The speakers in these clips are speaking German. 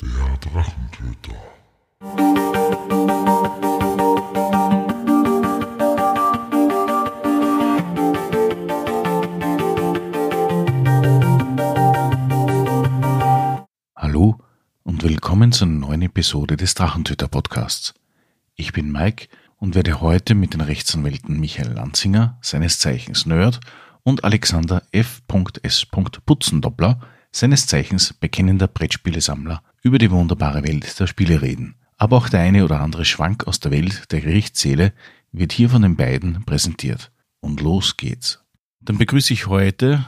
Der Drachentöter. Hallo und willkommen zur neuen Episode des Drachentöter Podcasts. Ich bin Mike und werde heute mit den Rechtsanwälten Michael Lanzinger, seines Zeichens Nerd, und Alexander F.S. Putzendoppler, seines Zeichens bekennender Brettspielesammler, über die wunderbare Welt der Spiele reden. Aber auch der eine oder andere Schwank aus der Welt der Gerichtssäle wird hier von den beiden präsentiert. Und los geht's. Dann begrüße ich heute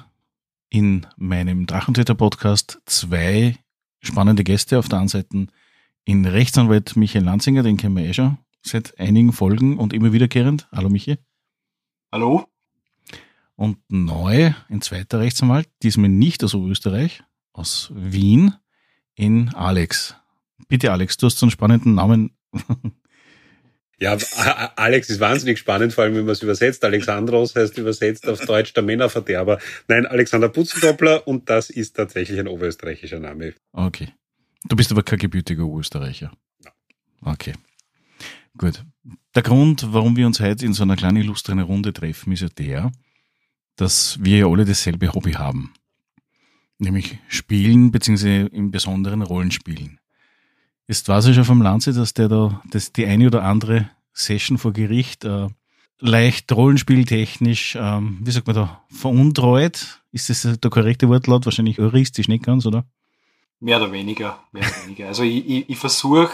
in meinem Drachentöter-Podcast zwei spannende Gäste. Auf der einen Seite in Rechtsanwalt Michael Lanzinger, den kennen wir eh schon seit einigen Folgen und immer wiederkehrend. Hallo Michi. Hallo. Und neu in zweiter Rechtsanwalt, diesmal nicht aus Österreich, aus Wien, in Alex. Bitte Alex, du hast so einen spannenden Namen. Ja, Alex ist wahnsinnig spannend, vor allem wenn man es übersetzt. Alexandros heißt übersetzt auf Deutsch der Männerverderber. Nein, Alexander Putzendoppler und das ist tatsächlich ein oberösterreichischer Name. Okay. Du bist aber kein gebürtiger Österreicher. Okay. Gut. Der Grund, warum wir uns heute in so einer kleinen illustren Runde treffen, ist ja der, dass wir ja alle dasselbe Hobby haben. Nämlich Spielen, beziehungsweise im Besonderen Rollenspielen. Jetzt weiß ich schon vom Lanze, dass der da dass die eine oder andere Session vor Gericht äh, leicht rollenspieltechnisch, ähm, wie sagt man da, veruntreut. Ist das der korrekte Wortlaut? Wahrscheinlich heuristisch nicht ganz, oder? Mehr oder weniger, mehr oder weniger. Also ich, ich, ich versuche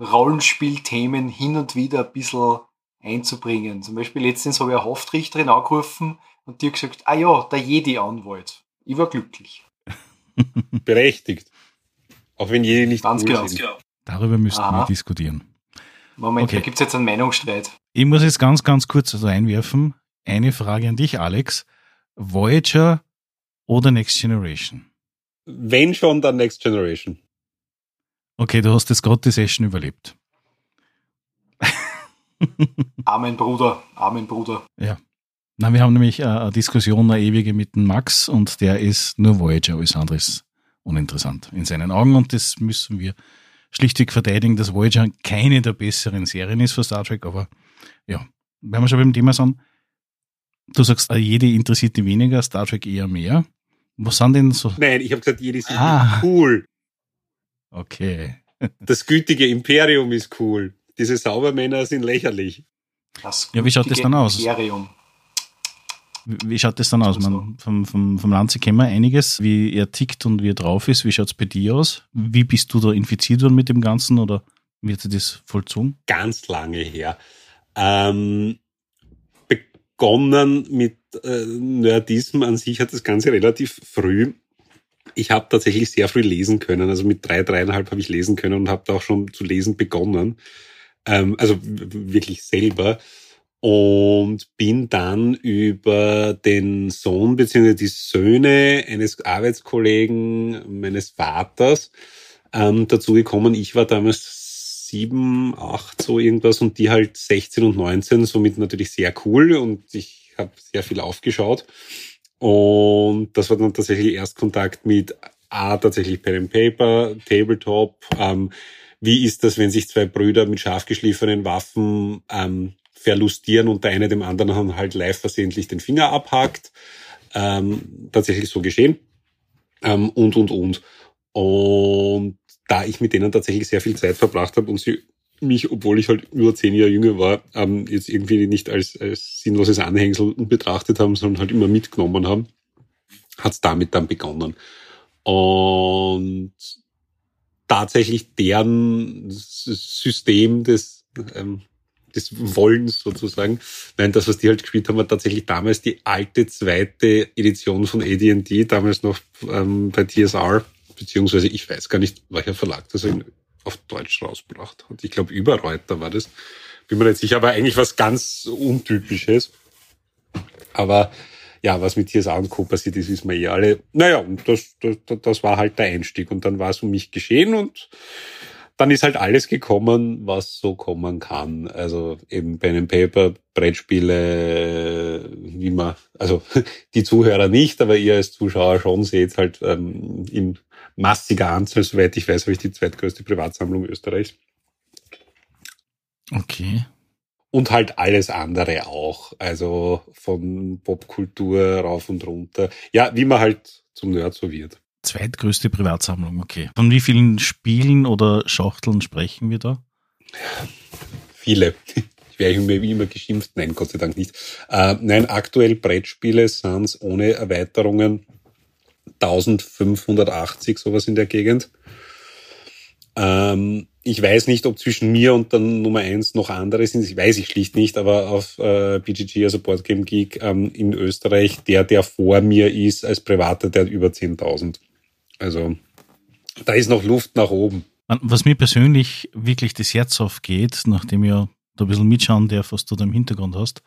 Rollenspielthemen hin und wieder ein bisschen einzubringen. Zum Beispiel letztens habe ich eine Haftrichterin angerufen und die hat gesagt, ah ja, der Jedi-Anwalt. Ich war glücklich. Berechtigt. Auch wenn jede nicht Ganz cool genau. sind. Darüber müssten Aha. wir diskutieren. Moment, Okay. da gibt's jetzt einen Meinungsstreit. Ich muss jetzt ganz, ganz kurz also einwerfen. Eine Frage an dich, Alex. Voyager oder Next Generation? Wenn schon, dann Next Generation. Okay, du hast jetzt gerade die Session überlebt. Amen, Bruder, Amen, Bruder. Na, wir haben nämlich äh, eine Diskussion, eine ewige mit dem Max und der ist nur Voyager, alles andere ist uninteressant in seinen Augen und das müssen wir schlichtweg verteidigen, dass Voyager keine der besseren Serien ist für Star Trek, aber ja, wenn wir schon beim Thema sind, du sagst, äh, jede interessiert dich weniger, Star Trek eher mehr. Was sind denn so, Nein, ich habe gesagt, jede sind Ah. cool. okay, Das gütige Imperium ist cool. Diese Saubermänner sind lächerlich. Das Ja, wie schaut das dann aus? Imperium. Wie, schaut das dann aus? Man, vom, vom, vom Lanze kennen wir einiges, wie er tickt und wie er drauf ist. Wie schaut's bei dir aus? Wie bist du da infiziert worden mit dem Ganzen oder wie hat sich das vollzogen? Ganz lange her. Ähm, begonnen mit äh, Nerdism an sich hat das Ganze relativ früh. Ich habe tatsächlich sehr früh lesen können. Also mit drei, dreieinhalb habe ich lesen können und habe da auch schon zu lesen begonnen. Ähm, also wirklich selber. Und bin dann über den Sohn bzw. die Söhne eines Arbeitskollegen meines Vaters ähm, dazu gekommen. Ich war damals sieben, acht, so irgendwas und die halt 16 und 19, somit natürlich sehr cool und ich habe sehr viel aufgeschaut. Und das war dann tatsächlich Erstkontakt mit A, tatsächlich Pen and Paper, Tabletop. Ähm, wie ist das, wenn sich zwei Brüder mit scharf geschliffenen Waffen ähm, verlustieren und der eine dem anderen halt live versehentlich den Finger abhakt? Ähm, tatsächlich so geschehen. Ähm, und, und, und. Und da ich mit denen tatsächlich sehr viel Zeit verbracht habe und sie mich, obwohl ich halt über zehn Jahre jünger war, ähm, jetzt irgendwie nicht als, als sinnloses Anhängsel betrachtet haben, sondern halt immer mitgenommen haben, hat's damit dann begonnen. Und tatsächlich deren System des, ähm, des Wollens sozusagen, nein, das, was die halt gespielt haben, war tatsächlich damals die alte zweite Edition von AD&D, damals noch ähm, bei TSR, beziehungsweise ich weiß gar nicht, welcher Verlag das auf Deutsch rausgebracht hat. Ich glaube, Überreuter war das. Bin mir nicht sicher, aber eigentlich was ganz Untypisches. Aber ja, was mit TSA und Co. passiert ist, wissen wir eh alle. Naja, und das, das, das war halt der Einstieg. Und dann war es um mich geschehen und dann ist halt alles gekommen, was so kommen kann. Also eben Pen and Paper, Brettspiele, wie man, also die Zuhörer nicht, aber ihr als Zuschauer schon seht halt ähm, in massiger Anzahl, soweit ich weiß, habe ich die zweitgrößte Privatsammlung Österreichs. Okay. Und halt alles andere auch. Also von Popkultur rauf und runter. Ja, wie man halt zum Nerd so wird. Zweitgrößte Privatsammlung, okay. Von wie vielen Spielen oder Schachteln sprechen wir da? Viele. Ich werde immer, immer geschimpft. Nein, Gott sei Dank nicht. Äh, nein, aktuell Brettspiele sind ohne Erweiterungen 1580, sowas in der Gegend. Ähm, ich weiß nicht, ob zwischen mir und der Nummer eins noch andere sind. Ich weiß ich schlicht nicht, aber auf äh, BGG, also Board Game Geek ähm, in Österreich, der, der vor mir ist als Privater, der hat über 10.000. Also da ist noch Luft nach oben. Was mir persönlich wirklich das Herz aufgeht, nachdem ich da ein bisschen mitschauen darf, was du da im Hintergrund hast,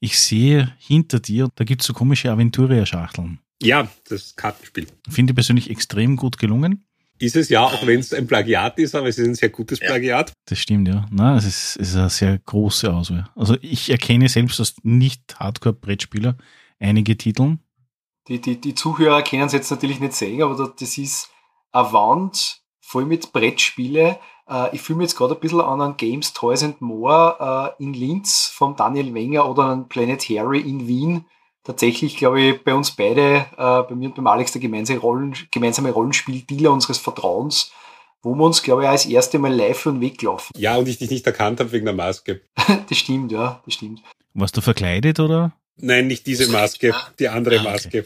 ich sehe hinter dir, da gibt's so komische Aventuria-Schachteln. Ja, das Kartenspiel. Finde ich persönlich extrem gut gelungen. Ist es ja, auch wenn es ein Plagiat ist, aber es ist ein sehr gutes Ja. Plagiat. Das stimmt, ja. Na, es ist, es ist eine sehr große Auswahl. Also ich erkenne selbst als nicht-Hardcore-Brettspieler einige Titel. Die, die, die Zuhörer können es jetzt natürlich nicht sehen, aber da- das ist eine Wand voll mit Brettspiele. Äh, ich fühle mich jetzt gerade ein bisschen an einen Games Toys and More äh, in Linz vom Daniel Wenger oder an Planet Harry in Wien. Tatsächlich, glaube ich, bei uns beide, äh, bei mir und beim Alex, der gemeinsame, Rollen, gemeinsame Rollenspiel-Dealer unseres Vertrauens, wo wir uns, glaube ich, auch das erste Mal live für den Weg laufen. Ja, und ich dich nicht erkannt habe wegen der Maske. Das stimmt, ja, das stimmt. Warst du verkleidet oder? Nein, nicht diese Maske, die andere Ah, okay. Maske.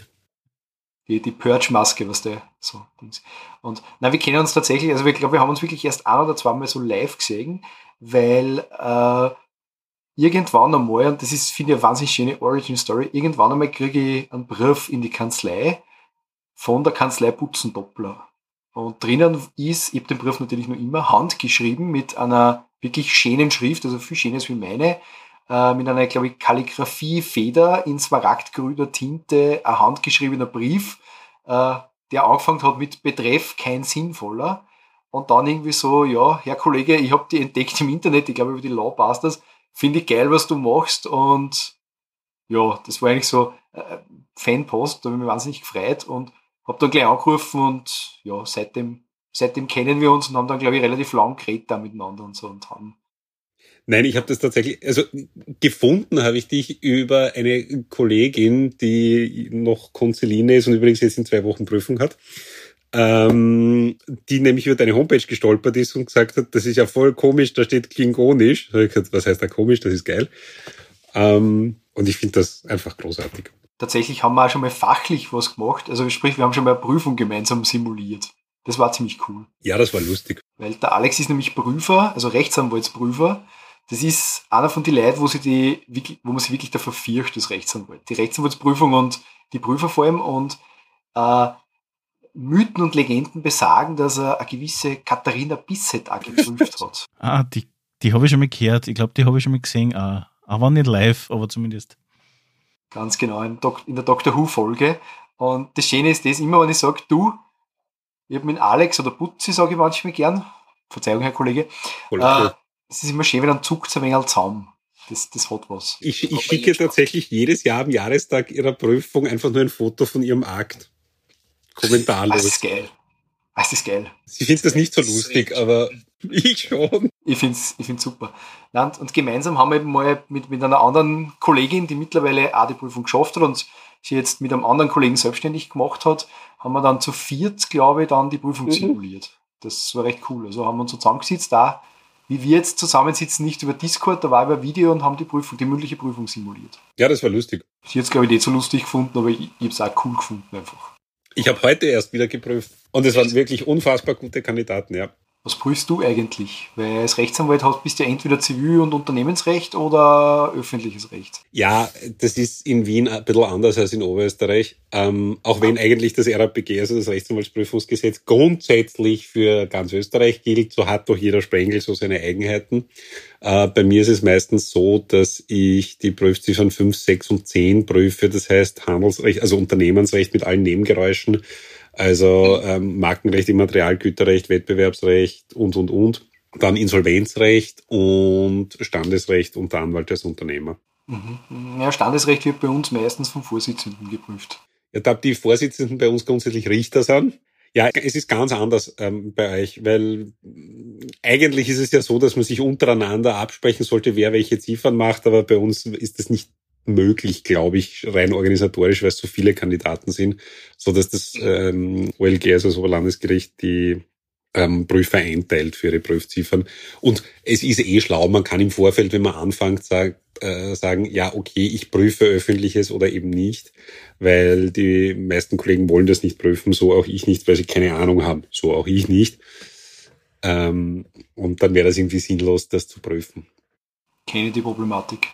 die, die Purge-Maske, was der so Dings. Und na, wir kennen uns tatsächlich, also ich glaube, wir haben uns wirklich erst ein oder zweimal so live gesehen, weil äh, irgendwann einmal, und das ist, finde ich, eine wahnsinnig schöne Origin-Story, irgendwann einmal kriege ich einen Brief in die Kanzlei von der Kanzlei Butzendoppler. Und drinnen ist, ich habe den Brief natürlich nur immer handgeschrieben mit einer wirklich schönen Schrift, also viel schönes wie meine, äh, mit einer, glaube ich, Kalligrafie-Feder in smaragdgrüner Tinte, ein handgeschriebener Brief, äh, der angefangen hat mit Betreff kein sinnvoller. Und dann irgendwie so, ja, Herr Kollege, ich habe die entdeckt im Internet, ich glaube über die Lawbusters, finde ich geil, was du machst. Und ja, das war eigentlich so äh, Fanpost, da habe ich mich wahnsinnig gefreut und habe dann gleich angerufen und ja, seitdem, seitdem kennen wir uns und haben dann, glaube ich, relativ lang geredet miteinander und so und haben Nein, ich habe das tatsächlich, also gefunden habe ich dich über eine Kollegin, die noch Konzeline ist und übrigens jetzt in zwei Wochen Prüfung hat, ähm, die nämlich über deine Homepage gestolpert ist und gesagt hat, das ist ja voll komisch, da steht Klingonisch. Da hab ich gesagt, was heißt da komisch, das ist geil. Ähm, und ich finde das einfach großartig. tatsächlich haben wir auch schon mal fachlich was gemacht. Also sprich, wir haben schon mal eine Prüfung gemeinsam simuliert. Das war ziemlich cool. Ja, das war lustig. Weil der Alex ist nämlich Prüfer, also Rechtsanwaltsprüfer. Das ist einer von den Leuten, wo, sie die, wo man sich wirklich davor fürchtet, das Rechtsanwalt. Die Rechtsanwaltsprüfung und die Prüfer vor allem. Und äh, Mythen und Legenden besagen, dass er eine gewisse Katharina Bisset auch geprüft hat. Ah, die, die habe ich schon mal gehört. Ich glaube, die habe ich schon mal gesehen. Ah, aber nicht live, aber zumindest. Ganz genau, in, Dok in der Doctor Who-Folge. Und das Schöne ist das, immer wenn ich sage, du, ich habe mit Alex oder Putzi, sage ich manchmal gern, Verzeihung, Herr Kollege, Voll äh, cool. Es ist immer schön, wenn dann zuckt ein wenig zusammen. Das, das hat was. Ich, ich schicke tatsächlich jedes Jahr am Jahrestag ihrer Prüfung einfach nur ein Foto von ihrem Akt. Ah, Das Kommentarlos. ist geil. Das ist geil. Sie findet das nicht so lustig, aber ich schon. Ich find's, ich find's super. Und gemeinsam haben wir eben mal mit, mit einer anderen Kollegin, die mittlerweile auch die Prüfung geschafft hat und sie jetzt mit einem anderen Kollegen selbstständig gemacht hat, haben wir dann zu viert, glaube ich, dann die Prüfung Mhm. simuliert. Das war recht cool. Also haben wir uns so zusammengesetzt, da, wie wir jetzt zusammensitzen, nicht über Discord, da war über Video und haben die Prüfung, die mündliche Prüfung simuliert. Ja, das war lustig. Sie hat glaube ich, nicht so lustig gefunden, aber ich, ich habe es auch cool gefunden einfach. Ich habe heute erst wieder geprüft. Und es waren wirklich unfassbar gute Kandidaten, ja. Was prüfst du eigentlich? Weil als Rechtsanwalt hast, bist du ja entweder Zivil- und Unternehmensrecht oder öffentliches Recht. Ja, das ist in Wien ein bisschen anders als in Oberösterreich. Ähm, auch wenn eigentlich das RAPG, also das Rechtsanwaltsprüfungsgesetz, grundsätzlich für ganz Österreich gilt, so hat doch jeder Sprengel so seine Eigenheiten. Äh, bei mir ist es meistens so, dass ich die Prüfziffern 5, 6 und 10 prüfe. Das heißt Handelsrecht, also Unternehmensrecht mit allen Nebengeräuschen. Also ähm, Markenrecht, Immaterialgüterrecht, Wettbewerbsrecht und, und, und. Dann Insolvenzrecht und Standesrecht unter Anwalt als Unternehmer. Mhm. Ja, Standesrecht wird bei uns meistens vom Vorsitzenden geprüft. Ja, da die Vorsitzenden bei uns grundsätzlich Richter sind. Ja, es ist ganz anders ähm, bei euch, weil eigentlich ist es ja so, dass man sich untereinander absprechen sollte, wer welche Ziffern macht, aber bei uns ist das nicht möglich, glaube ich, rein organisatorisch, weil es so viele Kandidaten sind, so dass das ähm, OLG, also das Oberlandesgericht, die ähm, Prüfer einteilt für ihre Prüfziffern. Und es ist eh schlau, man kann im Vorfeld, wenn man anfängt, sagt, äh, sagen, ja, okay, ich prüfe öffentliches oder eben nicht, weil die meisten Kollegen wollen das nicht prüfen, so auch ich nicht, weil sie keine Ahnung haben, so auch ich nicht. Ähm, und dann wäre das irgendwie sinnlos, das zu prüfen. Kenne die Problematik.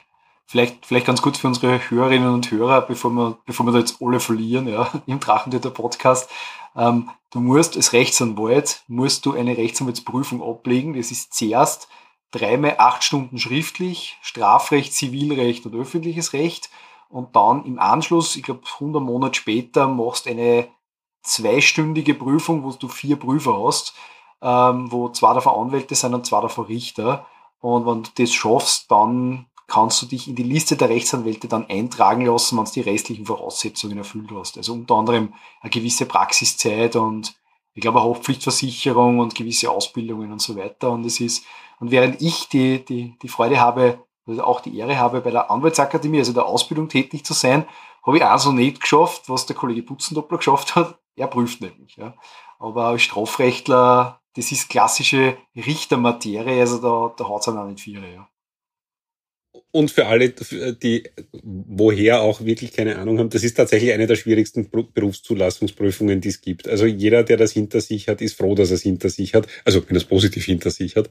Vielleicht, vielleicht ganz gut für unsere Hörerinnen und Hörer, bevor wir, bevor wir da jetzt alle verlieren, ja, im Drachentöter Podcast. Ähm, du musst als Rechtsanwalt, musst du eine Rechtsanwaltsprüfung ablegen. Das ist zuerst dreimal acht Stunden schriftlich, Strafrecht, Zivilrecht und öffentliches Recht. Und dann im Anschluss, ich glaube 100 Monate später, machst eine zweistündige Prüfung, wo du vier Prüfer hast, ähm, wo zwei davon Anwälte sind und zwei davon Richter. Und wenn du das schaffst, dann kannst du dich in die Liste der Rechtsanwälte dann eintragen lassen, wenn du die restlichen Voraussetzungen erfüllt hast. Also unter anderem eine gewisse Praxiszeit und ich glaube eine Hauptpflichtversicherung und gewisse Ausbildungen und so weiter. Und es ist, und während ich die, die, die Freude habe, oder auch die Ehre habe, bei der Anwaltsakademie, also der Ausbildung tätig zu sein, habe ich auch so nicht geschafft, was der Kollege Putzendoppler geschafft hat. Er prüft nämlich. Ja. Aber als Strafrechtler, das ist klassische Richtermaterie, also da, da haut es auch nicht vier. Ja und für alle, die woher auch wirklich keine Ahnung haben, das ist tatsächlich eine der schwierigsten Berufszulassungsprüfungen, die es gibt. Also jeder, der das hinter sich hat, ist froh, dass er es hinter sich hat. Also wenn er es positiv hinter sich hat.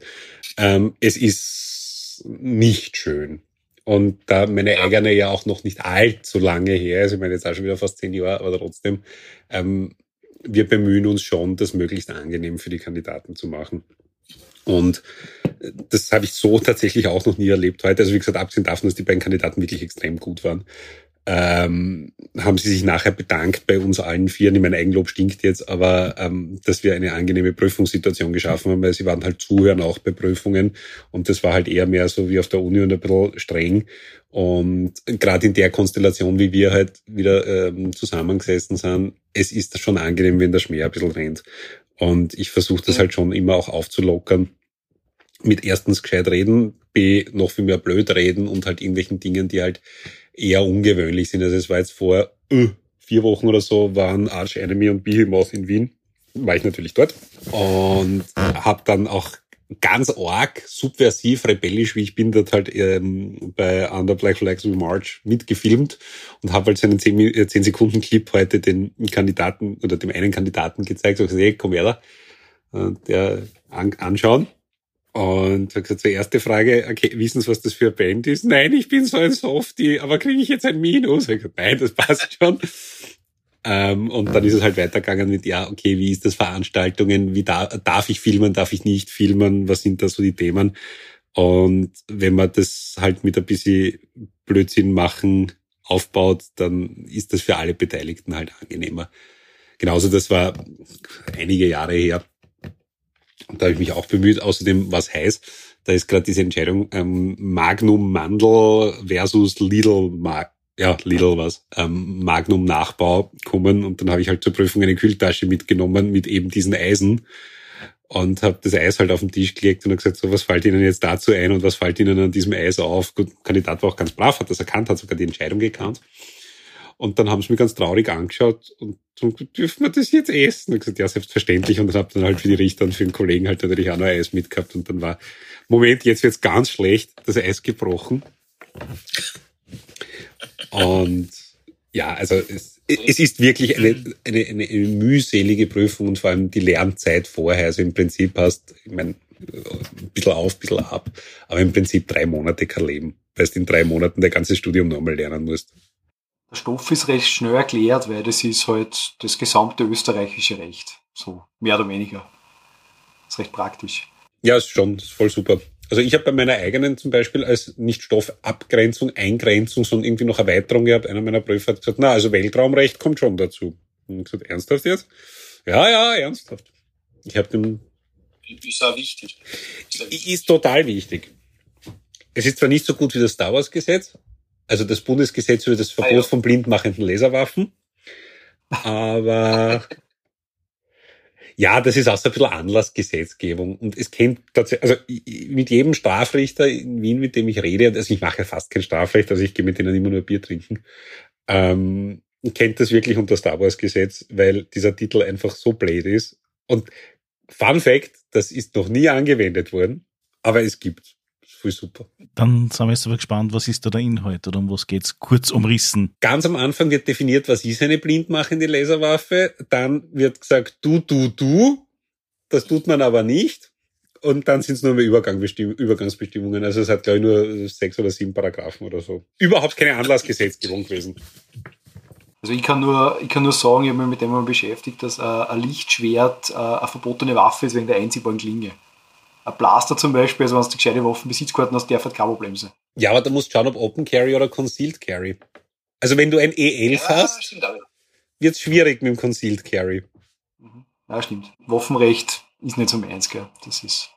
Ähm, es ist nicht schön. Und da meine eigene ja auch noch nicht allzu lange her, also ich meine jetzt auch schon wieder fast zehn Jahre, aber trotzdem, ähm, wir bemühen uns schon, das möglichst angenehm für die Kandidaten zu machen. Und das habe ich so tatsächlich auch noch nie erlebt heute. Also wie gesagt, abgesehen davon, dass die beiden Kandidaten wirklich extrem gut waren, ähm, haben sie sich nachher bedankt bei uns allen vier. Ich meine, Eigenlob stinkt jetzt, aber ähm, dass wir eine angenehme Prüfungssituation geschaffen haben, weil sie waren halt zuhören auch bei Prüfungen und das war halt eher mehr so wie auf der Uni und ein bisschen streng. Und gerade in der Konstellation, wie wir halt wieder ähm, zusammengesessen sind, es ist schon angenehm, wenn der Schmäh ein bisschen rennt. Und ich versuche das halt schon immer auch aufzulockern. Mit erstens gescheit reden, B, noch viel mehr blöd reden und halt irgendwelchen Dingen, die halt eher ungewöhnlich sind. Also es war jetzt vor uh, vier Wochen oder so, waren Arch Enemy und Behemoth in Wien. War ich natürlich dort. Und habe dann auch ganz arg, subversiv, rebellisch, wie ich bin, dort halt ähm, bei Under Black Flags We March mitgefilmt und habe halt seinen 10, 10 Sekunden Clip heute den Kandidaten oder dem einen Kandidaten gezeigt. So gesagt, hey, komm her da, und der an, anschauen. Und habe gesagt, zur erste Frage, okay, wissen Sie, was das für eine Band ist? Nein, ich bin so ein Softie, aber kriege ich jetzt ein Minus? Ich gesagt, nein, das passt schon. Ähm, und dann ist es halt weitergegangen mit, ja, okay, wie ist das Veranstaltungen? Wie da, darf ich filmen? Darf ich nicht filmen? Was sind da so die Themen? Und wenn man das halt mit ein bisschen Blödsinn machen aufbaut, dann ist das für alle Beteiligten halt angenehmer. Genauso, das war einige Jahre her. Und da habe ich mich auch bemüht. Außerdem, was heißt, da ist gerade diese Entscheidung ähm, Magnum Mandel versus Lidl Mag ja, Lidl was, ähm, Magnum Nachbau kommen und dann habe ich halt zur Prüfung eine Kühltasche mitgenommen mit eben diesen Eisen und habe das Eis halt auf den Tisch gelegt und habe gesagt, so was fällt Ihnen jetzt dazu ein und was fällt Ihnen an diesem Eis auf? Gut, Kandidat war auch ganz brav, hat das erkannt, hat sogar die Entscheidung gekannt. Und dann haben sie mich ganz traurig angeschaut und so, dürfen wir das jetzt essen? Und ich gesagt, ja, selbstverständlich. Und dann habe dann halt für die Richter und für den Kollegen halt natürlich auch noch Eis mitgehabt. Und dann war, Moment, jetzt wird's ganz schlecht, das Eis gebrochen. Und ja, also es, es ist wirklich eine, eine, eine, eine mühselige Prüfung und vor allem die Lernzeit vorher. Also im Prinzip hast, ich meine, ein bisschen auf, ein bisschen ab, aber im Prinzip drei Monate kein Leben, weil du in drei Monaten dein ganzes Studium nochmal lernen musst. Der Stoff ist recht schnell erklärt, weil das ist halt das gesamte österreichische Recht. So, mehr oder weniger. Das ist recht praktisch. Ja, ist schon, ist voll super. Also ich habe bei meiner eigenen zum Beispiel als nicht Stoffabgrenzung, Eingrenzung, sondern irgendwie noch Erweiterung gehabt. Einer meiner Prüfer hat gesagt, na, also Weltraumrecht kommt schon dazu. Und ich gesagt, ernsthaft jetzt? Ja, ja, ernsthaft. Ich habe dem... Ist auch wichtig. Ist, auch wichtig. ist total wichtig. Es ist zwar nicht so gut wie das Star Wars Gesetz, also das Bundesgesetz über das Verbot ah, ja. von blindmachenden Laserwaffen, aber Ja, das ist auch so ein bisschen Anlassgesetzgebung. Und es kennt tatsächlich, also mit jedem Strafrichter in Wien, mit dem ich rede, also ich mache fast kein Strafrecht, also ich gehe mit denen immer nur Bier trinken, ähm, kennt das wirklich unter Star Wars Gesetz, weil dieser Titel einfach so blöd ist. Und Fun Fact, das ist noch nie angewendet worden, aber es gibt voll super. Dann sind wir jetzt aber gespannt, was ist da der Inhalt oder um was geht's? Kurz umrissen. Ganz am Anfang wird definiert, was ist eine blindmachende Laserwaffe. Dann wird gesagt, du, du, du. Das tut man aber nicht. Und dann sind es nur mehr Übergangsbestimmungen. Also es hat, glaube ich, nur sechs oder sieben Paragraphen oder so. Überhaupt keine Anlassgesetzgebung gewesen. Also ich kann nur, ich kann nur sagen, ich habe mich mit dem mal beschäftigt, dass äh, ein Lichtschwert äh, eine verbotene Waffe ist wegen der einziehbaren Klinge. Ein Blaster zum Beispiel, also wenn du die gescheite Waffenbesitzkarten hast, darf halt kein Problem sein. Ja, aber du musst schauen, ob Open Carry oder Concealed Carry. Also wenn du ein E11 ja, hast, wird es schwierig mit dem Concealed Carry. Mhm. Ja, stimmt. Waffenrecht ist nicht so meins, gell. Das ist,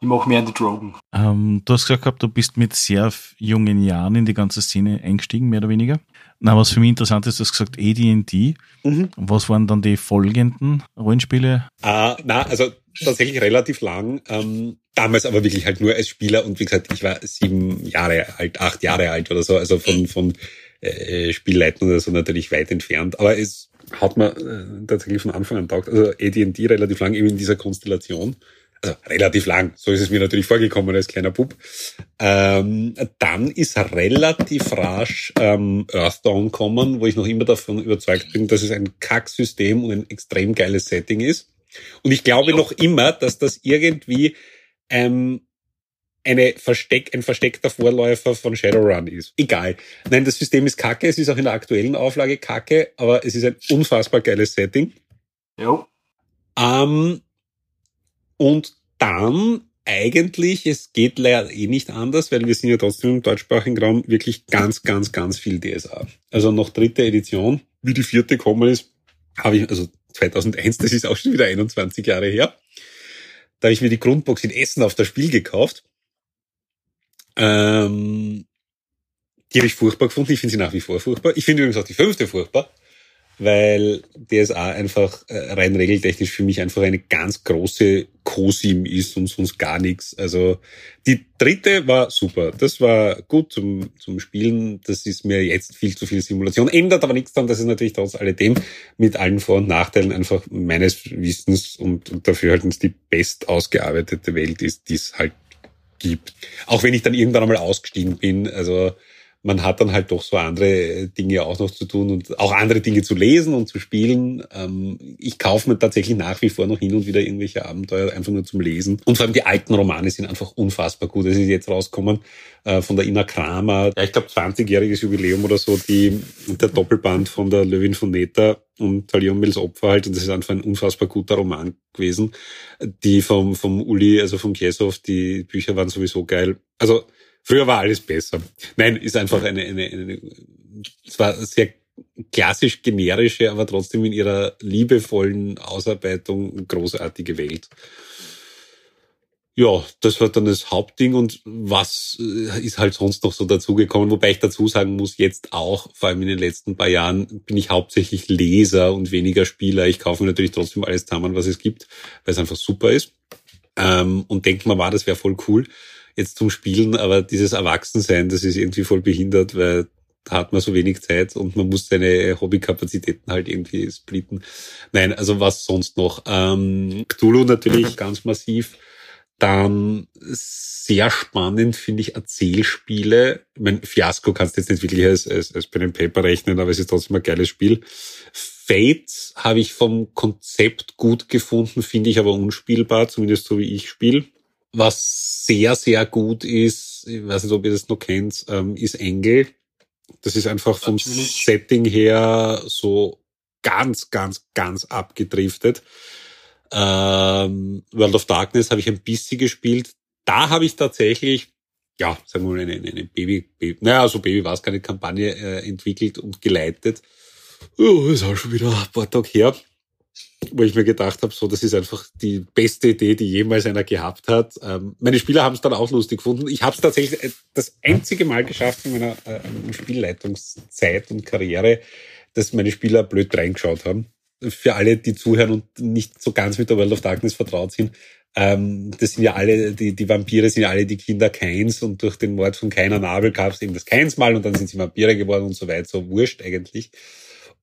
ich mache mehr an die Drogen. Ähm, du hast gesagt, du bist mit sehr jungen Jahren in die ganze Szene eingestiegen, mehr oder weniger. Na, was für mich interessant ist, du hast gesagt AD&D. Mhm. Was waren dann die folgenden Rollenspiele? Ah, na, also tatsächlich relativ lang. Ähm, damals aber wirklich halt nur als Spieler und wie gesagt, ich war sieben Jahre alt, acht Jahre alt oder so, also von, von äh, Spielleiten oder so natürlich weit entfernt. Aber es hat mir äh, tatsächlich von Anfang an taugt. Also AD&D relativ lang eben in dieser Konstellation. Also relativ lang, so ist es mir natürlich vorgekommen als kleiner Bub. Ähm, dann ist relativ rasch ähm, Earthdawn kommen, wo ich noch immer davon überzeugt bin, dass es ein Kacksystem und ein extrem geiles Setting ist. Und ich glaube noch immer, dass das irgendwie ähm, eine Versteck, ein versteckter Vorläufer von Shadowrun ist. Egal. Nein, das System ist kacke, es ist auch in der aktuellen Auflage kacke, aber es ist ein unfassbar geiles Setting. Jo. Ähm, und dann eigentlich, es geht leider eh nicht anders, weil wir sind ja trotzdem im deutschsprachigen Raum wirklich ganz, ganz, ganz viel DSA. Also noch dritte Edition, wie die vierte kommen ist, habe ich, also 2001, das ist auch schon wieder 21 Jahre her. Da habe ich mir die Grundbox in Essen auf das Spiel gekauft. Ähm, die habe ich furchtbar gefunden. Ich finde sie nach wie vor furchtbar. Ich finde übrigens auch die fünfte furchtbar weil DSA einfach äh, rein regeltechnisch für mich einfach eine ganz große COSIM ist und sonst gar nichts. Also die dritte war super. Das war gut zum, zum Spielen. Das ist mir jetzt viel zu viel Simulation. Ändert aber nichts daran, dass es natürlich trotz alledem mit allen Vor- und Nachteilen einfach meines Wissens und, und dafür halt die best ausgearbeitete Welt ist, die es halt gibt. Auch wenn ich dann irgendwann einmal ausgestiegen bin. Also man hat dann halt doch so andere Dinge auch noch zu tun und auch andere Dinge zu lesen und zu spielen. Ähm, ich kaufe mir tatsächlich nach wie vor noch hin und wieder irgendwelche Abenteuer einfach nur zum Lesen. Und vor allem die alten Romane sind einfach unfassbar gut. Es ist jetzt rausgekommen äh, von der Ina Kramer, ja, ich glaube 20-jähriges Jubiläum oder so, die der Doppelband von der Löwin von Neta und Talion Opfer halt. Und das ist einfach ein unfassbar guter Roman gewesen. Die vom, vom Uli, also vom Kiesow, die Bücher waren sowieso geil. Also Früher war alles besser. Nein, ist einfach eine, eine, eine es war sehr klassisch generische, aber trotzdem in ihrer liebevollen Ausarbeitung großartige Welt. Ja, das war dann das Hauptding und was äh, ist halt sonst noch so dazugekommen, wobei ich dazu sagen muss, jetzt auch, vor allem in den letzten paar Jahren, bin ich hauptsächlich Leser und weniger Spieler. Ich kaufe mir natürlich trotzdem alles zusammen, was es gibt, weil es einfach super ist. Ähm, und denke mal, war, das wäre voll cool jetzt zum Spielen, aber dieses Erwachsensein, das ist irgendwie voll behindert, weil da hat man so wenig Zeit und man muss seine Hobbykapazitäten halt irgendwie splitten. Nein, also was sonst noch? Ähm, Cthulhu natürlich ganz massiv. Dann sehr spannend finde ich Erzählspiele. Ich mein, Fiasco kannst du jetzt nicht wirklich als, als, als Pen Paper rechnen, aber es ist trotzdem ein geiles Spiel. Fate habe ich vom Konzept gut gefunden, finde ich aber unspielbar, zumindest so wie ich spiele. Was sehr, sehr gut ist, ich weiß nicht, ob ihr das noch kennt, ähm, ist Engel. Das ist einfach vom Natürlich. Setting her so ganz, ganz, ganz abgedriftet. Ähm, World of Darkness habe ich ein bisschen gespielt. Da habe ich tatsächlich, ja, sagen wir mal, eine, eine Baby, Baby naja, so Baby war es, keine Kampagne äh, entwickelt und geleitet. Oh, ist auch schon wieder ein paar Tage her wo ich mir gedacht habe, so, das ist einfach die beste Idee, die jemals einer gehabt hat. Ähm, meine Spieler haben es dann auch lustig gefunden. Ich habe es tatsächlich äh, das einzige Mal geschafft in meiner äh, Spielleitungszeit und Karriere, dass meine Spieler blöd reingeschaut haben. für alle, die zuhören und nicht so ganz mit der World of Darkness vertraut sind, ähm, das sind ja alle, die, die Vampire sind ja alle die Kinder Keins und durch den Mord von Keiner Nabel gab es eben das Keins mal und dann sind sie Vampire geworden und so weiter, so wurscht eigentlich.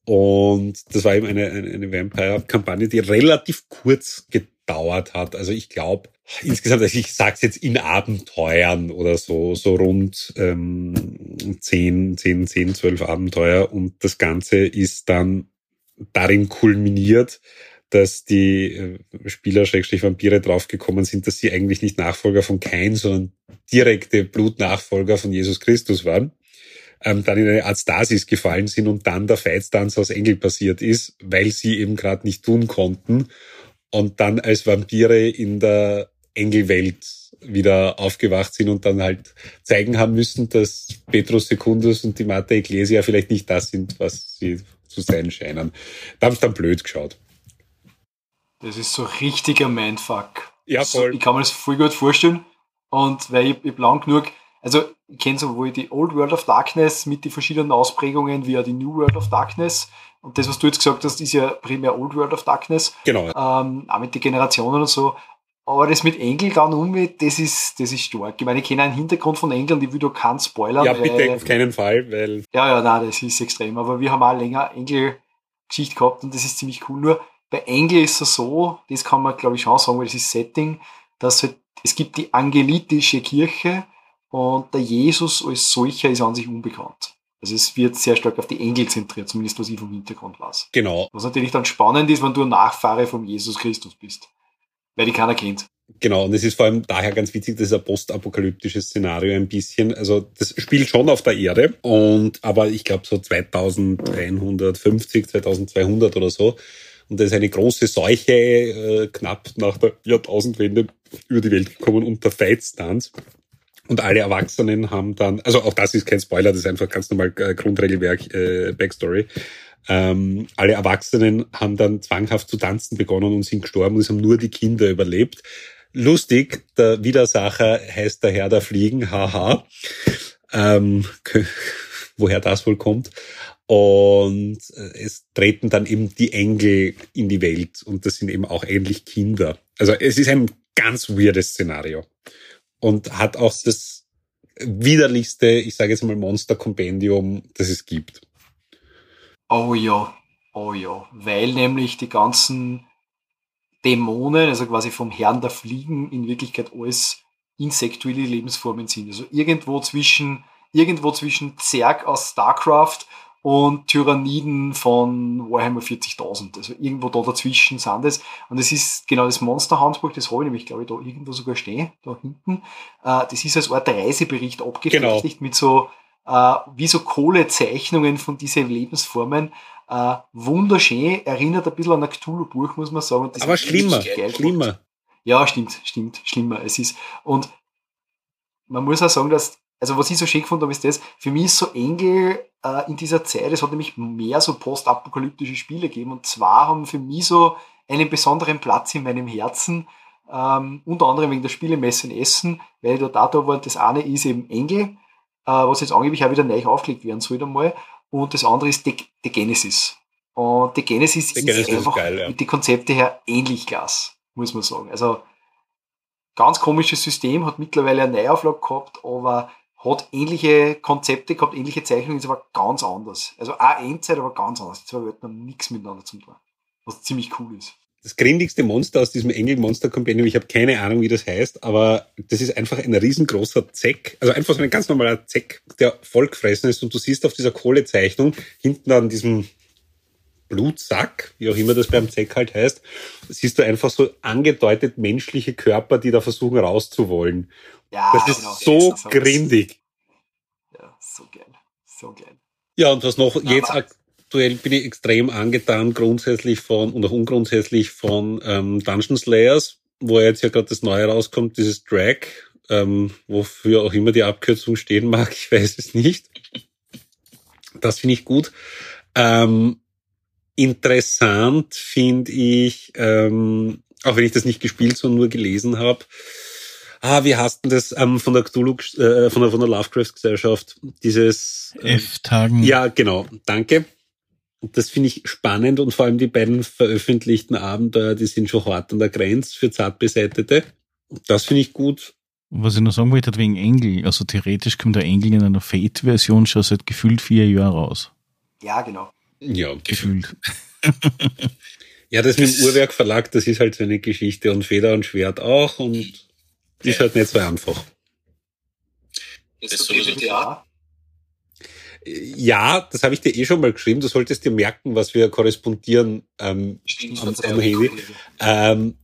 Und das war eben eine, eine, eine Vampire-Kampagne, die relativ kurz gedauert hat. Also ich glaube, insgesamt, also ich sag's jetzt in Abenteuern oder so, so rund ähm, 10, 10, 10, 12 Abenteuer. Und das Ganze ist dann darin kulminiert, dass die äh, Spieler, Schrägstrich Vampire, draufgekommen sind, dass sie eigentlich nicht Nachfolger von Kain, sondern direkte Blutnachfolger von Jesus Christus waren ähm, dann in eine Art Stasis gefallen sind und dann der Feitstanz aus Engel passiert ist, weil sie eben gerade nicht tun konnten und dann als Vampire in der Engelwelt wieder aufgewacht sind und dann halt zeigen haben müssen, dass Petrus Secundus und die Mater Ecclesia vielleicht nicht das sind, was sie zu sein scheinen. Da habe ich dann blöd geschaut. Das ist so richtiger Mindfuck. Ja, voll. So, ich kann mir das voll gut vorstellen. Und weil ich, ich lang genug also ich kenne sowohl die Old World of Darkness mit den verschiedenen Ausprägungen wie auch die New World of Darkness. Und das, was du jetzt gesagt hast, ist ja primär Old World of Darkness. Genau. Ähm, auch mit den Generationen und so. Aber das mit Engel dann um, das ist, das ist stark. Ich meine, ich kenne einen Hintergrund von Engeln, die will da keinen spoilern. Ja, bitte, weil, auf keinen Fall, weil. Ja, ja, nein, das ist extrem. Aber wir haben auch länger Engel-Geschichte gehabt und das ist ziemlich cool. Nur bei Engel ist es so, das kann man, glaube ich, schon sagen, weil das ist Setting, dass halt, es gibt die angelitische Kirche, und der Jesus als solcher ist an sich unbekannt. Also es wird sehr stark auf die Engel zentriert, zumindest was ich vom Hintergrund weiß. Genau. Was natürlich dann spannend ist, wenn du ein Nachfahre von Jesus Christus bist. Weil die keiner kennt. Genau, und es ist vor allem daher ganz witzig, das ist ein postapokalyptisches Szenario ein bisschen. Also das spielt schon auf der Erde, und aber ich glaube so 2150, 2200 oder so. Und da ist eine große Seuche äh, knapp nach der Jahrtausendwende über die Welt gekommen und der Feitstanz. Und alle Erwachsenen haben dann, also auch das ist kein Spoiler, das ist einfach ganz normal äh, Grundregelwerk, äh, Backstory. Ähm, alle Erwachsenen haben dann zwanghaft zu tanzen begonnen und sind gestorben und es haben nur die Kinder überlebt. Lustig, der Widersacher heißt der Herr der Fliegen, haha. Ähm, woher das wohl kommt. Und äh, es treten dann eben die Engel in die Welt und das sind eben auch ähnlich Kinder. Also es ist ein ganz weirdes Szenario und hat auch das widerlichste, ich sage jetzt mal Monster-Kompendium, das es gibt. Oh ja, oh ja, weil nämlich die ganzen Dämonen, also quasi vom Herrn der Fliegen, in Wirklichkeit alles insektuelle Lebensformen sind. Also irgendwo zwischen, irgendwo zwischen Zerg aus StarCraft und Tyranniden von Warhammer 40.000. Also irgendwo da dazwischen sind es. Und es ist genau das Monster-Handbuch, das habe ich nämlich, glaube ich, da irgendwo sogar stehen, da hinten. Äh, das ist als Art Reisebericht abgefertigt genau. mit so, äh, wie so Kohlezeichnungen von diesen Lebensformen. Äh, wunderschön, erinnert ein bisschen an ein Cthulhu-Buch, muss man sagen. Aber schlimmer, schlimmer. Ja, stimmt, stimmt, schlimmer. Es ist, und man muss auch sagen, dass also was ich so schön gefunden habe, ist das, für mich ist so Engel äh, in dieser Zeit, es hat nämlich mehr so postapokalyptische Spiele gegeben und zwar haben für mich so einen besonderen Platz in meinem Herzen, ähm, unter anderem wegen der Spielemesse in Essen, weil dort da da war, das eine ist eben Engel, äh, was jetzt angeblich auch wieder neu aufgelegt werden soll einmal, und das andere ist The, The Genesis. Und The Genesis, The Genesis ist einfach ist geil, ja. mit den Konzepten her ähnlich klasse, muss man sagen. Also ganz komisches System, hat mittlerweile eine Neuauflage gehabt, aber hat ähnliche Konzepte gehabt, ähnliche Zeichnungen, ist aber ganz anders. Also auch Endzeit, aber ganz anders. Die zwei Welten haben nichts miteinander zu tun. Was ziemlich cool ist. Das grindigste Monster aus diesem Engel Monster Companion, ich habe keine Ahnung, wie das heißt, aber das ist einfach ein riesengroßer Zeck, also einfach so ein ganz normaler Zeck, der vollgefressen ist und du siehst auf dieser Kohlezeichnung hinten an diesem Blutsack, wie auch immer das beim Zeck halt heißt, siehst du einfach so angedeutet menschliche Körper, die da versuchen rauszuwollen. Ja, das ist genau, so das grindig. Ja, so geil. So geil. Ja, und was noch, jetzt aktuell bin ich extrem angetan grundsätzlich von und auch ungrundsätzlich von ähm, Dungeon Slayers, wo jetzt ja gerade das Neue rauskommt, dieses Drag, ähm, wofür auch immer die Abkürzung stehen mag, ich weiß es nicht. Das finde ich gut. Ähm, interessant finde ich, ähm, auch wenn ich das nicht gespielt, sondern nur gelesen habe, ah, wie heißt denn das ähm, von der Cthulhu, äh, von der, von der Lovecraft-Gesellschaft, dieses äh, F-Tagen. Ja, genau, danke. das finde ich spannend und vor allem die beiden veröffentlichten Abenteuer, die sind schon hart an der Grenze für Zartbeseitete. Das finde ich gut. Was ich noch sagen wollte, wegen Engel, also theoretisch kommt der Engel in einer Fate-Version schon seit gefühlt vier Jahren raus. Ja, genau. Ja, Gefühlt. ja, das mit dem Uhrwerk Verlag, das ist halt so eine Geschichte und Feder und Schwert auch und ist halt nicht so einfach. Das ist sowieso ja. Ja, das habe ich dir eh schon mal geschrieben. Du solltest dir merken, was wir korrespondieren ähm, Stimmt, am, Handy. Ähm,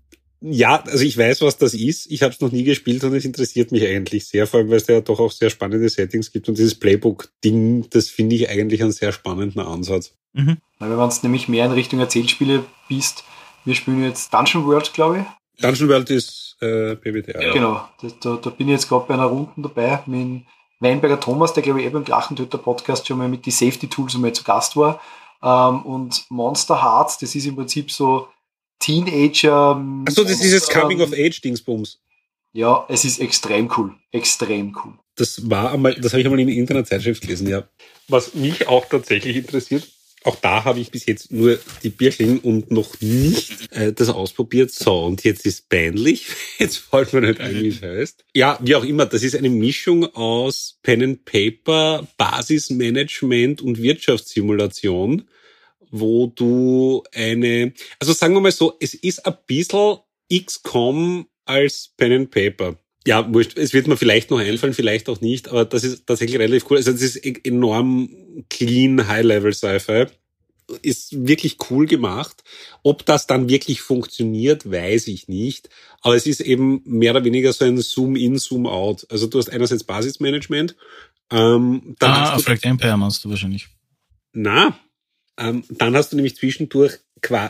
ja, also ich weiß, was das ist. Ich habe es noch nie gespielt und es interessiert mich eigentlich sehr, vor allem, weil es da ja doch auch sehr spannende Settings gibt. Und dieses Playbook-Ding, das finde ich eigentlich einen sehr spannenden Ansatz. Mhm. Weil wenn es nämlich mehr in Richtung Erzählspiele bist, wir spielen jetzt Dungeon World, glaube ich. Dungeon World ist äh, PBTA. Ja. Genau, da, da, da bin ich jetzt gerade bei einer Runde dabei mit Weinberger Thomas, der glaube ich eh beim Drachentöter Podcast schon mal mit die Safety Tools einmal zu Gast war. Ähm, und Monster Hearts, das ist im Prinzip so Teenager. Achso, das ist jetzt Coming of Age Dingsbums. Ja, es ist extrem cool. Extrem cool. Das war einmal, das habe ich einmal in irgendeiner Zeitschrift gelesen, ja. Was mich auch tatsächlich interessiert, auch da habe ich bis jetzt nur die Birchling und noch nicht äh, das ausprobiert. So, und jetzt ist peinlich. Jetzt fällt mir nicht ein, wie es heißt. Ja, wie auch immer, das ist eine Mischung aus Pen and Paper, Basismanagement und Wirtschaftssimulation, wo du eine, also sagen wir mal so, es ist ein bisschen XCOM als Pen and Paper. Ja, wurscht. Es wird mir vielleicht noch einfallen, vielleicht auch nicht, aber das ist tatsächlich relativ cool. Also das ist e- enorm clean, high-level Sci-Fi. Ist wirklich cool gemacht. Ob das dann wirklich funktioniert, weiß ich nicht. Aber es ist eben mehr oder weniger so ein Zoom-in, Zoom-out. Also du hast einerseits Basismanagement. Ähm, dann Ah, hast Affleck Empire meinst du wahrscheinlich. na, ähm, dann hast du nämlich zwischendurch,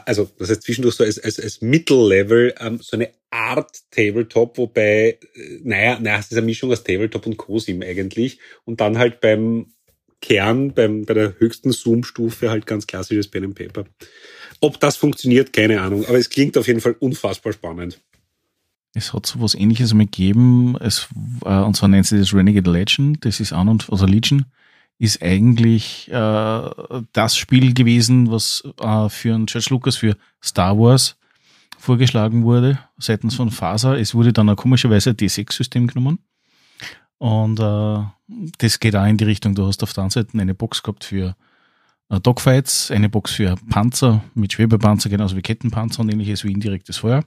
also das heißt zwischendurch so als, als, als Mittellevel ähm, so eine Art Tabletop, wobei, äh, naja, naja, es ist eine Mischung aus Tabletop und COSIM eigentlich. Und dann halt beim Kern, beim, bei der höchsten Zoom-Stufe halt ganz klassisches Pen and Paper. Ob das funktioniert, keine Ahnung. Aber es klingt auf jeden Fall unfassbar spannend. Es hat so was ähnliches mal gegeben, es, äh, und zwar nennt sich das Renegade Legend, das ist an und, also Legion, ist eigentlich äh, das Spiel gewesen, was äh, für einen George Lucas für Star Wars vorgeschlagen wurde, seitens von FASA. Es wurde dann auch komischerweise ein D6-System genommen. Und äh, das geht auch in die Richtung, du hast auf der einen Seite eine Box gehabt für äh, Dogfights, eine Box für Panzer mit Schwebepanzer, genauso wie Kettenpanzer und ähnliches wie indirektes Feuer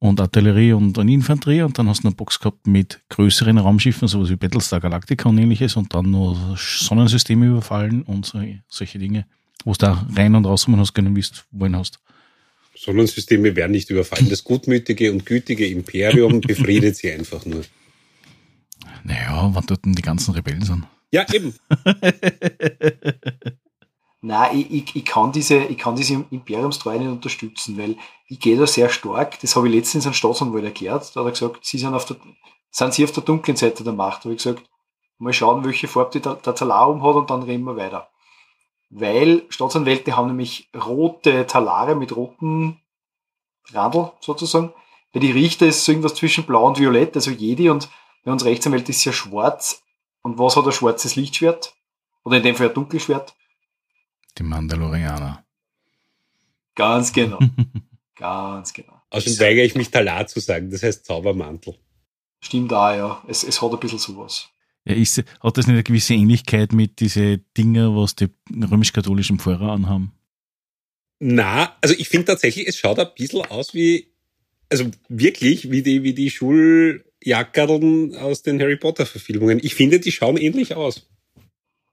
und Artillerie und, und Infanterie und dann hast du eine Box gehabt mit größeren Raumschiffen, sowas wie Battlestar Galactica und ähnliches und dann noch Sonnensysteme überfallen und so, solche Dinge, wo du da rein und raus hast können, wie du wollen hast. Sonnensysteme werden nicht überfallen. Das gutmütige und gütige Imperium befriedet sie einfach nur. Naja, wann dort denn die ganzen Rebellen sind. Ja, eben. Nein, ich, ich, ich, kann diese, ich kann diese Imperiumstreue nicht unterstützen, weil ich gehe da sehr stark. Das habe ich letztens an Staatsanwalt erklärt. Da hat er gesagt, sie sind, auf der, sind sie auf der dunklen Seite der Macht. Da habe ich gesagt, mal schauen, welche Farbe der, der Talar um hat und dann reden wir weiter. Weil Staatsanwälte haben nämlich rote Talare mit roten Randel sozusagen. Bei die Richter ist es irgendwas zwischen blau und violett, also Jedi und bei uns Rechtsanwälte ist ja schwarz. Und was hat ein schwarzes Lichtschwert? Oder in dem Fall ein Dunkelschwert? Die Mandalorianer. Ganz genau. Ganz genau. Außerdem weigere ich mich Talar zu sagen, das heißt Zaubermantel. Stimmt auch, ja. Es, es hat ein bisschen sowas. Ist, hat das nicht eine gewisse Ähnlichkeit mit diese Dinger, was die römisch-katholischen Pfarrer anhaben? Na, also ich finde tatsächlich, es schaut ein bisschen aus wie, also wirklich, wie die, wie die Schuljackerln aus den Harry Potter Verfilmungen. Ich finde, die schauen ähnlich aus.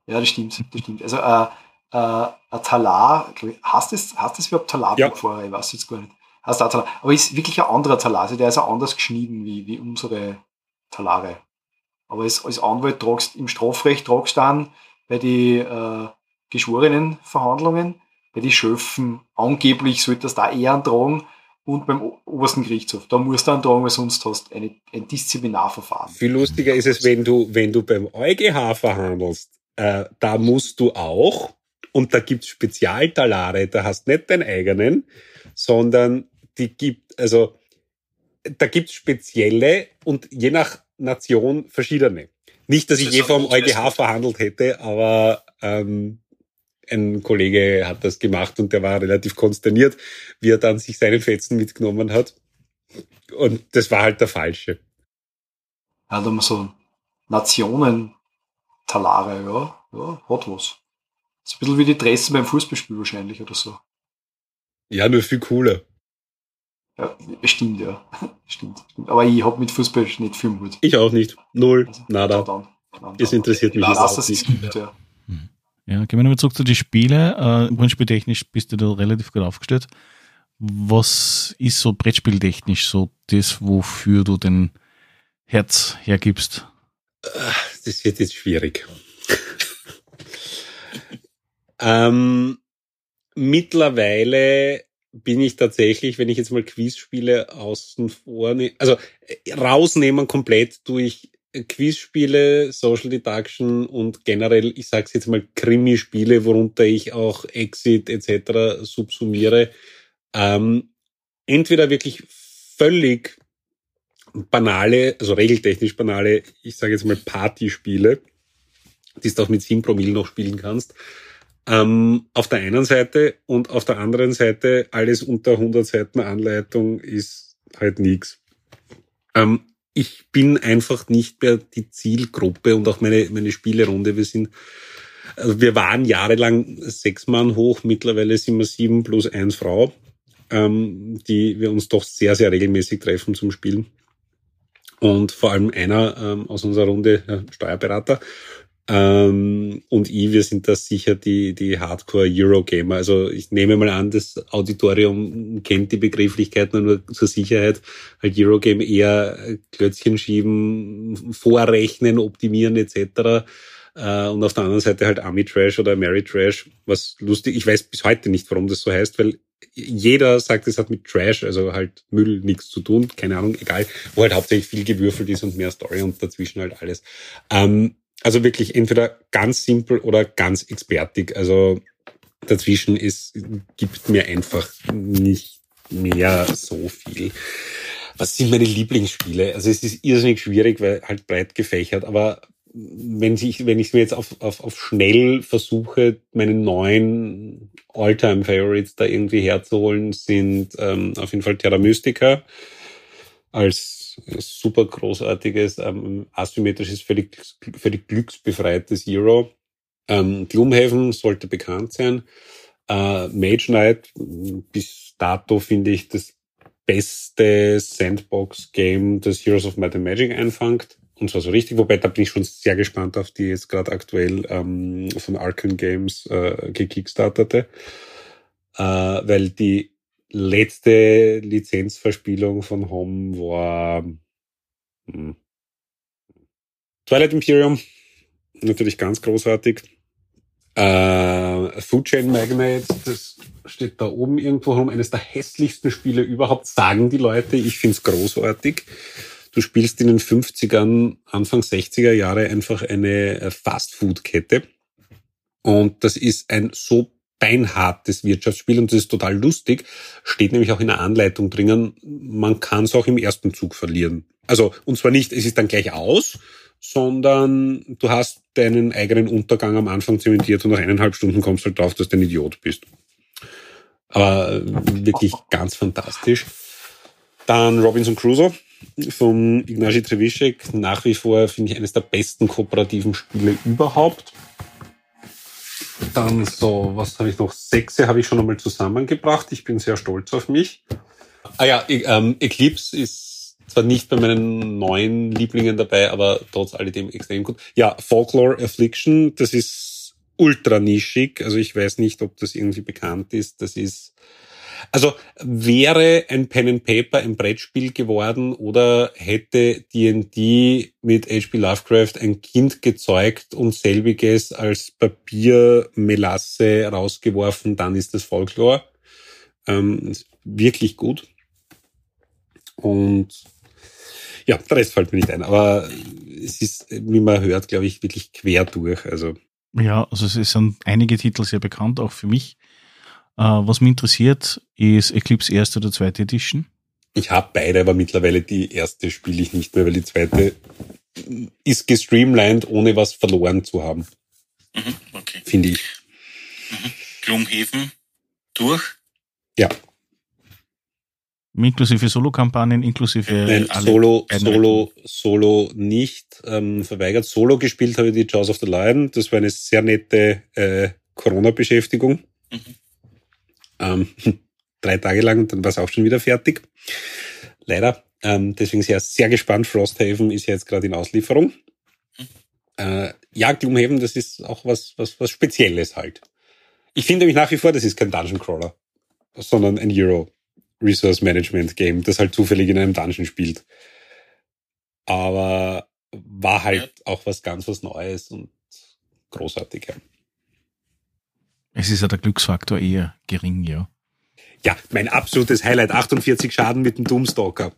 Ja, das stimmt, das stimmt. Also, äh, äh, ein Talar, heißt das, heißt das überhaupt Talar Ja. vorher? Ich weiß jetzt gar nicht. Heißt auch Talar. Aber ist wirklich ein anderer Talar, also der ist auch anders geschnitten wie, wie unsere Talare. Aber als, als Anwalt tragst im Strafrecht tragst du dann bei die äh, geschworenen Verhandlungen, bei die Schöffen, angeblich solltest du da eher tragen und beim obersten Gerichtshof. Da musst du einen tragen, weil sonst hast du eine, ein Disziplinarverfahren. Viel lustiger ist es, wenn du, wenn du beim EuGH verhandelst, äh, da musst du auch, und da gibt's Spezialtalare, da hast nicht deinen eigenen, sondern die gibt, also da gibt's spezielle und je nach Nation verschiedene. Nicht, dass ich Das je vom EuGH verhandelt hätte, aber ähm, ein Kollege hat das gemacht und der war relativ konsterniert, wie er dann sich seinen Fetzen mitgenommen hat. Und das war halt der falsche. Ja, da haben so Nationen-Talare, ja, ja, hat was. Das ist ein bisschen wie die Dressen beim Fußballspiel wahrscheinlich oder so. Ja, nur viel cooler. Ja, stimmt, ja. stimmt, stimmt. Aber ich hab mit Fußball nicht viel im Hut. Ich auch nicht. Null, Also, nada. dann, dann, Es interessiert mich dass es nicht. gibt, ja. Ja, gehen wir nochmal zurück zu den Spielen. Äh, Brettspieltechnisch bist du da relativ gut aufgestellt. Was ist so Brettspieltechnisch so das, wofür du den Herz hergibst? Das wird jetzt schwierig. ähm, mittlerweile bin ich tatsächlich, wenn ich jetzt mal Quizspiele außen vor, ne- also äh, rausnehmen komplett durch Quizspiele, Social Deduction und generell, ich sag's jetzt mal Krimispiele, worunter ich auch Exit etc. subsumiere. Ähm, entweder wirklich völlig banale, also regeltechnisch banale, ich sage jetzt mal Partyspiele, die du auch mit 7 Promille noch spielen kannst. Ähm, auf der einen Seite und auf der anderen Seite alles unter 100 Seiten Anleitung ist halt nix. Ähm, ich bin einfach nicht mehr die Zielgruppe und auch meine, meine Spielerunde. Wir sind, also wir waren jahrelang sechs Mann hoch, mittlerweile sind wir sieben plus eins Frau, ähm, die wir uns doch sehr, sehr regelmäßig treffen zum Spielen. Und vor allem einer ähm, aus unserer Runde, Steuerberater, ähm, und ich, wir sind da sicher die, die Hardcore-Eurogamer. Also ich nehme mal an, das Auditorium kennt die Begrifflichkeiten nur zur Sicherheit. Halt Eurogame eher Klötzchen schieben, vorrechnen, optimieren etc. Äh, und auf der anderen Seite halt Army Trash oder Mary Trash, was lustig, ich weiß bis heute nicht, warum das so heißt, weil jeder sagt, es hat mit Trash, also halt Müll nichts zu tun, keine Ahnung, egal, wo halt hauptsächlich viel gewürfelt ist und mehr Story und dazwischen halt alles. Ähm, also wirklich entweder ganz simpel oder ganz expertig. Also dazwischen ist, gibt mir einfach nicht mehr so viel. Was sind meine Lieblingsspiele? Also es ist irrsinnig schwierig, weil halt breit gefächert, aber wenn ich, wenn ich mir jetzt auf, auf, auf schnell versuche, meine neuen All-Time-Favorites da irgendwie herzuholen, sind ähm, auf jeden Fall Terra Mystica als super großartiges, ähm, asymmetrisches, völlig, völlig glücksbefreites Zero. Ähm, Gloomhaven sollte bekannt sein. Äh, Mage Knight, bis dato finde ich das beste Sandbox-Game, das Heroes of Might and Magic einfangt. Und zwar so richtig, wobei da bin ich schon sehr gespannt auf die jetzt gerade aktuell ähm, von Arcan Games äh, gekickstartete. Äh, weil die letzte Lizenzverspielung von Home war hm. Twilight Imperium, natürlich ganz großartig. Äh, Food Chain Magnate, das steht da oben irgendwo rum, eines der hässlichsten Spiele überhaupt, sagen die Leute. Ich find's großartig. Du spielst in den 50ern, Anfang 60er Jahre einfach eine Fast-Food-Kette. Und das ist ein so beinhartes Wirtschaftsspiel und das ist total lustig. Steht nämlich auch in der Anleitung drinnen, man kann es auch im ersten Zug verlieren. Also, und zwar nicht, es ist dann gleich aus, sondern du hast deinen eigenen Untergang am Anfang zementiert und nach eineinhalb Stunden kommst du halt drauf, dass du ein Idiot bist. Aber wirklich ganz fantastisch. Dann Robinson Crusoe von Ignacy Trzewiczek. Nach wie vor finde ich eines der besten kooperativen Spiele überhaupt. Dann so, was habe ich noch? Sechse habe ich schon einmal zusammengebracht. Ich bin sehr stolz auf mich. Ah ja, ähm, Eclipse ist zwar nicht bei meinen neuen Lieblingen dabei, aber trotz alledem extrem gut. Ja, Folklore Affliction, das ist ultra nischig. Also ich weiß nicht, ob das irgendwie bekannt ist. Das ist also wäre ein Pen and Paper ein Brettspiel geworden oder hätte D&D mit H.P. Lovecraft ein Kind gezeugt und selbiges als Papiermelasse rausgeworfen, dann ist das Folklore. Ähm, wirklich gut. Und ja, der Rest fällt mir nicht ein, aber es ist, wie man hört, glaube ich, wirklich quer durch. Also Ja, also es sind einige Titel sehr bekannt, auch für mich. Äh, was mich interessiert, ist Eclipse erste oder zweite Edition. Ich habe beide, aber mittlerweile die erste spiele ich nicht mehr, weil die zweite ist gestreamlined, ohne was verloren zu haben, Okay. finde ich. Gloomhaven durch? Ja. Inklusive Solo-Kampagnen, inklusive Nein, alle Solo. Solo, Solo nicht ähm, verweigert. Solo gespielt habe ich die Jaws of the Lion. Das war eine sehr nette äh, Corona-Beschäftigung. Mhm. Ähm, drei Tage lang und dann war es auch schon wieder fertig. Leider. Ähm, deswegen sehr, sehr gespannt. Frosthaven ist ja jetzt gerade in Auslieferung. Mhm. Äh, ja, Gloomhaven, das ist auch was, was, was Spezielles halt. Ich finde nämlich nach wie vor, das ist kein Dungeon Crawler, sondern ein Euro Resource Management Game, das halt zufällig in einem Dungeon spielt. Aber war halt auch was ganz was Neues und großartig. Ja. Es ist ja der Glücksfaktor eher gering, ja. Ja, mein absolutes Highlight, 48 Schaden mit dem Doomstalker.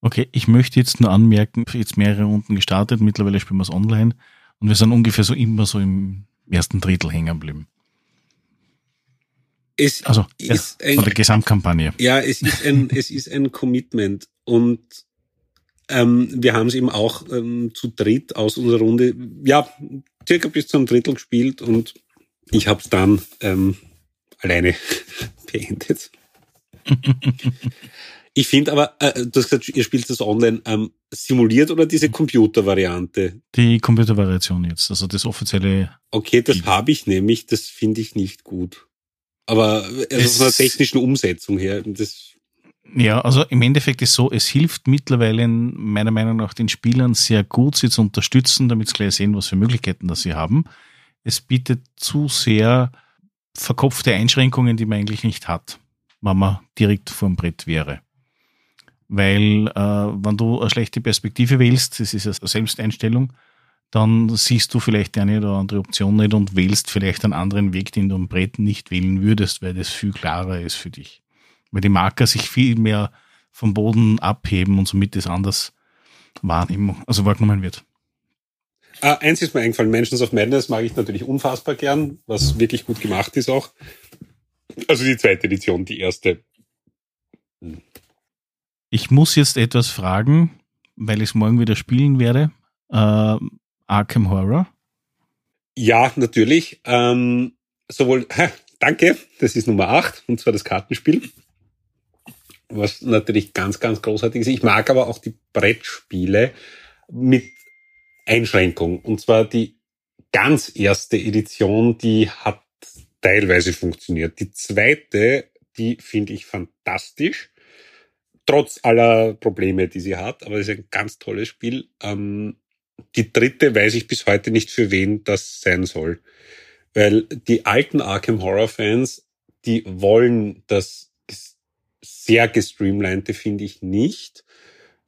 Okay, ich möchte jetzt nur anmerken, jetzt mehrere Runden gestartet, mittlerweile spielen wir es online und wir sind ungefähr so immer so im ersten Drittel hängen geblieben. Es Also ist ja, ein, von der Gesamtkampagne. ja, es ist ein, es ist ein Commitment und ähm, wir haben es eben auch ähm, zu dritt aus unserer Runde, ja, circa bis zum Drittel gespielt und ich habe es dann ähm, alleine beendet. ich finde aber, äh, du hast gesagt, ihr spielt das online ähm, simuliert oder diese Computer-Variante? Die Computervariation jetzt, also das offizielle. Okay, das habe ich nämlich, das finde ich nicht gut. Aber also Es- von der technischen Umsetzung her, das Ja, also im Endeffekt ist so, es hilft mittlerweile meiner Meinung nach den Spielern sehr gut, sie zu unterstützen, damit sie gleich sehen, was für Möglichkeiten das sie haben. Es bietet zu sehr verkopfte Einschränkungen, die man eigentlich nicht hat, wenn man direkt vor dem Brett wäre. Weil äh, wenn du eine schlechte Perspektive wählst, das ist eine Selbsteinstellung, dann siehst du vielleicht eine oder andere Option nicht und wählst vielleicht einen anderen Weg, den du am Brett nicht wählen würdest, weil das viel klarer ist für dich weil die Marker sich viel mehr vom Boden abheben und somit das anders wahrnehmen, also wahrgenommen wird. Ah, eins ist mir eingefallen, Mansions of Madness mag ich natürlich unfassbar gern, was wirklich gut gemacht ist auch. Also die zweite Edition, die erste. Ich muss jetzt etwas fragen, weil ich es morgen wieder spielen werde. Äh, Arkham Horror. Ja, natürlich. Ähm, sowohl, ha, danke, das ist Nummer 8, und zwar das Kartenspiel. Was natürlich ganz, ganz großartig ist. Ich mag aber auch die Brettspiele mit Einschränkung. Und zwar die ganz erste Edition, die hat teilweise funktioniert. Die zweite, die finde ich fantastisch. Trotz aller Probleme, die sie hat, aber es ist ein ganz tolles Spiel. Ähm, die dritte weiß ich bis heute nicht, für wen das sein soll. Weil die alten Arkham Horror Fans, die wollen das sehr gestreamlinete, finde ich nicht.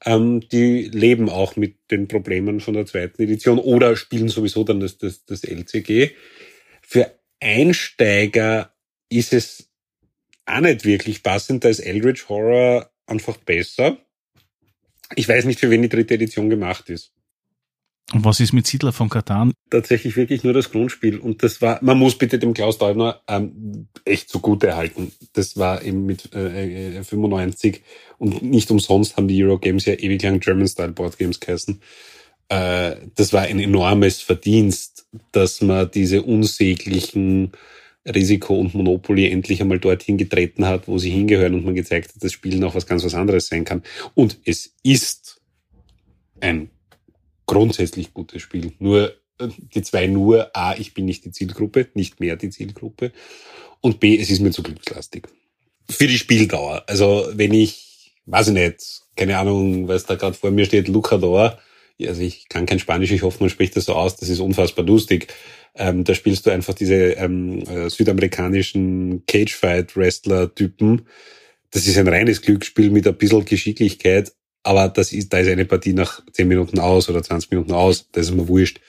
Ähm, die leben auch mit den Problemen von der zweiten Edition oder spielen sowieso dann das, das, das LCG. Für Einsteiger ist es auch nicht wirklich passend. Da ist Eldritch Horror einfach besser. Ich weiß nicht, für wen die dritte Edition gemacht ist Und was ist mit Siedler von Katan? tatsächlich wirklich nur das Grundspiel. Und das war, man muss bitte dem Klaus Deubner ähm, echt zugute erhalten. Das war eben mit äh, äh, 95 und nicht umsonst haben die Eurogames ja ewig lang German-Style Boardgames geheißen. Äh, das war ein enormes Verdienst, dass man diese unsäglichen Risiko und Monopoly endlich einmal dorthin getreten hat, wo sie hingehören und man gezeigt hat, dass Spielen auch was ganz was anderes sein kann. Und es ist ein grundsätzlich gutes Spiel. Nur äh, die zwei nur, A, ich bin nicht die Zielgruppe, nicht mehr die Zielgruppe. Und B, es ist mir zu glückslastig. Für die Spieldauer. Also wenn ich, weiß ich nicht, keine Ahnung, was da gerade vor mir steht, Lucador, also ich kann kein Spanisch, ich hoffe, man spricht das so aus, das ist unfassbar lustig. Ähm, da spielst du einfach diese ähm, äh, südamerikanischen Cagefight-Wrestler-Typen. Das ist ein reines Glücksspiel mit ein bisschen Geschicklichkeit, aber das ist, da ist eine Partie nach 10 Minuten aus oder 20 Minuten aus, das ist mir wurscht.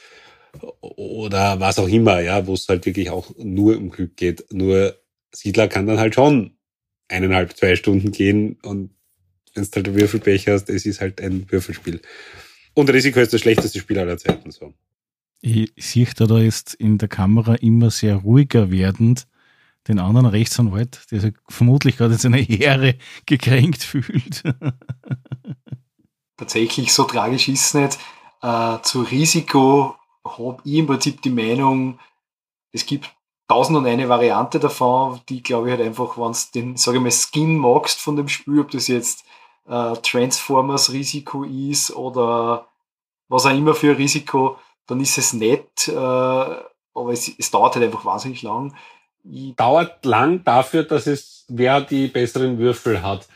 Oder was auch immer, ja, wo es halt wirklich auch nur um Glück geht. Nur Siedler kann dann halt schon eineinhalb, zwei Stunden gehen und wenn du halt einen Würfelpech hast, es ist halt ein Würfelspiel. Und Risiko ist das schlechteste Spiel aller Zeiten, so. Ich sehe da jetzt in der Kamera immer sehr ruhiger werdend den anderen Rechtsanwalt, der sich vermutlich gerade in seiner Ehre gekränkt fühlt. Tatsächlich so tragisch ist es nicht. Äh, zu Risiko habe ich im Prinzip die Meinung, es gibt tausend und eine Variante davon, die glaube ich halt einfach, wenn du den, sage ich mal, Skin magst von dem Spiel, ob das jetzt äh, Transformers Risiko ist oder was auch immer für ein Risiko, dann ist es nett, äh, aber es, es dauert halt einfach wahnsinnig lang. Dauert lang dafür, dass es wer die besseren Würfel hat.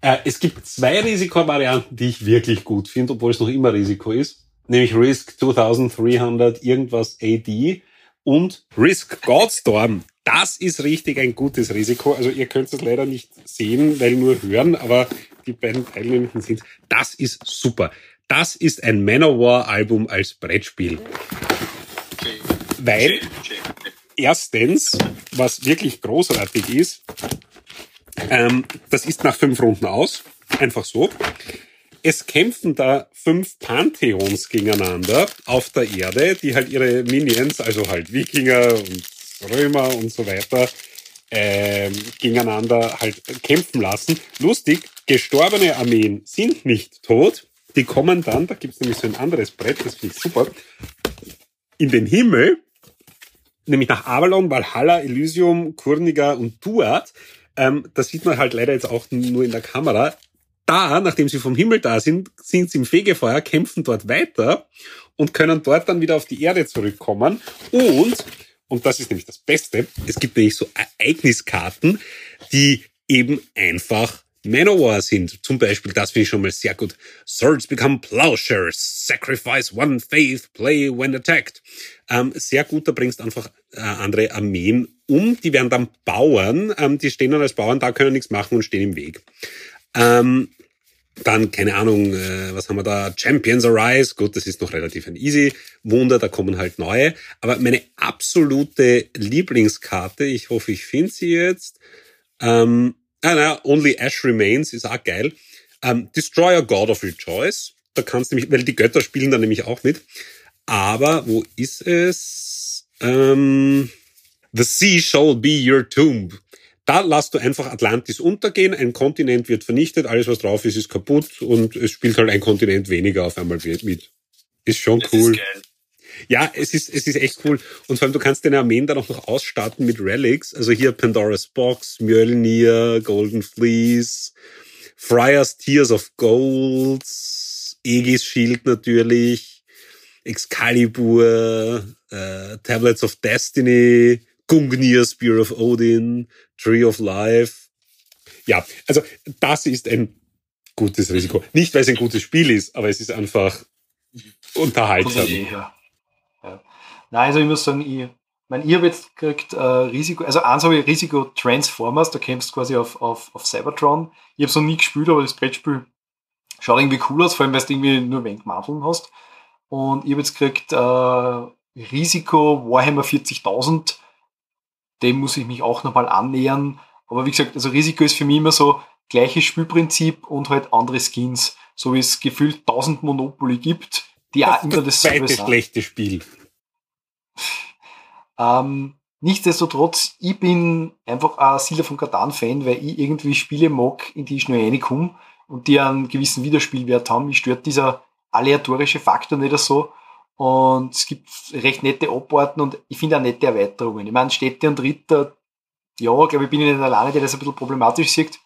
Äh, es gibt zwei Risikovarianten, die ich wirklich gut finde, obwohl es noch immer Risiko ist. Nämlich Risk 2300 irgendwas AD und Risk Godstorm. Das ist richtig ein gutes Risiko. Also ihr könnt es leider nicht sehen, weil nur hören, aber die beiden Teilnehmenden sind. Das ist super. Das ist ein Manowar-Album als Brettspiel. Weil erstens, was wirklich großartig ist, ähm, das ist nach fünf Runden aus. Einfach so. Es kämpfen da fünf Pantheons gegeneinander auf der Erde, die halt ihre Minions, also halt Wikinger und Römer und so weiter, ähm, gegeneinander halt kämpfen lassen. Lustig, gestorbene Armeen sind nicht tot. Die kommen dann, da gibt's nämlich so ein anderes Brett, das finde ich super, in den Himmel, nämlich nach Avalon, Valhalla, Elysium, Kurniga und Tuat. Ähm, das sieht man halt leider jetzt auch nur in der Kamera. Da, nachdem sie vom Himmel da sind, sind sie im Fegefeuer, kämpfen dort weiter und können dort dann wieder auf die Erde zurückkommen. Und, und das ist nämlich das Beste, es gibt nämlich so Ereigniskarten, die eben einfach Manowar sind. Zum Beispiel, das finde ich schon mal sehr gut. Swords become plowshares. Sacrifice one faith. Play when attacked. Ähm, sehr gut, da bringst einfach äh, andere Armeen um. Die werden dann Bauern. Ähm, die stehen dann als Bauern da, können nichts machen und stehen im Weg. Ähm, dann, keine Ahnung, äh, was haben wir da? Champions Arise. Gut, das ist noch relativ ein easy Wunder, da kommen halt neue. Aber meine absolute Lieblingskarte, ich hoffe, ich finde sie jetzt, ähm, Ah, na, Only Ash Remains ist auch geil. Ähm, Destroy a God of Your Choice. Da kannst du nämlich, weil die Götter spielen da nämlich auch mit. Aber wo ist es? Ähm, The Sea shall be your tomb. Da lässt du einfach Atlantis untergehen, ein Kontinent wird vernichtet, alles was drauf ist, ist kaputt und es spielt halt ein Kontinent weniger auf einmal mit. Ist schon das cool. Ist. Ja, es ist, es ist echt cool. Und vor allem, du kannst deine Armeen dann auch noch ausstatten mit Relics. Also hier Pandora's Box, Mjölnir, Golden Fleece, Friar's Tears of Gold, Aegis Shield natürlich, Excalibur, äh, Tablets of Destiny, Gungnir, Spear of Odin, Tree of Life. Ja, also das ist ein gutes Risiko. Nicht, weil es ein gutes Spiel ist, aber es ist einfach unterhaltsam. Nein, also ich muss sagen, ich, mein, ich habe jetzt gekriegt äh, Risiko, also eins habe ich Risiko Transformers, da kämpfst du quasi auf, auf, auf Cybertron. Ich habe es noch nie gespielt, aber das Brettspiel schaut irgendwie cool aus, vor allem weil du irgendwie nur wenig Manteln hast. Und ich habe jetzt gekriegt äh, Risiko Warhammer 40.000, dem muss ich mich auch nochmal annähern. Aber wie gesagt, also Risiko ist für mich immer so gleiches Spielprinzip und halt andere Skins. So wie es gefühlt 1000 Monopoly gibt, die das auch immer dasselbe sind. Das schlechte Spiel. Ähm, nichtsdestotrotz, ich bin einfach ein Siedler von Katan-Fan, weil ich irgendwie Spiele mag, in die ich schnell reinkomme und die einen gewissen Wiederspielwert haben. Mich stört dieser aleatorische Faktor nicht so. Und es gibt recht nette Abarten und ich finde auch nette Erweiterungen. Ich meine, Städte und Ritter, ja, glaube ich, bin ich nicht alleine, der das ein bisschen problematisch sieht.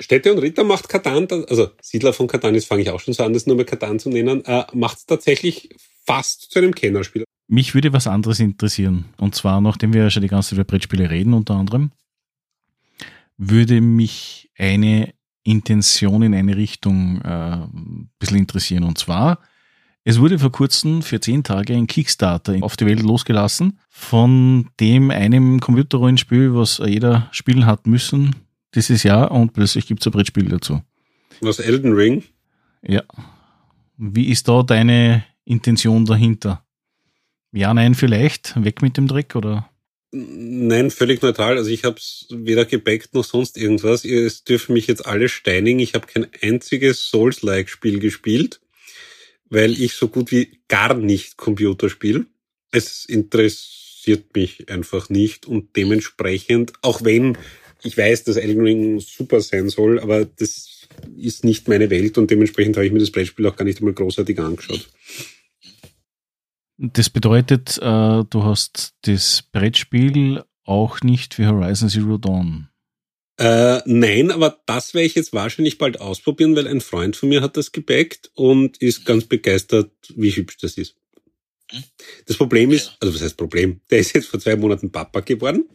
Städte und Ritter macht Katan, also Siedler von Katan, jetzt fange ich auch schon so an, das nur mit Katan zu nennen, äh, macht es tatsächlich fast zu einem Kennerspiel. Mich würde was anderes interessieren. Und zwar, nachdem wir ja schon die ganze Zeit über Brettspiele reden, unter anderem, würde mich eine Intention in eine Richtung äh, ein bisschen interessieren. Und zwar, es wurde vor kurzem für zehn Tage ein Kickstarter auf die Welt losgelassen von dem einem Computerrollenspiel, was jeder spielen hat müssen dieses Jahr und plötzlich gibt es ein Brettspiel dazu. Was Elden Ring? Ja. Wie ist da deine Intention dahinter? Ja, nein, vielleicht. Weg mit dem Dreck oder? Nein, völlig neutral. Also ich habe es weder gebackt noch sonst irgendwas. Es dürfen mich jetzt alle steinigen. Ich habe kein einziges Souls-like-Spiel gespielt, weil ich so gut wie gar nicht Computer spiele. Es interessiert mich einfach nicht und dementsprechend, auch wenn ich weiß, dass Elden Ring super sein soll, aber das ist nicht meine Welt und dementsprechend habe ich mir das Brettspiel auch gar nicht einmal großartig angeschaut. Das bedeutet, äh, du hast das Brettspiel auch nicht für Horizon Zero Dawn. Äh, nein, aber das werde ich jetzt wahrscheinlich bald ausprobieren, weil ein Freund von mir hat das gebackt und ist ganz begeistert, wie hübsch das ist. Das Problem ist, also was heißt Problem? Der ist jetzt vor zwei Monaten Papa geworden.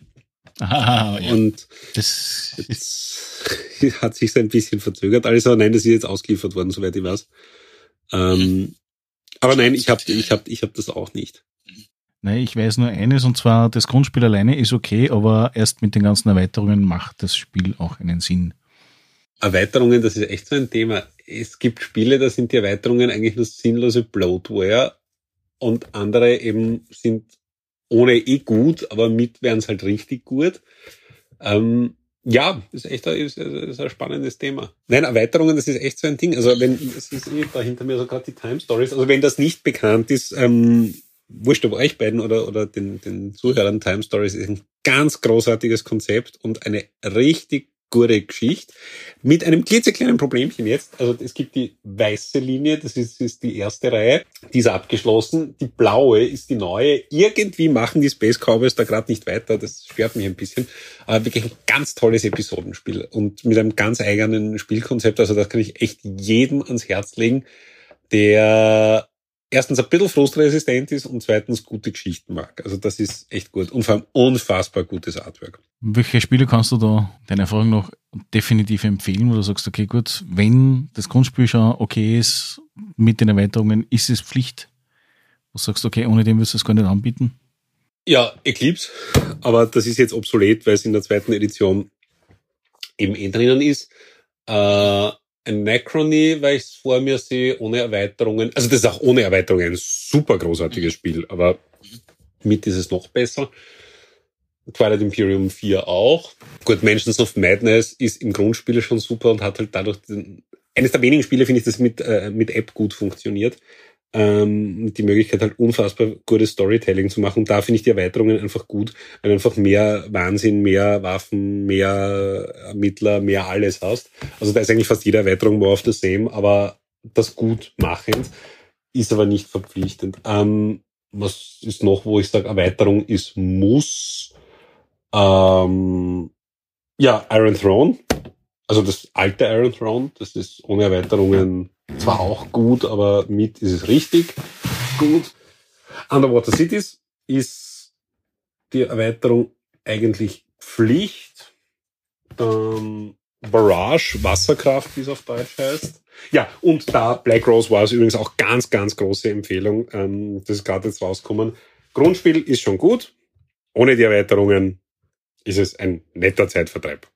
Ah, ja. Und das jetzt hat sich so ein bisschen verzögert. Alles, aber nein, das ist jetzt ausgeliefert worden, soweit ich weiß. Ähm, aber nein, ich habe ich hab, ich hab das auch nicht. Nein, ich weiß nur eines, und zwar das Grundspiel alleine ist okay, aber erst mit den ganzen Erweiterungen macht das Spiel auch einen Sinn. Erweiterungen, das ist echt so ein Thema. Es gibt Spiele, da sind die Erweiterungen eigentlich nur sinnlose Bloatware und andere eben sind ohne eh gut, aber mit wären es halt richtig gut. Ähm, ja, ist echt ein, ist, ist ein spannendes Thema. Nein, Erweiterungen, das ist echt so ein Ding. Also wenn, es ist eh da hinter mir so gerade die Time Stories. Also wenn das nicht bekannt ist, ähm, wurscht ob euch beiden oder, oder den, den Zuhörern, Time Stories ist ein ganz großartiges Konzept und eine richtig gute Geschichte. Mit einem klitzekleinen Problemchen jetzt. Also es gibt die weiße Linie, das ist, ist die erste Reihe, die ist abgeschlossen. Die blaue ist die neue. Irgendwie machen die Space Cowboys da gerade nicht weiter. Das stört mich ein bisschen. Aber wirklich ein ganz tolles Episodenspiel und mit einem ganz eigenen Spielkonzept. Also das kann ich echt jedem ans Herz legen, der erstens ein bisschen frustresistent ist und zweitens gute Geschichten mag. Also das ist echt gut und vor allem unfassbar gutes Artwork. Welche Spiele kannst du da deiner Erfahrung noch definitiv empfehlen, wo du sagst, okay, gut, wenn das Grundspiel schon okay ist mit den Erweiterungen, ist es Pflicht? Du sagst, okay, ohne dem wirst du es gar nicht anbieten? Ja, Eclipse, aber das ist jetzt obsolet, weil es in der zweiten Edition eben eh drinnen ist. Äh, Anachrony, weil ich es vor mir sehe, ohne Erweiterungen. Also das ist auch ohne Erweiterungen ein super großartiges Spiel, aber mit ist es noch besser. Twilight Imperium 4 auch. Gut, Mansions of Madness ist im Grundspiel schon super und hat halt dadurch den, eines der wenigen Spiele, finde ich, das mit, äh, mit App gut funktioniert ähm, die Möglichkeit halt unfassbar gutes Storytelling zu machen. Und da finde ich die Erweiterungen einfach gut, weil einfach mehr Wahnsinn, mehr Waffen, mehr Ermittler, mehr alles hast. Also da ist eigentlich fast jede Erweiterung more of the same, aber das gut machend ist aber nicht verpflichtend. Ähm, was ist noch, wo ich sage, Erweiterung ist Muss? Ähm, ja, Iron Throne. Also das alte Iron Throne, das ist ohne Erweiterungen zwar auch gut, aber mit ist es richtig gut. Underwater Cities ist die Erweiterung eigentlich Pflicht. Dann Barrage, Wasserkraft, wie es auf Deutsch heißt. Ja, und da Black Rose war es übrigens auch ganz, ganz große Empfehlung. Ähm, das ist gerade jetzt rausgekommen. Grundspiel ist schon gut. Ohne die Erweiterungen ist es ein netter Zeitvertreib.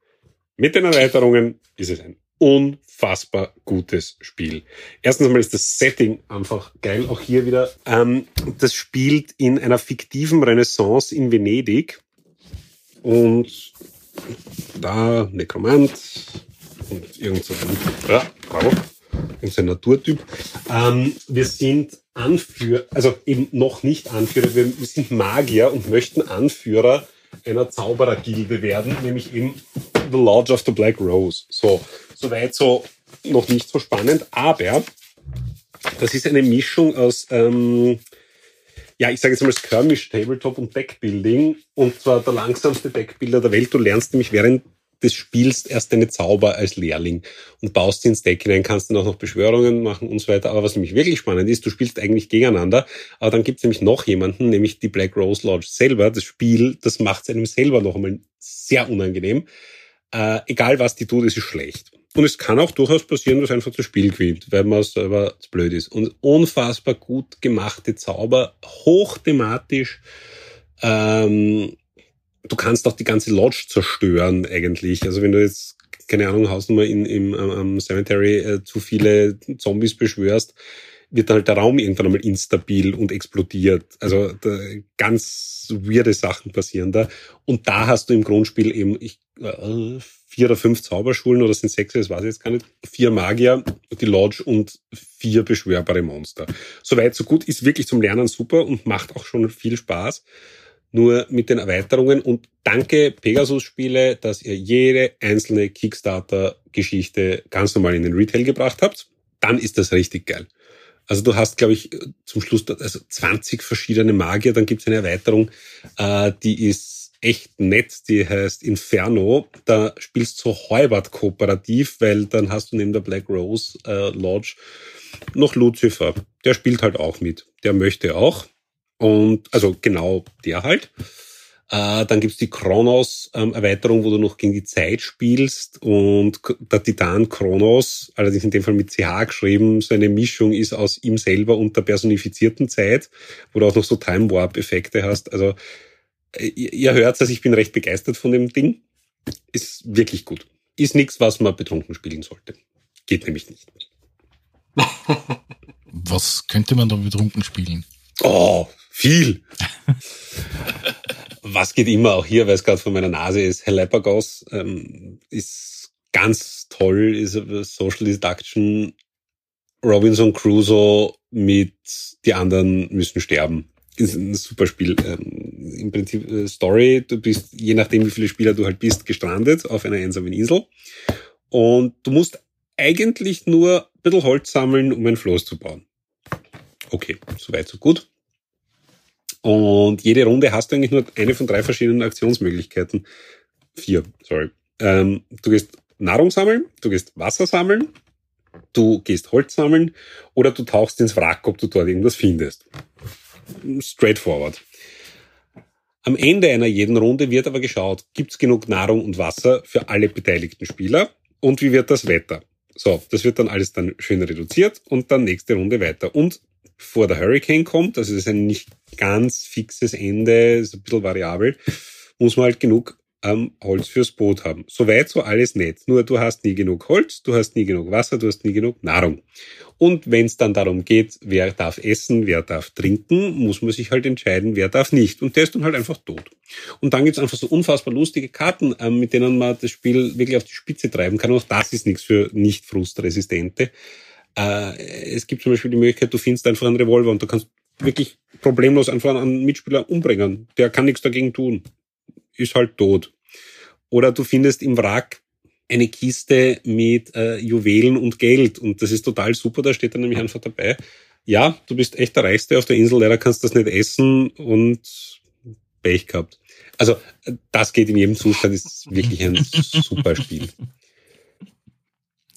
Mit den Erweiterungen ist es ein unfassbar gutes Spiel. Erstens einmal ist das Setting einfach geil. Auch hier wieder. Ähm, das spielt in einer fiktiven Renaissance in Venedig. Und da Nekromant und irgend so ein, ja, bravo, irgendein Naturtyp. Ähm, wir sind Anführer, also eben noch nicht Anführer, wir sind Magier und möchten Anführer einer Zauberergilde werden, nämlich eben The Lodge of the Black Rose. So, soweit so noch nicht so spannend, aber das ist eine Mischung aus, ähm, ja, ich sage jetzt mal Skirmish, Tabletop und Deckbuilding und zwar der langsamste Deckbuilder der Welt. Du lernst nämlich während des Spiels erst deine Zauber als Lehrling und baust sie ins Deck hinein, kannst dann auch noch Beschwörungen machen und so weiter. Aber was nämlich wirklich spannend ist, du spielst eigentlich gegeneinander, aber dann gibt es nämlich noch jemanden, nämlich die Black Rose Lodge selber. Das Spiel, das macht es einem selber noch einmal sehr unangenehm. Äh, egal was die tut, es ist schlecht. Und es kann auch durchaus passieren, dass einfach das Spiel gewinnt, weil man selber zu blöd ist. Und unfassbar gut gemachte Zauber, hochthematisch. Ähm, du kannst auch die ganze Lodge zerstören eigentlich. Also wenn du jetzt, keine Ahnung, Hausnummer im am Cemetery äh, zu viele Zombies beschwörst, wird dann halt der Raum irgendwann einmal instabil und explodiert. Also ganz weirde Sachen passieren da. Und da hast du im Grundspiel eben ich, äh, vier oder fünf Zauberschulen oder sind sechs, das weiß ich jetzt gar nicht, vier Magier, die Lodge und vier beschwörbare Monster. Soweit, so gut, ist wirklich zum Lernen super und macht auch schon viel Spaß. Nur mit den Erweiterungen und danke Pegasus-Spiele, dass ihr jede einzelne Kickstarter-Geschichte ganz normal in den Retail gebracht habt. Dann ist das richtig geil. Also du hast, glaube ich, zum Schluss also 20 verschiedene Magier. Dann gibt es eine Erweiterung, äh, die ist echt nett, die heißt Inferno. Da spielst du Heubert kooperativ, weil dann hast du neben der Black Rose äh, Lodge noch Lucifer. Der spielt halt auch mit. Der möchte auch. Und also genau der halt. Äh, dann gibt's die Kronos-Erweiterung, wo du noch gegen die Zeit spielst und der Titan Kronos, allerdings in dem Fall mit CH geschrieben, so eine Mischung ist aus ihm selber und der personifizierten Zeit, wo du auch noch so Time Warp-Effekte hast. Also äh, ihr hört dass ich bin recht begeistert von dem Ding. Ist wirklich gut. Ist nichts, was man betrunken spielen sollte. Geht nämlich nicht. was könnte man da betrunken spielen? Oh, viel. Was geht immer auch hier, weil es gerade vor meiner Nase ist, Galapagos ähm, ist ganz toll, ist Social Deduction. Robinson Crusoe mit die anderen müssen sterben. Ist ein super Spiel. Ähm, Im Prinzip äh, Story, du bist, je nachdem wie viele Spieler du halt bist, gestrandet auf einer einsamen Insel. Und du musst eigentlich nur ein bisschen Holz sammeln, um ein Floß zu bauen. Okay, soweit, so gut. Und jede Runde hast du eigentlich nur eine von drei verschiedenen Aktionsmöglichkeiten. Vier, sorry. Ähm, du gehst Nahrung sammeln, du gehst Wasser sammeln, du gehst Holz sammeln oder du tauchst ins Wrack, ob du dort irgendwas findest. Straightforward. Am Ende einer jeden Runde wird aber geschaut, gibt es genug Nahrung und Wasser für alle beteiligten Spieler und wie wird das Wetter. So, das wird dann alles dann schön reduziert und dann nächste Runde weiter. Und vor der Hurricane kommt, also das ist ein nicht ganz fixes Ende, ist ein bisschen variabel, muss man halt genug ähm, Holz fürs Boot haben. Soweit so alles nett. Nur du hast nie genug Holz, du hast nie genug Wasser, du hast nie genug Nahrung. Und wenn es dann darum geht, wer darf essen, wer darf trinken, muss man sich halt entscheiden, wer darf nicht. Und der ist dann halt einfach tot. Und dann gibt's einfach so unfassbar lustige Karten, ähm, mit denen man das Spiel wirklich auf die Spitze treiben kann. Auch das ist nichts für nicht frustresistente. Äh, es gibt zum Beispiel die Möglichkeit, du findest einfach einen Revolver und du kannst wirklich problemlos einfach einen Mitspieler umbringen. Der kann nichts dagegen tun. Ist halt tot. Oder du findest im Wrack eine Kiste mit äh, Juwelen und Geld und das ist total super, da steht dann nämlich einfach dabei, ja, du bist echt der Reichste auf der Insel, leider kannst du das nicht essen und Pech gehabt. Also das geht in jedem Zustand, ist wirklich ein super Spiel.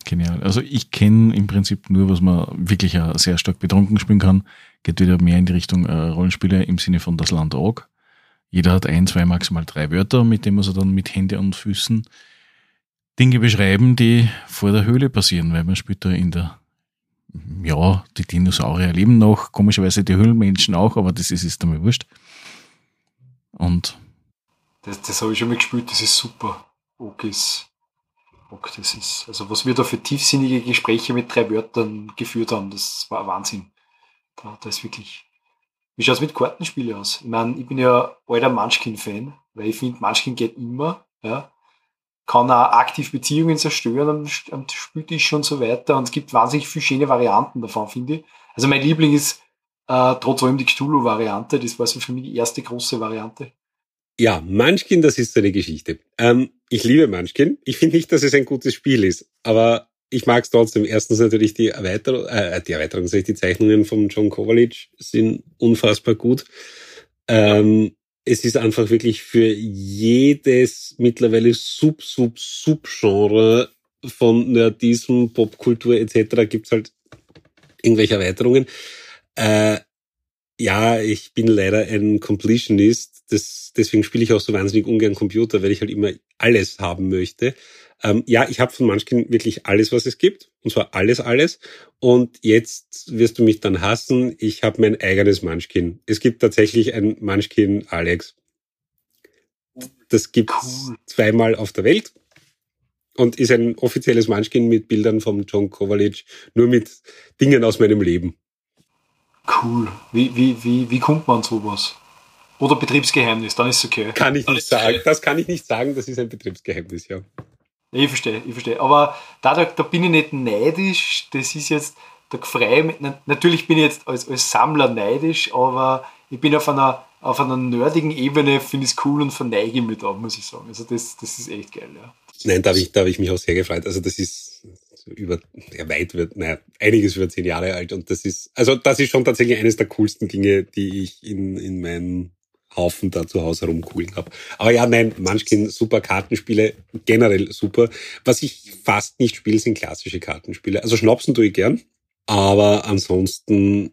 Genial. Also ich kenne im Prinzip nur, was man wirklich sehr stark betrunken spielen kann. Geht wieder mehr in die Richtung äh, Rollenspiele im Sinne von das Land Org. Jeder hat ein, zwei, maximal drei Wörter, mit denen muss er dann mit Hände und Füßen Dinge beschreiben, die vor der Höhle passieren, weil man spielt da in der, ja, die Dinosaurier leben noch, komischerweise die Höhlenmenschen auch, aber das ist, ist mir wurscht. Und das, das habe ich schon mal gespielt, das ist super. Okis. Bock das ist. Also was wir da für tiefsinnige Gespräche mit drei Wörtern geführt haben, das war Wahnsinn. Da, da ist wirklich. Wie schaut es mit Kartenspielen aus? Ich meine, ich bin ja alter Munchkin-Fan, weil ich finde, Munchkin geht immer, ja. Kann auch aktiv Beziehungen zerstören am, am Spieltisch und so weiter. Und es gibt wahnsinnig viele schöne Varianten davon, finde ich. Also mein Liebling ist äh, trotz allem die Cthulhu-Variante. Das war so für mich die erste große Variante. Ja, Munchkin, das ist so eine Geschichte. Ähm, ich liebe Munchkin. Ich finde nicht, dass es ein gutes Spiel ist, aber ich mag es trotzdem. Erstens natürlich die Erweiterung, äh, die Erweiterung, die Zeichnungen von John Kovalic sind unfassbar gut. Ähm, es ist einfach wirklich für jedes mittlerweile Sub, Sub, Sub-Genre von Nerdism, Popkultur etc. gibt's halt irgendwelche Erweiterungen. Äh, ja, ich bin leider ein Completionist. Das, deswegen spiele ich auch so wahnsinnig ungern Computer, weil ich halt immer alles haben möchte. Ähm, ja, ich habe von Munchkin wirklich alles, was es gibt. Und zwar alles, alles. Und jetzt wirst du mich dann hassen. Ich habe mein eigenes Munchkin. Es gibt tatsächlich ein Munchkin Alex. Das gibt cool. zweimal auf der Welt und ist ein offizielles Munchkin mit Bildern von John Kovalic, nur mit Dingen aus meinem Leben. Cool. Wie, wie, wie, wie kommt man sowas? Oder Betriebsgeheimnis, dann ist es okay. Kann ich nicht sagen. Okay. Das kann ich nicht sagen, das ist ein Betriebsgeheimnis, ja. Ich verstehe, ich verstehe. Aber da, da, bin ich nicht neidisch. Das ist jetzt, da freue Natürlich bin ich jetzt als, als Sammler neidisch, aber ich bin auf einer, auf einer nerdigen Ebene, finde ich es cool und verneige mich da, muss ich sagen. Also das, das ist echt geil, ja. Nein, da habe ich, da habe ich mich auch sehr gefreut. Also das ist über, ja, weit wird, naja, einiges über zehn Jahre alt und das ist, also das ist schon tatsächlich eines der coolsten Dinge, die ich in, in meinem Haufen da zu Hause rumkugeln habe. Aber ja, nein, Munchkin, super Kartenspiele, generell super. Was ich fast nicht spiele, sind klassische Kartenspiele. Also Schnapsen tue ich gern, aber ansonsten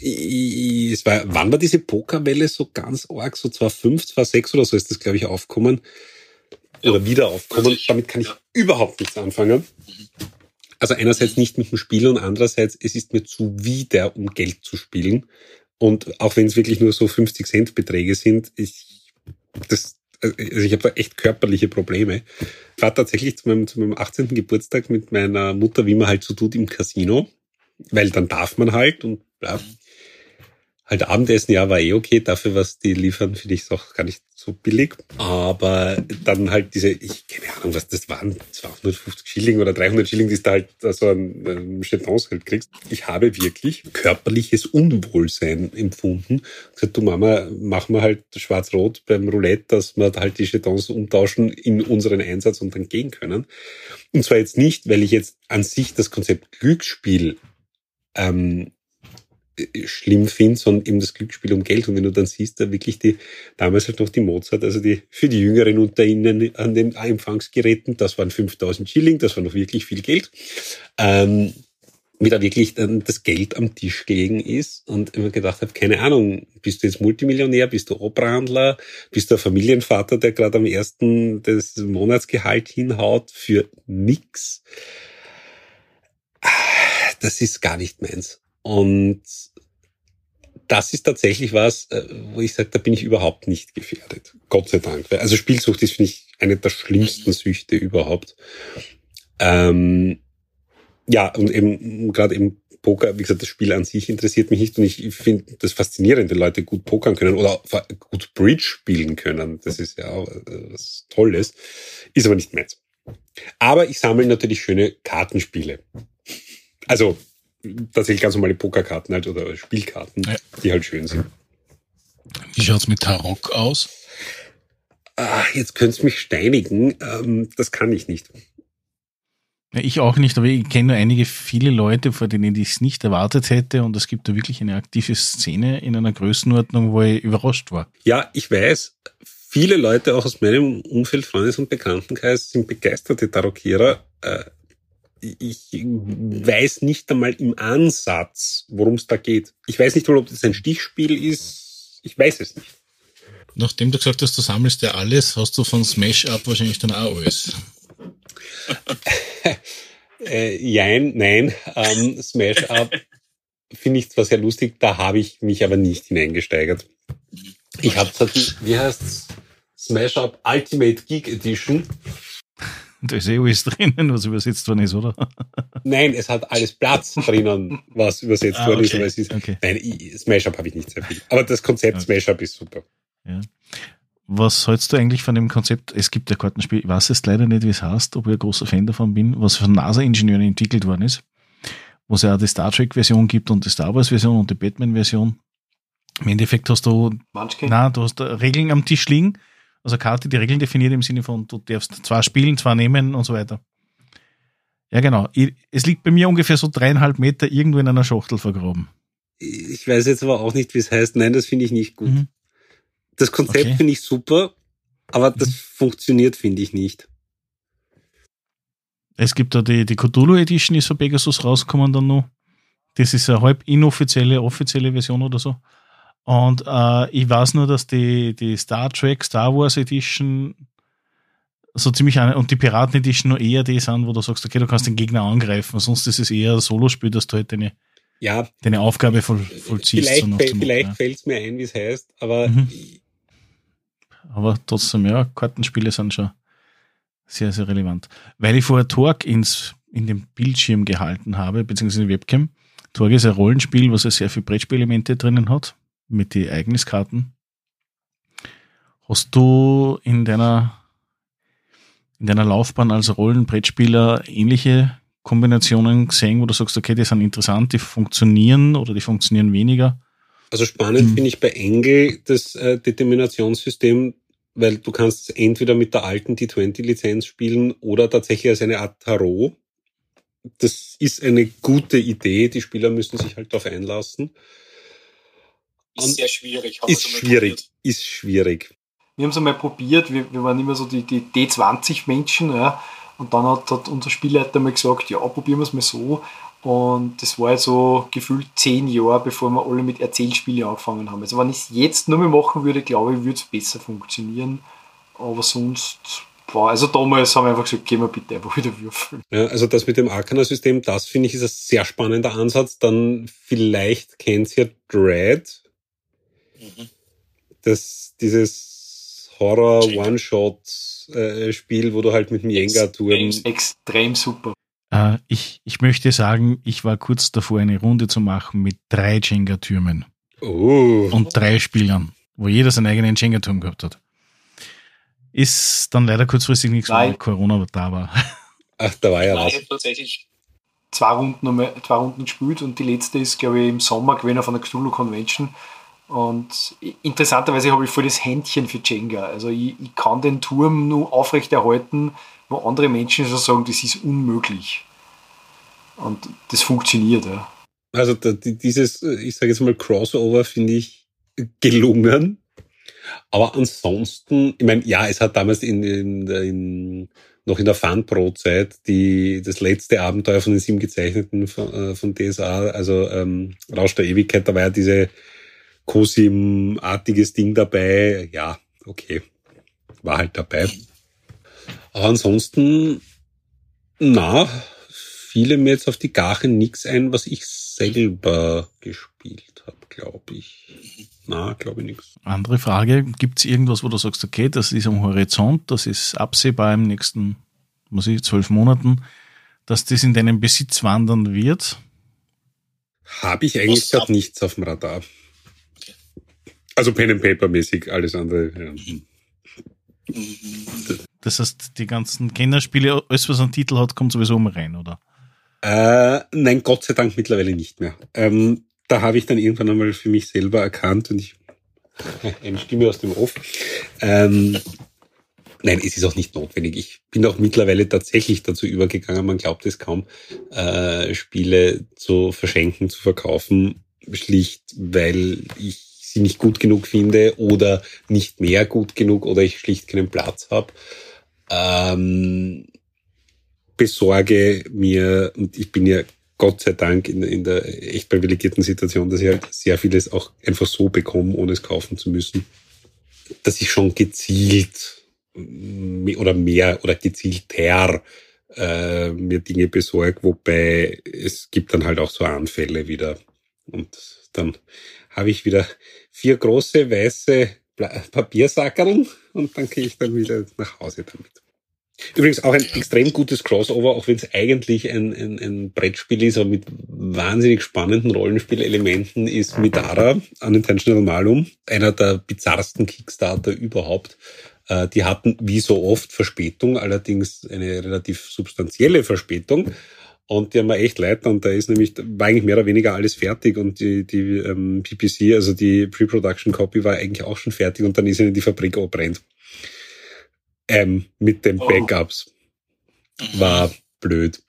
es war, wann war diese Pokerwelle so ganz arg? So 2005, 2006 oder so ist das, glaube ich, aufgekommen. Oder wieder aufgekommen. Damit kann ich überhaupt nichts anfangen. Also einerseits nicht mit dem Spiel und andererseits, es ist mir zuwider, um Geld zu spielen. Und auch wenn es wirklich nur so 50 Cent Beträge sind, ich, das, also ich habe da echt körperliche Probleme. Ich war tatsächlich zu meinem, zu meinem 18. Geburtstag mit meiner Mutter, wie man halt so tut, im Casino. Weil dann darf man halt und ja, halt Abendessen, ja, war eh okay. Dafür, was die liefern, finde ich es auch gar nicht so billig. Aber dann halt diese, ich keine Ahnung, was das waren, 250 Schilling oder 300 Schilling, die du halt so ein, ein Chetons halt kriegst. Ich habe wirklich körperliches Unwohlsein empfunden. Gesagt, du Mama, machen wir halt schwarz-rot beim Roulette, dass wir halt die Chetons umtauschen in unseren Einsatz und dann gehen können. Und zwar jetzt nicht, weil ich jetzt an sich das Konzept Glücksspiel ähm, schlimm finde, sondern eben das Glücksspiel um Geld. Und wenn du dann siehst, da wirklich die, damals halt noch die Mozart, also die, für die Jüngeren unter ihnen an den Empfangsgeräten, das waren 5000 Schilling, das war noch wirklich viel Geld. Ähm, wie da wirklich dann das Geld am Tisch gelegen ist und immer gedacht habe, keine Ahnung, bist du jetzt Multimillionär, bist du Operahandler, bist du ein Familienvater, der gerade am ersten des Monatsgehalt hinhaut für nix. Das ist gar nicht meins. Und das ist tatsächlich was, äh, wo ich sage, da bin ich überhaupt nicht gefährdet. Gott sei Dank. Also Spielsucht ist, finde ich, eine der schlimmsten Süchte überhaupt. Ähm, ja, und eben gerade im Poker, wie gesagt, das Spiel an sich interessiert mich nicht und ich finde das faszinierend, wenn Leute gut pokern können oder gut Bridge spielen können. Das ist ja auch äh, was Tolles. Ist aber nicht meins. Aber ich sammle natürlich schöne Kartenspiele. Also tatsächlich ganz normale Pokerkarten halt oder Spielkarten, ja. die halt schön sind. Wie schaut's mit Tarok aus? Ah, jetzt könntest mich steinigen. Ähm, das kann ich nicht. Ich auch nicht, aber ich kenne nur einige, viele Leute, vor denen ich es nicht erwartet hätte und es gibt da wirklich eine aktive Szene in einer Größenordnung, wo ich überrascht war. Ja, ich weiß, viele Leute auch aus meinem Umfeld, Freundes- und Bekanntenkreis sind begeisterte Tarokierer. Äh, ich weiß nicht einmal im Ansatz, worum es da geht. Ich weiß nicht, ob das ein Stichspiel ist. Ich weiß es nicht. Nachdem du gesagt hast, du sammelst ja alles, hast du von Smash Up wahrscheinlich dann auch alles. äh, jein, nein. Ähm, Smash Up finde ich zwar sehr lustig, da habe ich mich aber nicht hineingesteigert. Ich habe die, wie heißt's? Smash Up Ultimate Geek Edition. Da ist eh alles drinnen, was übersetzt worden ist, oder? Nein, es hat alles Platz drinnen, was übersetzt ah, worden okay. ist. Aber es ist okay. Nein, Smash-Up habe ich nicht sehr viel. Aber das Konzept okay. Smash-Up ist super. Ja. Was hältst du eigentlich von dem Konzept? Es gibt ja Kartenspiel, ich weiß jetzt leider nicht, wie es heißt, ob ich ein großer Fan davon bin, was von NASA-Ingenieuren entwickelt worden ist, wo es ja auch die Star Trek-Version gibt und die Star Wars-Version und die Batman-Version. Im Endeffekt hast du, Munchkin? nein, du hast Regeln am Tisch liegen also Karte, die Regeln definiert im Sinne von, du darfst zwei spielen, zwei nehmen und so weiter. Ja, genau. Es liegt bei mir ungefähr so dreieinhalb Meter irgendwo in einer Schachtel vergraben. Ich weiß jetzt aber auch nicht, wie es heißt. Nein, das finde ich nicht gut. Mhm. Das Konzept okay. finde ich super, aber das mhm. funktioniert, finde ich nicht. Es gibt da die, die Cthulhu Edition, ist von Pegasus rausgekommen dann noch. Das ist eine halb inoffizielle, offizielle Version oder so. Und äh, ich weiß nur, dass die, die Star Trek, Star Wars Edition so ziemlich eine, und die Piraten Edition nur eher die sind, wo du sagst, okay, du kannst den Gegner angreifen, sonst ist es eher ein Solospiel, dass du halt deine, ja, deine Aufgabe voll, vollziehst. Vielleicht, so vielleicht ja. fällt es mir ein, wie es heißt, aber. Mhm. Aber trotzdem, ja, Kartenspiele sind schon sehr, sehr relevant. Weil ich vorher Torque ins, in den Bildschirm gehalten habe, beziehungsweise in die Webcam. Torque ist ein Rollenspiel, was ja sehr viele Brettspielelemente drinnen hat mit den Ereigniskarten. Hast du in deiner, in deiner Laufbahn als Rollenbrettspieler ähnliche Kombinationen gesehen, wo du sagst, okay, die sind interessant, die funktionieren oder die funktionieren weniger? Also spannend hm. finde ich bei Engel das äh, Determinationssystem, weil du kannst entweder mit der alten T20-Lizenz spielen oder tatsächlich als eine Art Tarot. Das ist eine gute Idee. Die Spieler müssen sich halt darauf einlassen. Ist sehr schwierig. Ist schwierig. Probiert. Ist schwierig. Wir haben es einmal probiert. Wir, wir waren immer so die, die D20-Menschen. Ja. Und dann hat, hat unser Spielleiter mal gesagt, ja, probieren wir es mal so. Und das war so gefühlt zehn Jahre, bevor wir alle mit Erzählspielen angefangen haben. Also wenn ich es jetzt nur mehr machen würde, glaube ich, würde es besser funktionieren. Aber sonst, boah, also damals haben wir einfach gesagt, gehen wir bitte einfach wieder würfeln. Ja, also das mit dem Arcana-System, das finde ich ist ein sehr spannender Ansatz. Dann vielleicht kennt ihr Dread. Mhm. Das, dieses Horror-One-Shot-Spiel, äh, wo du halt mit dem Jenga-Turm... Extrem super. Äh, ich, ich möchte sagen, ich war kurz davor, eine Runde zu machen mit drei Jenga-Türmen. Oh. Und drei Spielern, wo jeder seinen eigenen Jenga-Turm gehabt hat. Ist dann leider kurzfristig nichts, weil Corona da war. Ach, da war ja was. tatsächlich zwei Runden, zwei Runden gespielt und die letzte ist, glaube ich, im Sommer gewesen auf einer Cthulhu Convention. Und interessanterweise habe ich voll das Händchen für Jenga. Also ich, ich kann den Turm nur aufrechterhalten, wo andere Menschen schon sagen, das ist unmöglich. Und das funktioniert, ja. Also dieses, ich sage jetzt mal, Crossover finde ich gelungen. Aber ansonsten, ich meine, ja, es hat damals in, in, in noch in der Fun-Pro-Zeit die das letzte Abenteuer von den sieben gezeichneten von, äh, von DSA, also ähm, Rausch der Ewigkeit, da war ja diese Cosim-artiges Ding dabei. Ja, okay, war halt dabei. Aber ansonsten, na, fiele mir jetzt auf die Gache nichts ein, was ich selber gespielt habe, glaube ich. Na, glaube ich nichts. Andere Frage, gibt es irgendwas, wo du sagst, okay, das ist am Horizont, das ist absehbar im nächsten, muss ich, zwölf Monaten, dass das in deinen Besitz wandern wird? Habe ich eigentlich gerade nichts auf dem Radar. Also Pen and Paper mäßig, alles andere. Ja. Das heißt, die ganzen Kennerspiele, alles was einen Titel hat, kommt sowieso immer rein, oder? Äh, nein, Gott sei Dank mittlerweile nicht mehr. Ähm, da habe ich dann irgendwann einmal für mich selber erkannt und ich eine Stimme aus dem Off. Ähm, nein, es ist auch nicht notwendig. Ich bin auch mittlerweile tatsächlich dazu übergegangen, man glaubt es kaum, äh, Spiele zu verschenken, zu verkaufen, schlicht weil ich sie nicht gut genug finde oder nicht mehr gut genug oder ich schlicht keinen Platz habe ähm, besorge mir, und ich bin ja Gott sei Dank in, in der echt privilegierten Situation, dass ich halt sehr vieles auch einfach so bekomme, ohne es kaufen zu müssen, dass ich schon gezielt oder mehr oder gezielter äh, mir Dinge besorge, wobei es gibt dann halt auch so Anfälle wieder. Und dann habe ich wieder vier große weiße Papiersackerl und dann gehe ich dann wieder nach Hause damit. Übrigens auch ein extrem gutes Crossover, auch wenn es eigentlich ein, ein, ein Brettspiel ist, aber mit wahnsinnig spannenden Rollenspielelementen, ist Midara, Unintentional Malum, einer der bizarrsten Kickstarter überhaupt. Äh, die hatten wie so oft Verspätung, allerdings eine relativ substanzielle Verspätung. Und die haben mir echt leid und da ist nämlich, war eigentlich mehr oder weniger alles fertig und die, die ähm, PPC, also die Pre-Production Copy war eigentlich auch schon fertig und dann ist ihnen die Fabrik abbrennt. Ähm, mit den oh. Backups. War blöd.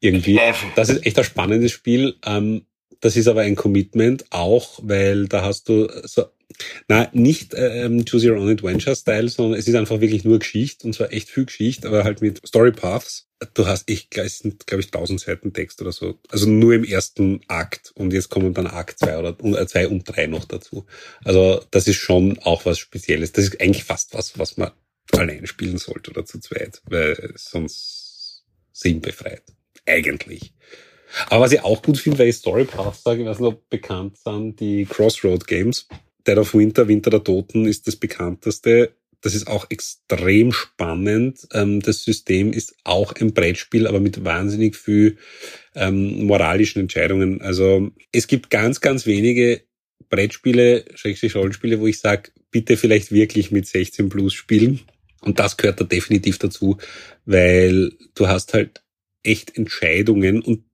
Irgendwie. Das ist echt ein spannendes Spiel. Ähm, das ist aber ein Commitment auch, weil da hast du so na, nicht ähm, Choose Your Own Adventure Style, sondern es ist einfach wirklich nur Geschichte und zwar echt viel Geschichte, aber halt mit Story Paths. Du hast, sind, glaube ich, tausend Seiten Text oder so. Also nur im ersten Akt und jetzt kommen dann Akt zwei oder äh, zwei und drei noch dazu. Also das ist schon auch was Spezielles. Das ist eigentlich fast was, was man allein spielen sollte oder zu zweit, weil sonst sinnbefreit. Eigentlich. Aber was ich auch gut finde, weil ich Story Paths sage, ich weiß nicht, ob bekannt sind, die Crossroad Games Dead of Winter, Winter der Toten ist das bekannteste. Das ist auch extrem spannend. Ähm, das System ist auch ein Brettspiel, aber mit wahnsinnig viel ähm, moralischen Entscheidungen. Also es gibt ganz, ganz wenige Brettspiele, schrägstrich Rollenspiele, wo ich sage, bitte vielleicht wirklich mit 16 plus spielen. Und das gehört da definitiv dazu, weil du hast halt echt Entscheidungen und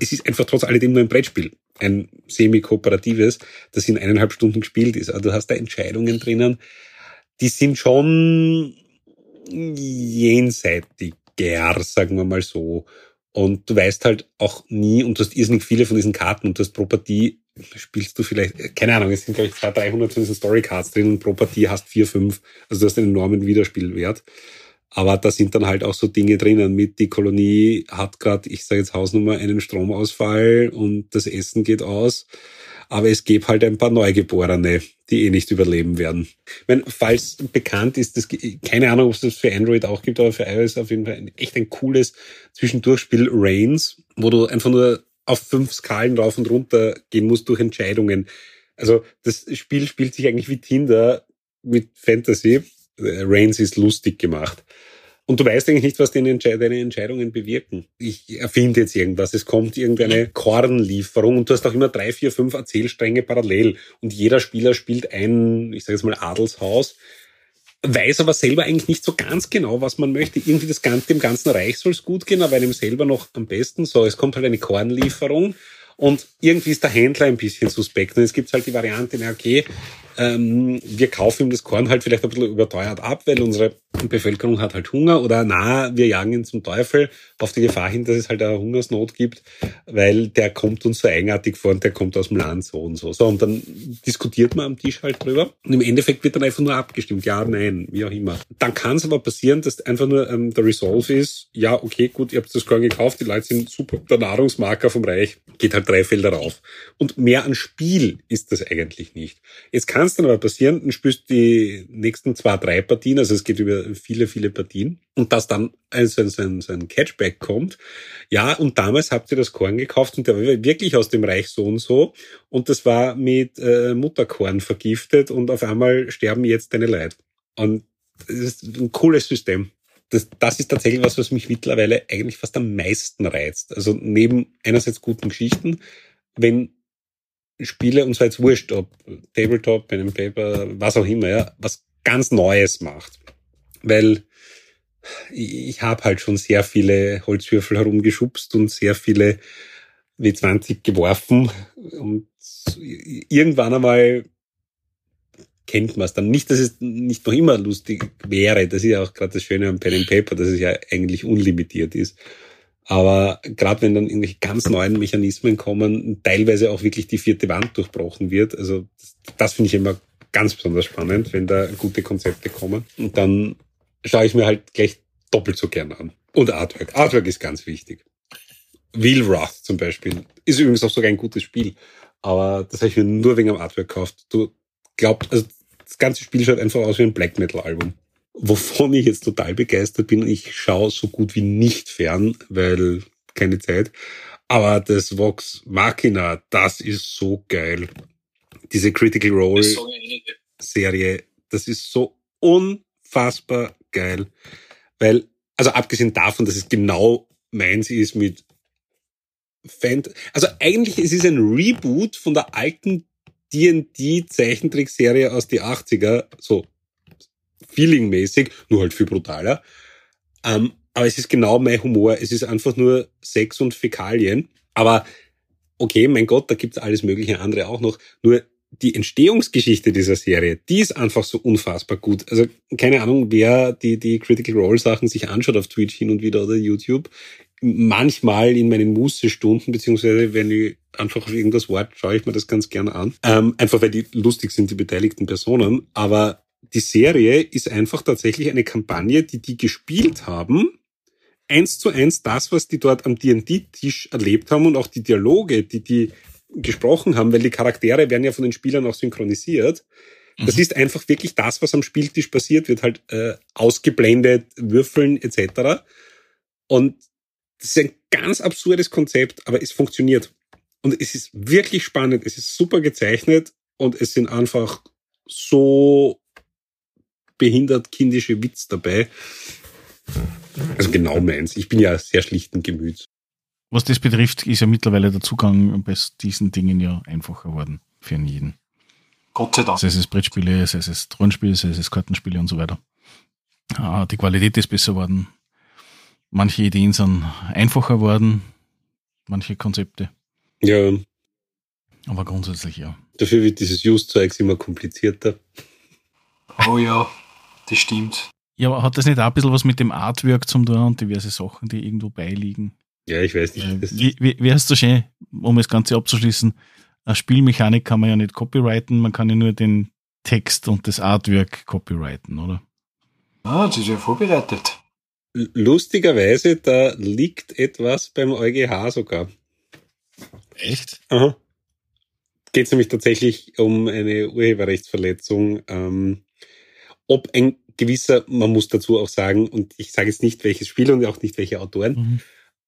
es ist einfach trotz alledem nur ein Brettspiel ein semi-kooperatives, das in eineinhalb Stunden gespielt ist. Also du hast da Entscheidungen drinnen, die sind schon jenseitiger, sagen wir mal so. Und du weißt halt auch nie, und du hast irrsinnig viele von diesen Karten und du hast pro Partie, spielst du vielleicht, keine Ahnung, es sind glaube ich 200, 300 von diesen Story-Cards drin und pro Partie hast vier, fünf. Also du hast einen enormen Wiederspielwert. Aber da sind dann halt auch so Dinge drinnen mit, die Kolonie hat gerade, ich sage jetzt Hausnummer, einen Stromausfall und das Essen geht aus. Aber es gibt halt ein paar Neugeborene, die eh nicht überleben werden. Ich meine, falls bekannt ist, das, keine Ahnung, ob es das für Android auch gibt, aber für iOS auf jeden Fall ein, echt ein cooles Zwischendurchspiel Reigns, wo du einfach nur auf fünf Skalen rauf und runter gehen musst durch Entscheidungen. Also das Spiel spielt sich eigentlich wie Tinder mit Fantasy Reigns ist lustig gemacht. Und du weißt eigentlich nicht, was deine, Entscheidungen bewirken. Ich erfinde jetzt irgendwas. Es kommt irgendeine Kornlieferung und du hast auch immer drei, vier, fünf Erzählstränge parallel. Und jeder Spieler spielt ein, ich sage jetzt mal, Adelshaus, weiß aber selber eigentlich nicht so ganz genau, was man möchte. Irgendwie das Ganze, dem ganzen Reich soll es gut gehen, aber einem selber noch am besten. So, es kommt halt eine Kornlieferung und irgendwie ist der Händler ein bisschen suspekt. Und es gibt halt die Variante, na okay, ähm, wir kaufen ihm das Korn halt vielleicht ein bisschen überteuert ab, weil unsere Bevölkerung hat halt Hunger oder na, wir jagen ihn zum Teufel auf die Gefahr hin, dass es halt eine Hungersnot gibt, weil der kommt uns so eigenartig vor und der kommt aus dem Land so und so. So, und dann diskutiert man am Tisch halt drüber und im Endeffekt wird dann einfach nur abgestimmt, ja, nein, wie auch immer. Dann kann es aber passieren, dass einfach nur ähm, der Resolve ist, ja, okay, gut, ihr habt das Korn gekauft, die Leute sind super, der Nahrungsmarker vom Reich geht halt drei Felder rauf. Und mehr an Spiel ist das eigentlich nicht. Jetzt kann es dann aber passieren, du spielst die nächsten zwei, drei Partien, also es geht über viele, viele Partien, und dass dann so ein, so ein, so ein Catchback kommt. Ja, und damals habt ihr das Korn gekauft und der war wirklich aus dem Reich so und so. Und das war mit äh, Mutterkorn vergiftet und auf einmal sterben jetzt deine Leute. Und das ist ein cooles System. Das, das ist tatsächlich was, was mich mittlerweile eigentlich fast am meisten reizt. Also neben einerseits guten Geschichten, wenn Spiele, und zwar jetzt wurscht, ob Tabletop, Pen and Paper, was auch immer, ja, was ganz Neues macht. Weil ich habe halt schon sehr viele Holzwürfel herumgeschubst und sehr viele W20 geworfen und irgendwann einmal kennt man es dann. Nicht, dass es nicht noch immer lustig wäre. Das ist ja auch gerade das Schöne am Pen and Paper, dass es ja eigentlich unlimitiert ist. Aber gerade wenn dann irgendwelche ganz neuen Mechanismen kommen, teilweise auch wirklich die vierte Wand durchbrochen wird, also das, finde ich immer ganz besonders spannend, wenn da gute Konzepte kommen. Und dann schaue ich mir halt gleich doppelt so gern an. Und Artwork. Artwork ist ganz wichtig. Wheel Wrath zum Beispiel ist übrigens auch sogar ein gutes Spiel. Aber das habe ich mir nur wegen am Artwork gekauft. Du glaubst, also das ganze Spiel schaut einfach aus wie ein Black Metal Album wovon ich jetzt total begeistert bin. Ich schaue so gut wie nicht fern, weil keine Zeit. Aber das Vox Machina, das ist so geil. Diese Critical Role Serie, das ist so unfassbar geil. Weil, also abgesehen davon, dass es genau meins ist mit Fan, also eigentlich es ist ein Reboot von der alten D&D Zeichentrickserie aus die 80er, so feelingmäßig, nur halt viel brutaler. Ähm, aber es ist genau mein Humor. Es ist einfach nur Sex und Fäkalien. Aber okay, mein Gott, da gibt's alles mögliche andere auch noch. Nur die Entstehungsgeschichte dieser Serie, die ist einfach so unfassbar gut. Also keine Ahnung, wer die, die Critical Role Sachen sich anschaut auf Twitch hin und wieder oder YouTube. Manchmal in meinen Mußestunden, beziehungsweise wenn ich einfach auf irgendwas Wort schaue ich mir das ganz gerne an. Ähm, einfach weil die lustig sind, die beteiligten Personen. Aber die Serie ist einfach tatsächlich eine Kampagne, die die gespielt haben, eins zu eins das, was die dort am D&D-Tisch erlebt haben und auch die Dialoge, die die gesprochen haben, weil die Charaktere werden ja von den Spielern auch synchronisiert. Das mhm. ist einfach wirklich das, was am Spieltisch passiert, wird halt äh, ausgeblendet, Würfeln etc. Und das ist ein ganz absurdes Konzept, aber es funktioniert. Und es ist wirklich spannend, es ist super gezeichnet und es sind einfach so behindert kindische Witz dabei. Also genau meins. Ich bin ja sehr schlichten Gemüts. Was das betrifft, ist ja mittlerweile der Zugang bei diesen Dingen ja einfacher geworden für jeden. Gott sei Dank. Sei es Brettspiele, sei es Rollenspiele, sei es Kartenspiele und so weiter. Ah, die Qualität ist besser geworden. Manche Ideen sind einfacher geworden, manche Konzepte. Ja. Aber grundsätzlich ja. Dafür wird dieses Use-Zeugs immer komplizierter. Oh ja. Das stimmt. Ja, aber hat das nicht auch ein bisschen was mit dem Artwork zum tun und diverse Sachen, die irgendwo beiliegen? Ja, ich weiß nicht. Äh, Wie, wie, wie heißt das schön, um das Ganze abzuschließen? Eine Spielmechanik kann man ja nicht copyrighten, man kann ja nur den Text und das Artwork copyrighten, oder? Ah, das ist ja vorbereitet. Lustigerweise, da liegt etwas beim EuGH sogar. Echt? Aha. Geht es nämlich tatsächlich um eine Urheberrechtsverletzung. Ähm, ob ein gewisser, man muss dazu auch sagen, und ich sage jetzt nicht welches Spiel und auch nicht welche Autoren, Mhm.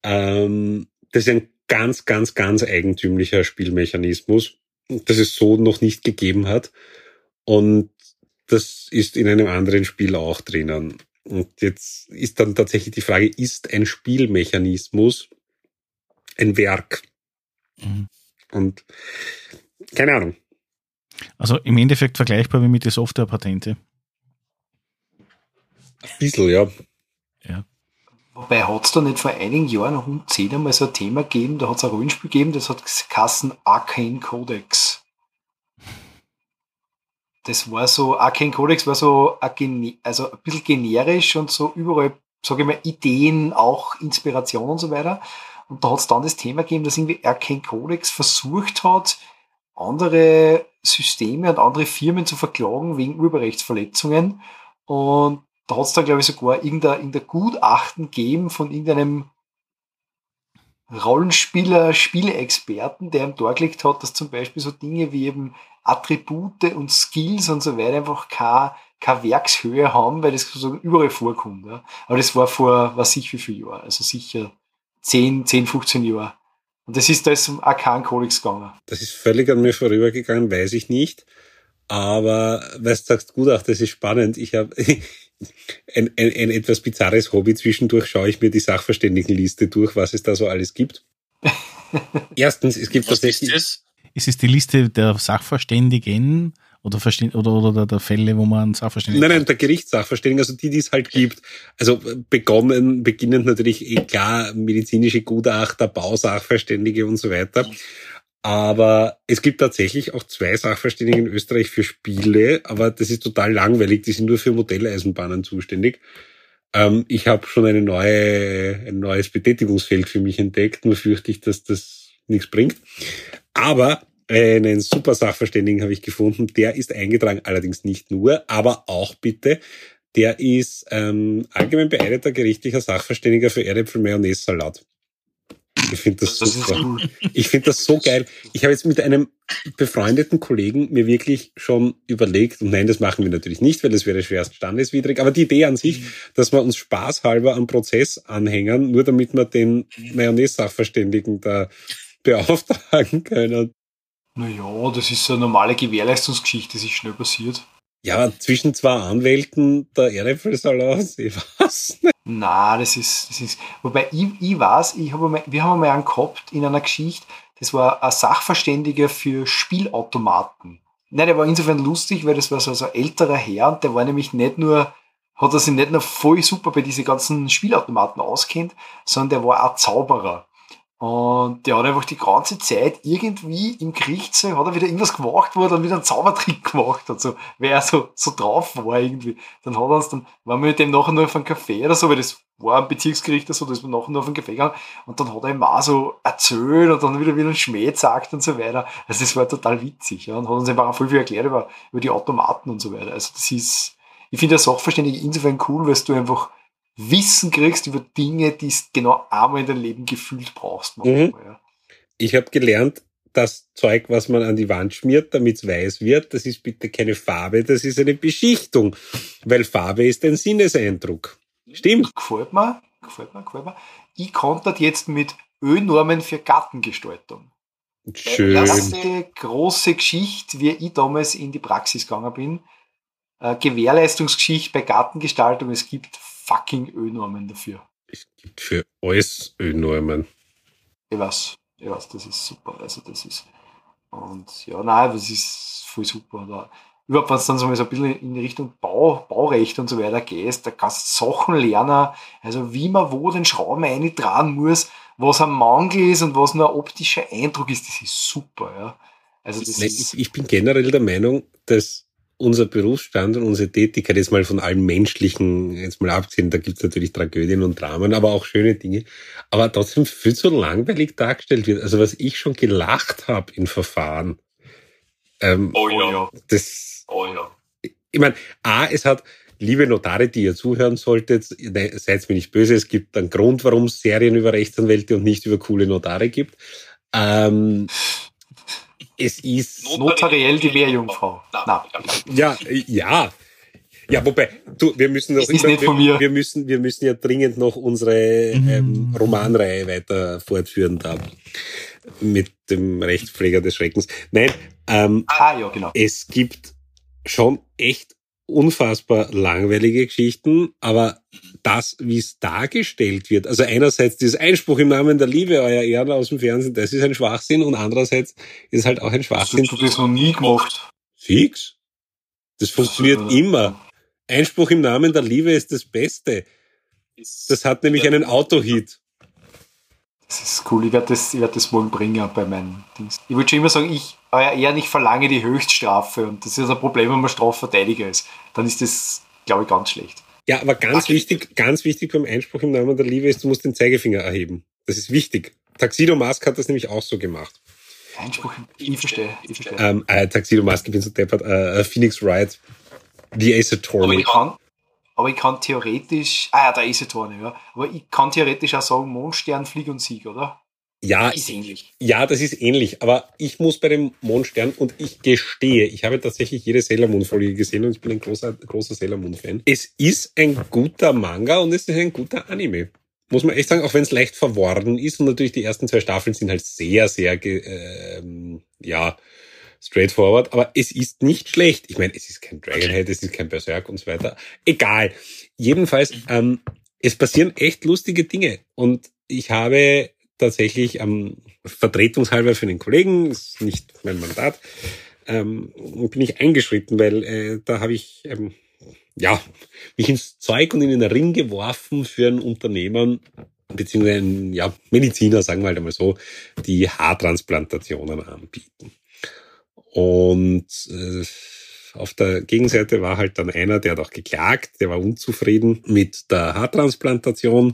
ähm, das ist ein ganz, ganz, ganz eigentümlicher Spielmechanismus, das es so noch nicht gegeben hat. Und das ist in einem anderen Spiel auch drinnen. Und jetzt ist dann tatsächlich die Frage, ist ein Spielmechanismus ein Werk? Mhm. Und keine Ahnung. Also im Endeffekt vergleichbar wie mit den Softwarepatente. Ein bisschen, ja. Wobei hat es da nicht vor einigen Jahren, rund zehn einmal so ein Thema gegeben, da hat es ein Rollenspiel gegeben, das hat Kassen Arcane Codex. Das war so, Arcane Codex war so ein, also ein bisschen generisch und so überall, sage ich mal, Ideen, auch Inspiration und so weiter. Und da hat es dann das Thema gegeben, dass irgendwie Arcane Codex versucht hat, andere Systeme und andere Firmen zu verklagen wegen Urheberrechtsverletzungen. Und da hat es dann, glaube ich, sogar irgendein, irgendein Gutachten gegeben von irgendeinem Rollenspieler, Spieleexperten, der ihm dargelegt hat, dass zum Beispiel so Dinge wie eben Attribute und Skills und so weiter einfach keine, keine Werkshöhe haben, weil das so überall vorkommt. Ja. Aber das war vor, was ich wie viel Jahren, also sicher 10, 10, 15 Jahre. Und das ist da ist um Arkan-Kodex gegangen. Das ist völlig an mir vorübergegangen, weiß ich nicht. Aber, weil du sagst, Gutachter, das ist spannend. Ich habe ein, ein, ein etwas bizarres Hobby. Zwischendurch schaue ich mir die Sachverständigenliste durch, was es da so alles gibt. Erstens, es gibt Was ist tatsächlich, das? Ist es die Liste der Sachverständigen oder, oder, oder der, der Fälle, wo man Sachverständigen nein, nein, der Gerichtssachverständigen, also die, die es halt gibt. Also begonnen, beginnend natürlich eh klar medizinische Gutachter, Bausachverständige und so weiter. Aber es gibt tatsächlich auch zwei Sachverständige in Österreich für Spiele, aber das ist total langweilig. Die sind nur für Modelleisenbahnen zuständig. Ähm, ich habe schon eine neue, ein neues Betätigungsfeld für mich entdeckt, nur fürchte ich, dass das nichts bringt. Aber einen super Sachverständigen habe ich gefunden, der ist eingetragen, allerdings nicht nur, aber auch bitte, der ist ähm, allgemein beeideter gerichtlicher Sachverständiger für Erdäpfel Mayonnaise Salat. Ich finde das, Das super. Ich finde das so geil. Ich habe jetzt mit einem befreundeten Kollegen mir wirklich schon überlegt, und nein, das machen wir natürlich nicht, weil das wäre schwerst standeswidrig, aber die Idee an sich, dass wir uns spaßhalber am Prozess anhängen, nur damit wir den Mayonnaise-Sachverständigen da beauftragen können. Naja, das ist so eine normale Gewährleistungsgeschichte, das ist schnell passiert. Ja, zwischen zwei Anwälten der Erdäpfelsalat, ich weiß nicht. Na, das ist, das ist, wobei ich, ich weiß, ich habe mal, wir haben einmal einen gehabt in einer Geschichte, das war ein Sachverständiger für Spielautomaten. Nein, der war insofern lustig, weil das war so, so ein älterer Herr und der war nämlich nicht nur, hat er sich nicht nur voll super bei diesen ganzen Spielautomaten auskennt, sondern der war auch Zauberer. Und der hat einfach die ganze Zeit irgendwie im Gerichtssaal hat er wieder irgendwas gemacht, wo er dann wieder einen Zaubertrick gemacht hat, so, weil er so, so drauf war irgendwie. Dann hat er uns dann, waren wir mit dem nachher nur auf einen Café oder so, weil das war ein Bezirksgericht oder so, da ist man nachher nur auf einen Café gegangen und dann hat er ihm auch so erzählt und dann wieder wieder einen Schmäh gesagt und so weiter. Also das war total witzig, ja, und hat uns einfach auch viel, viel erklärt über, über die Automaten und so weiter. Also das ist, ich finde der Sachverständige insofern cool, weil du einfach Wissen kriegst über Dinge, die du genau einmal in deinem Leben gefühlt brauchst. manchmal, ja. Ich habe gelernt, das Zeug, was man an die Wand schmiert, damit es weiß wird, das ist bitte keine Farbe, das ist eine Beschichtung. Weil Farbe ist ein Sinneseindruck. Stimmt. Gefällt mir, gefällt mir, gefällt mir. Ich konnte jetzt mit Ölnormen für Gartengestaltung. Schön. Erste große Geschichte, wie ich damals in die Praxis gegangen bin. Äh, Gewährleistungsgeschichte bei Gartengestaltung. Es gibt fucking Ölnormen dafür. Es gibt für alles Ölnormen. Ich weiß, ich weiß, das ist super. Also das ist und ja, nein, das ist voll super. Da, überhaupt, wenn es dann so mal so ein bisschen in die Richtung Bau, Baurecht und so weiter gehst, da kannst du Sachen lernen, also wie man wo den Schrauben eintragen muss, was ein Mangel ist und was nur ein optischer Eindruck ist, das ist super, ja. Also das Nein, ist, ich, ich bin generell der Meinung, dass unser Berufsstand und unsere Tätigkeit, jetzt mal von allem Menschlichen, jetzt mal abgesehen, da gibt's natürlich Tragödien und Dramen, aber auch schöne Dinge, aber trotzdem viel zu langweilig dargestellt wird. Also was ich schon gelacht habe in Verfahren, ähm, Oh ja. das, Oh ja. ich meine, A, es hat, liebe Notare, die ihr zuhören solltet, ne, seid mir nicht böse, es gibt einen Grund, warum es Serien über Rechtsanwälte und nicht über coole Notare gibt. Ähm, es ist, Notariell die Meerjungfrau. Na, ja, ja. Ja, wobei, du, wir müssen Das ist nicht von mir. wir müssen, wir müssen ja dringend noch unsere ähm, Romanreihe weiter fortführen da mit dem Rechtspfleger des Schreckens. Nein, ähm, ah ja, genau. es gibt schon echt unfassbar langweilige Geschichten, aber das, wie es dargestellt wird, also einerseits dieses Einspruch im Namen der Liebe, euer Ehren aus dem Fernsehen, das ist ein Schwachsinn und andererseits ist es halt auch ein Hast Schwachsinn. du das noch nie gemacht? Fix. Das funktioniert äh, immer. Einspruch im Namen der Liebe ist das Beste. Das hat nämlich einen Autohit. Das ist cool, ich werde das, ich werd das morgen bringen bei meinen Dings. Ich würde schon immer sagen, ich, euer Ehren, ich verlange die Höchststrafe und das ist ein Problem, wenn man Strafverteidiger ist. Dann ist das, glaube ich, ganz schlecht. Ja, aber ganz wichtig, ganz wichtig beim Einspruch im Namen der Liebe ist, du musst den Zeigefinger erheben. Das ist wichtig. Taxido Mask hat das nämlich auch so gemacht. Einspruch, ich verstehe, ich verstehe. Ähm, äh, Taxido Mask, ich bin so deppert, äh, Phoenix Wright, The Ace Aber Attorney. ich kann, aber ich kann theoretisch, ah ja, da ist es eine, ja. Aber ich kann theoretisch auch sagen, Mondstern, Flieg und Sieg, oder? Ja, Ist ähnlich. Ja, das ist ähnlich, aber ich muss bei dem Mondstern und ich gestehe, ich habe tatsächlich jede Sailor Moon Folge gesehen und ich bin ein großer, großer Sailor Moon Fan. Es ist ein guter Manga und es ist ein guter Anime. Muss man echt sagen, auch wenn es leicht verworren ist und natürlich die ersten zwei Staffeln sind halt sehr, sehr, ähm, ja, straightforward, aber es ist nicht schlecht. Ich meine, es ist kein Dragonhead, es ist kein Berserk und so weiter. Egal. Jedenfalls, ähm, es passieren echt lustige Dinge und ich habe tatsächlich ähm, vertretungshalber für den Kollegen, ist nicht mein Mandat, ähm, bin ich eingeschritten, weil äh, da habe ich ähm, ja mich ins Zeug und in den Ring geworfen für ein Unternehmen beziehungsweise ein ja, Mediziner, sagen wir halt einmal so, die Haartransplantationen anbieten. Und äh, auf der Gegenseite war halt dann einer, der hat auch geklagt, der war unzufrieden mit der Haartransplantation,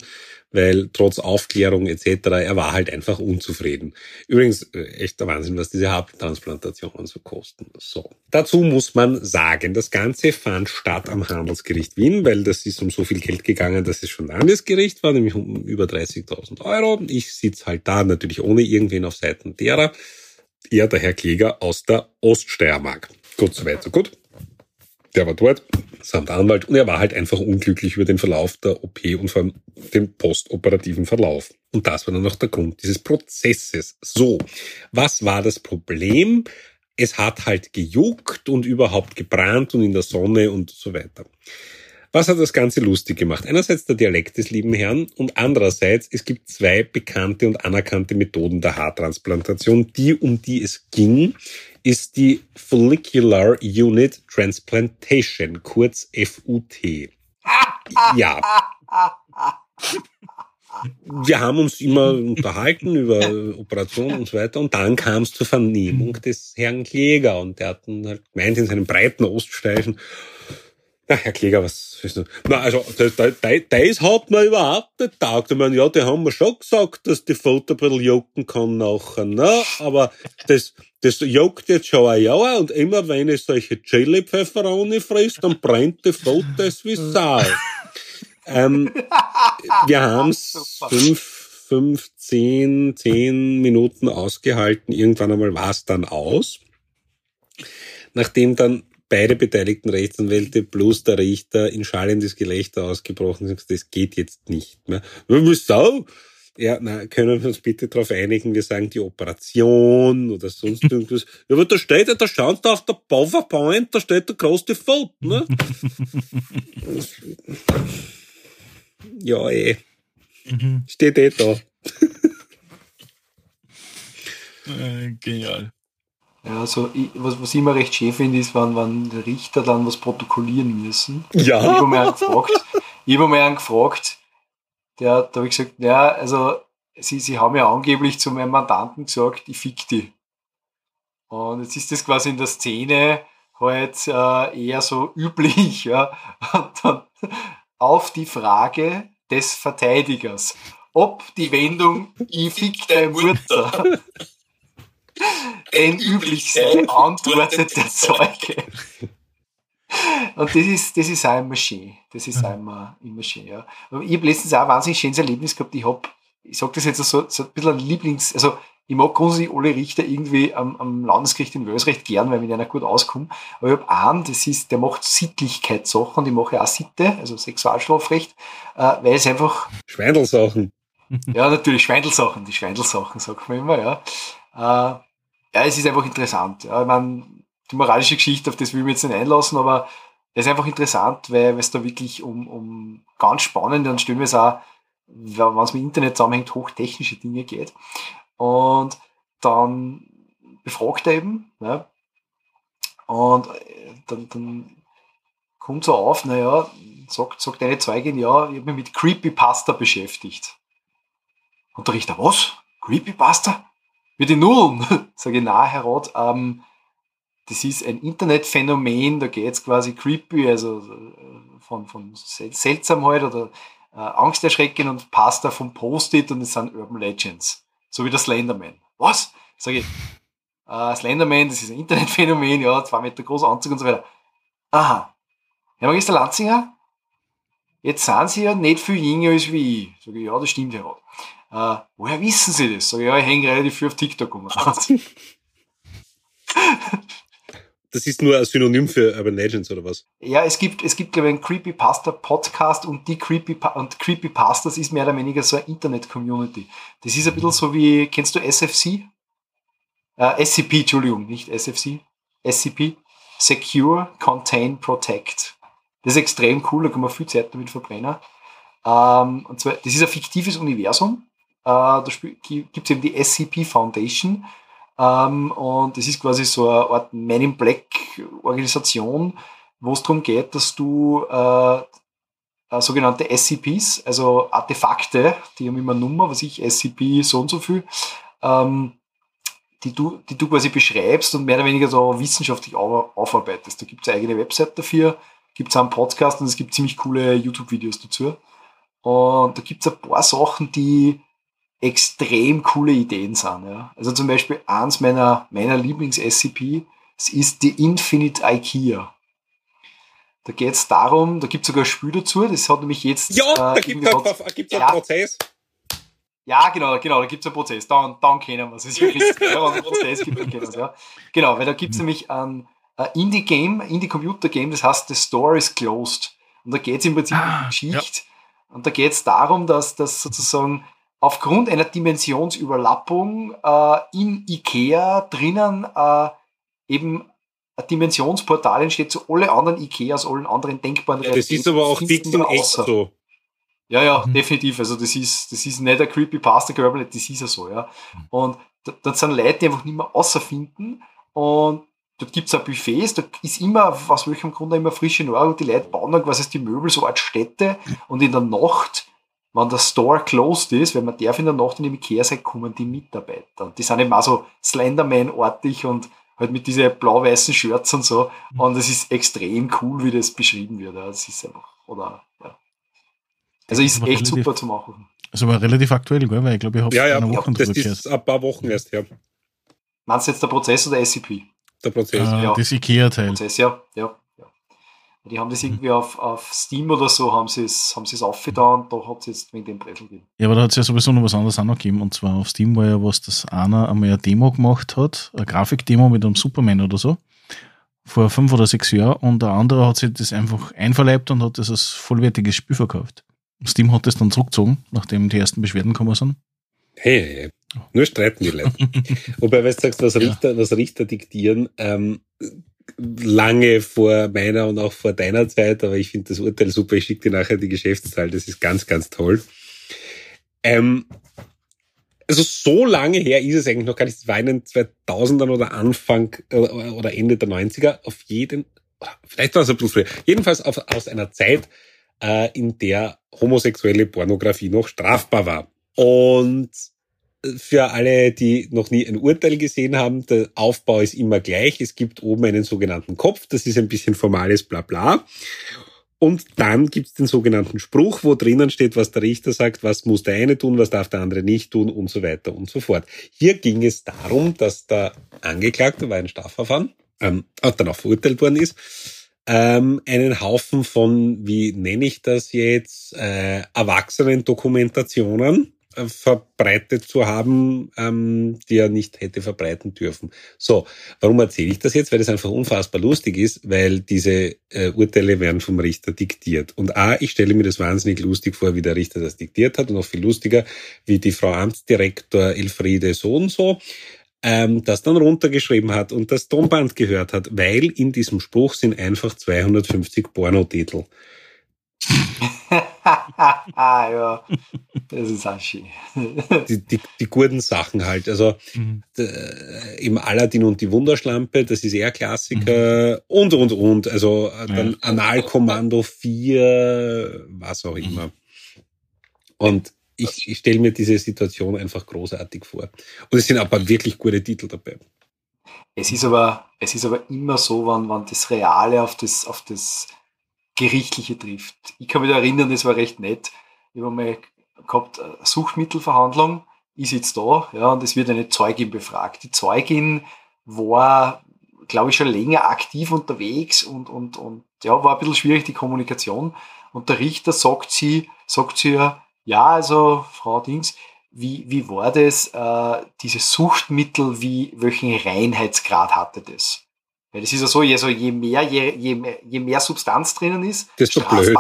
weil trotz Aufklärung etc., er war halt einfach unzufrieden. Übrigens, äh, echt der Wahnsinn, was diese Haartransplantationen so kosten. So. Dazu muss man sagen, das Ganze fand statt am Handelsgericht Wien, weil das ist um so viel Geld gegangen, dass es schon Landesgericht war, nämlich um über 30.000 Euro. Ich sitze halt da, natürlich ohne irgendwen auf Seiten derer. Er, der Herr Kläger aus der Oststeiermark. Gut, soweit, so gut. Der war dort, samt Anwalt, und er war halt einfach unglücklich über den Verlauf der OP und vor allem den postoperativen Verlauf. Und das war dann auch der Grund dieses Prozesses. So, was war das Problem? Es hat halt gejuckt und überhaupt gebrannt und in der Sonne und so weiter. Was hat das Ganze lustig gemacht? Einerseits der Dialekt des lieben Herrn und andererseits, es gibt zwei bekannte und anerkannte Methoden der Haartransplantation. Die, um die es ging, ist die Follicular Unit Transplantation, kurz FUT. Ja. Wir haben uns immer unterhalten über Operationen und so weiter und dann kam es zur Vernehmung des Herrn Kläger und der hat halt gemeint in seinem breiten Oststeifen, na, Herr Kläger, was willst du? Na, also, das, das, das hat mir überhaupt nicht taugt. Ich meine, ja, die haben mir schon gesagt, dass die Foto ein bisschen jucken kann nachher, ne? Aber das, das juckt jetzt schon ein Jahr und immer wenn ich solche Chili-Pfefferoni frisst, dann brennt die Fotos wie Sau. ähm, wir haben's fünf, fünf, zehn, zehn Minuten ausgehalten. Irgendwann einmal war's dann aus. Nachdem dann beide beteiligten Rechtsanwälte plus der Richter in schallendes Gelächter ausgebrochen sind, das geht jetzt nicht mehr. Wieso? Ja, na, können wir uns bitte darauf einigen, wir sagen die Operation oder sonst irgendwas. Ja, aber da steht ja, da schaut da auf der PowerPoint, da steht der große Foto, ne? ja, eh. Steht eh da. Äh, genial. Ja, also ich, was, was ich immer recht schön finde, ist, wenn, wenn Richter dann was protokollieren müssen. Ich Ja. habe mal gefragt, ich habe mal einen gefragt, der, da habe ich gesagt, ja, also sie, sie haben ja angeblich zu meinem Mandanten gesagt, ich fick die. Und jetzt ist das quasi in der Szene, halt äh, eher so üblich. Ja. Und dann auf die Frage des Verteidigers, ob die Wendung Ich fick deine Mutter denn üblich sei, antwortet der Zeuge. Und das ist, das ist auch immer schön. Das ist auch immer, immer schön, ja. Aber ich habe letztens auch ein wahnsinnig schönes Erlebnis gehabt. Ich habe, ich sage das jetzt so, so ein bisschen ein Lieblings, also ich mag grundsätzlich alle Richter irgendwie am, am Landesgericht in Wales recht gern, weil ich mit einer gut auskomme. Aber ich habe einen, das ist, der macht Sittlichkeitssachen und ich mache auch Sitte, also Sexualstrafrecht, äh, weil es einfach. Schweindelsachen. Ja, natürlich, Schweindelsachen, die Schweindelsachen, sagt man immer, ja. Äh, ja, es ist einfach interessant. Ja, ich meine, die moralische Geschichte, auf das will ich mich jetzt nicht einlassen, aber es ist einfach interessant, weil es da wirklich um, um ganz spannende und stellen wir es auch, wenn es mit Internet zusammenhängt, hochtechnische Dinge geht. Und dann befragt er eben, ne? und äh, dann, dann kommt so auf, naja, sagt, sagt eine Zeugin, ja, ich habe mich mit Creepypasta beschäftigt. Und der Richter, was? Creepypasta? Mit den Nullen? Sage ich, na, Herr Roth, ähm, das ist ein Internetphänomen, da geht es quasi creepy, also äh, von, von Seltsamheit oder äh, Angsterschrecken und Pasta vom Post-it und es sind Urban Legends. So wie der Slenderman. Was? Sage ich, äh, Slenderman, das ist ein Internetphänomen, ja, zwei Meter groß Anzug und so weiter. Aha. Herr Magister Lanzinger, jetzt sind Sie ja nicht viel jünger als wie ich. Sage ich, ja, das stimmt, Herr Roth. Äh, woher wissen Sie das? Sag ich, ja, ich hänge relativ viel auf TikTok um. Das ist nur ein Synonym für Urban Legends oder was? Ja, es gibt, es gibt, glaube ich, einen Creepypasta Podcast und die Creepypa und Creepypastas ist mehr oder weniger so eine Internet-Community. Das ist ein bisschen so wie, kennst du SFC? Äh, SCP, Entschuldigung, nicht SFC. SCP. Secure, Contain, Protect. Das ist extrem cool, da kann man viel Zeit damit verbrennen. Ähm, und zwar, das ist ein fiktives Universum. Äh, da gibt es eben die SCP Foundation. Ähm, und das ist quasi so eine Art Man in Black Organisation, wo es darum geht, dass du äh, äh, sogenannte SCPs, also Artefakte, die haben immer Nummer, was ich, SCP so und so viel, ähm, die, du, die du quasi beschreibst und mehr oder weniger so wissenschaftlich aufarbeitest. Da gibt es eine eigene Website dafür, gibt es einen Podcast und es gibt ziemlich coole YouTube-Videos dazu. Und da gibt es ein paar Sachen, die extrem coole Ideen sind. Ja. Also zum Beispiel eins meiner, meiner Lieblings-SCP, es ist die Infinite IKEA. Da geht es darum, da gibt es sogar ein Spiel dazu, das hat nämlich jetzt... Ja, äh, da gibt es einen ja, Prozess. Ja, genau, genau, da gibt es einen Prozess. Dann, dann kennen wir es. Einen Prozess gibt, dann kennen ja. Genau, weil da gibt es nämlich ein, ein Indie-Game, Indie-Computer-Game, das heißt The Store is Closed. Und da geht es im Prinzip ah, um die Geschichte. Ja. Und da geht es darum, dass, dass sozusagen aufgrund einer Dimensionsüberlappung äh, in IKEA drinnen äh, eben ein Dimensionsportal entsteht zu alle anderen IKEAs, allen anderen denkbaren ja, Das ist aber auch fix in echt so. Ja, ja, mhm. definitiv. Also das ist, das ist nicht ein Creepypasta Gravel, das ist ja so, ja. Und da, sind Leute, die einfach nicht mehr außerfinden und dort gibt es auch Buffets, da ist immer, aus welchem Grund immer frische Nahrung, die Leute bauen dann quasi die Möbel so als Städte und in der Nacht wenn der Store closed ist, wenn man darf in der Nacht in dem Ikea sein, kommen die Mitarbeiter. Und die sind eben auch so Slenderman-artig und halt mit diesen blau-weißen Shirts und so. Mhm. Und es ist extrem cool, wie das beschrieben wird. Das ist einfach, oder, ja. Also ist echt relativ, super zu machen. Also war relativ aktuell, gell? weil ich glaube, ich habe ja, ja, eine Woche ja, das ist ein paar Wochen erst her. Meinst du jetzt der Prozess oder SCP? Der Prozess. Äh, ja. Das Ikea-Teil. Prozess, ja, ja. Die haben das irgendwie auf, auf Steam oder so, haben sie es, haben sie es aufgetan und da hat es jetzt wegen dem Brettel gegeben. Ja, aber da hat es ja sowieso noch was anderes auch noch gegeben. Und zwar auf Steam war ja was, dass einer einmal eine Demo gemacht hat, eine Grafikdemo mit einem Superman oder so, vor fünf oder sechs Jahren. Und der andere hat sich das einfach einverleibt und hat das als vollwertiges Spiel verkauft. Steam hat das dann zurückgezogen, nachdem die ersten Beschwerden gekommen sind. Hey, hey. nur streiten die Leute. Wobei, wenn du sagst, was Richter, ja. was Richter diktieren, ähm, lange vor meiner und auch vor deiner Zeit, aber ich finde das Urteil super. Ich schicke dir nachher die Geschäftszahl, das ist ganz, ganz toll. Ähm, also so lange her ist es eigentlich noch gar nicht. Es war in den 2000ern oder Anfang oder Ende der 90er. Auf jeden, vielleicht war es ein bisschen früher. Jedenfalls auf, aus einer Zeit, äh, in der homosexuelle Pornografie noch strafbar war. Und für alle, die noch nie ein Urteil gesehen haben, der Aufbau ist immer gleich. Es gibt oben einen sogenannten Kopf, das ist ein bisschen formales Blabla. Und dann gibt's den sogenannten Spruch, wo drinnen steht, was der Richter sagt, was muss der eine tun, was darf der andere nicht tun und so weiter und so fort. Hier ging es darum, dass der Angeklagte, war ein Strafverfahren, ähm, dann auch verurteilt worden ist, ähm, einen Haufen von, wie nenne ich das jetzt, äh, Erwachsenen-Dokumentationen verbreitet zu haben, ähm, die er nicht hätte verbreiten dürfen. So, warum erzähle ich das jetzt? Weil das einfach unfassbar lustig ist, weil diese äh, Urteile werden vom Richter diktiert. Und A, ich stelle mir das wahnsinnig lustig vor, wie der Richter das diktiert hat und noch viel lustiger, wie die Frau Amtsdirektor Elfriede so und so ähm, das dann runtergeschrieben hat und das Tonband gehört hat, weil in diesem Spruch sind einfach 250 Pornotitel. ja, das ist auch schön. die, die, die guten Sachen halt. Also mhm. im Aladdin und die Wunderschlampe, das ist eher Klassiker mhm. und, und, und. Also dann ja. Analkommando 4, was auch immer. Und ich, ich stelle mir diese Situation einfach großartig vor. Und es sind aber wirklich gute Titel dabei. Es ist aber, es ist aber immer so, wenn, wenn das Reale auf das, auf das Gerichtliche trifft. Ich kann mich erinnern, das war recht nett. Ich habe mal gehabt, eine Suchtmittelverhandlung, ist jetzt da, ja, und es wird eine Zeugin befragt. Die Zeugin war, glaube ich, schon länger aktiv unterwegs und, und, und ja, war ein bisschen schwierig, die Kommunikation. Und der Richter sagt sie, sagt sie ja, ja, also Frau Dings, wie, wie war das, äh, dieses Suchtmittel, wie, welchen Reinheitsgrad hatte das? Weil das ist ja so, je, so, je, mehr, je, je, mehr, je mehr Substanz drinnen ist, desto blöd.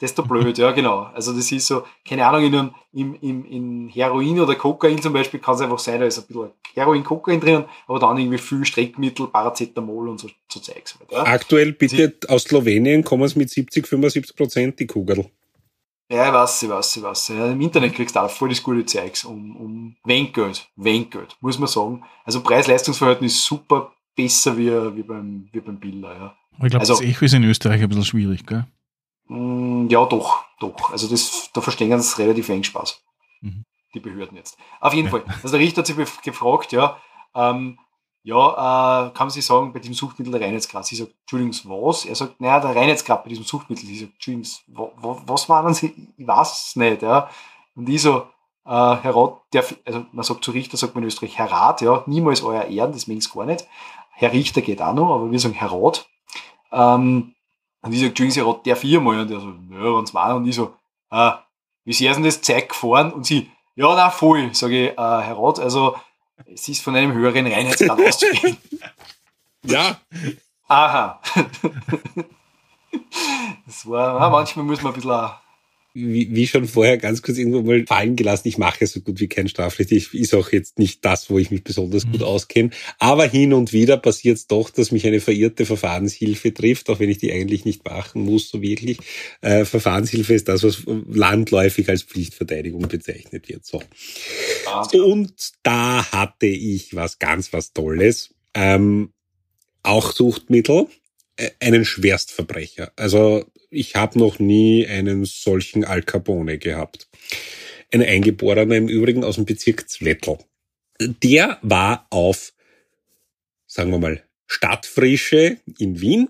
desto blöd, ja genau. Also das ist so, keine Ahnung, in, einem, im, in Heroin oder Kokain zum Beispiel kann es einfach sein, da ist ein bisschen Heroin, Kokain drinnen, aber dann irgendwie viel Streckmittel, Paracetamol und so, so Zeugs. Ja. Aktuell bitte aus Slowenien kommen es mit 70, 75 Prozent die Kugel. Ja, ich weiß, ich weiß, ich weiß. Ja, Im Internet kriegst du auch voll das gute Zeugs um, um wenig Geld, wenig Geld, muss man sagen. Also Preis-Leistungs-Verhältnis super besser wie, wie beim, wie beim Bilder, ja. Aber ich glaube, also, das Echo ist in Österreich ein bisschen schwierig, gell? Mm, ja, doch, doch. Also das, da verstehen es relativ eng Spaß. Mhm. Die Behörden jetzt. Auf jeden Fall. Also der Richter hat sich gefragt, ja, ähm, ja, äh, kann man sich sagen, bei diesem Suchtmittel der Reinheitsgrad. Sie sagt, Entschuldigung, was? Er sagt, naja, der Reinheitsgrad bei diesem Suchtmittel. Sie sagt, Entschuldigung, was, was meinen Sie? Ich weiß es nicht, ja. Und ich so, äh, Herr Rat, der, also man sagt zu Richter, sagt man in Österreich, Herr Rat, ja, niemals euer Ehren, das mengt gar nicht. Herr Richter geht auch noch, aber wir sagen Herr Rat. Ähm, und ich sage, Entschuldigung, Sie Rat, der viermal. Und der so, ja, wenn's war. Und ich so, äh, wie sehr ist denn das Zeug gefahren? Und sie, ja, na voll. Sage ich, äh, Herr Rat, also es ist von einem höheren Reinheitsgrad auszugehen. Ja. Aha. Das war, manchmal muss man ein bisschen wie, wie schon vorher ganz kurz irgendwo mal fallen gelassen, ich mache so gut wie kein Strafrecht. Ich ist auch jetzt nicht das, wo ich mich besonders gut mhm. auskenne. Aber hin und wieder passiert es doch, dass mich eine verirrte Verfahrenshilfe trifft, auch wenn ich die eigentlich nicht machen muss, so wirklich. Äh, Verfahrenshilfe ist das, was landläufig als Pflichtverteidigung bezeichnet wird. So. Und da hatte ich was ganz was Tolles. Ähm, auch Suchtmittel äh, einen Schwerstverbrecher. Also ich habe noch nie einen solchen Al Capone gehabt. Ein Eingeborener im Übrigen aus dem Bezirk Zwettl. Der war auf, sagen wir mal, Stadtfrische in Wien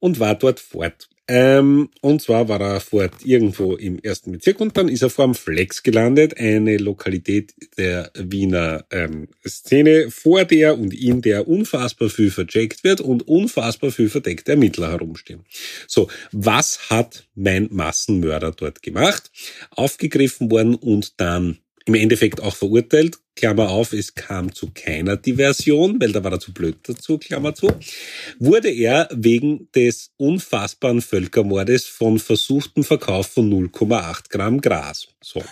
und war dort fort. Ähm, und zwar war er fort irgendwo im ersten Bezirk und dann ist er vor dem Flex gelandet, eine Lokalität der Wiener ähm, Szene, vor der und in der unfassbar viel vercheckt wird und unfassbar viel verdeckte Ermittler herumstehen. So, was hat mein Massenmörder dort gemacht? Aufgegriffen worden und dann im Endeffekt auch verurteilt. Klammer auf, es kam zu keiner Diversion, weil da war er zu blöd dazu, Klammer zu, wurde er wegen des unfassbaren Völkermordes von versuchten Verkauf von 0,8 Gramm Gras. So.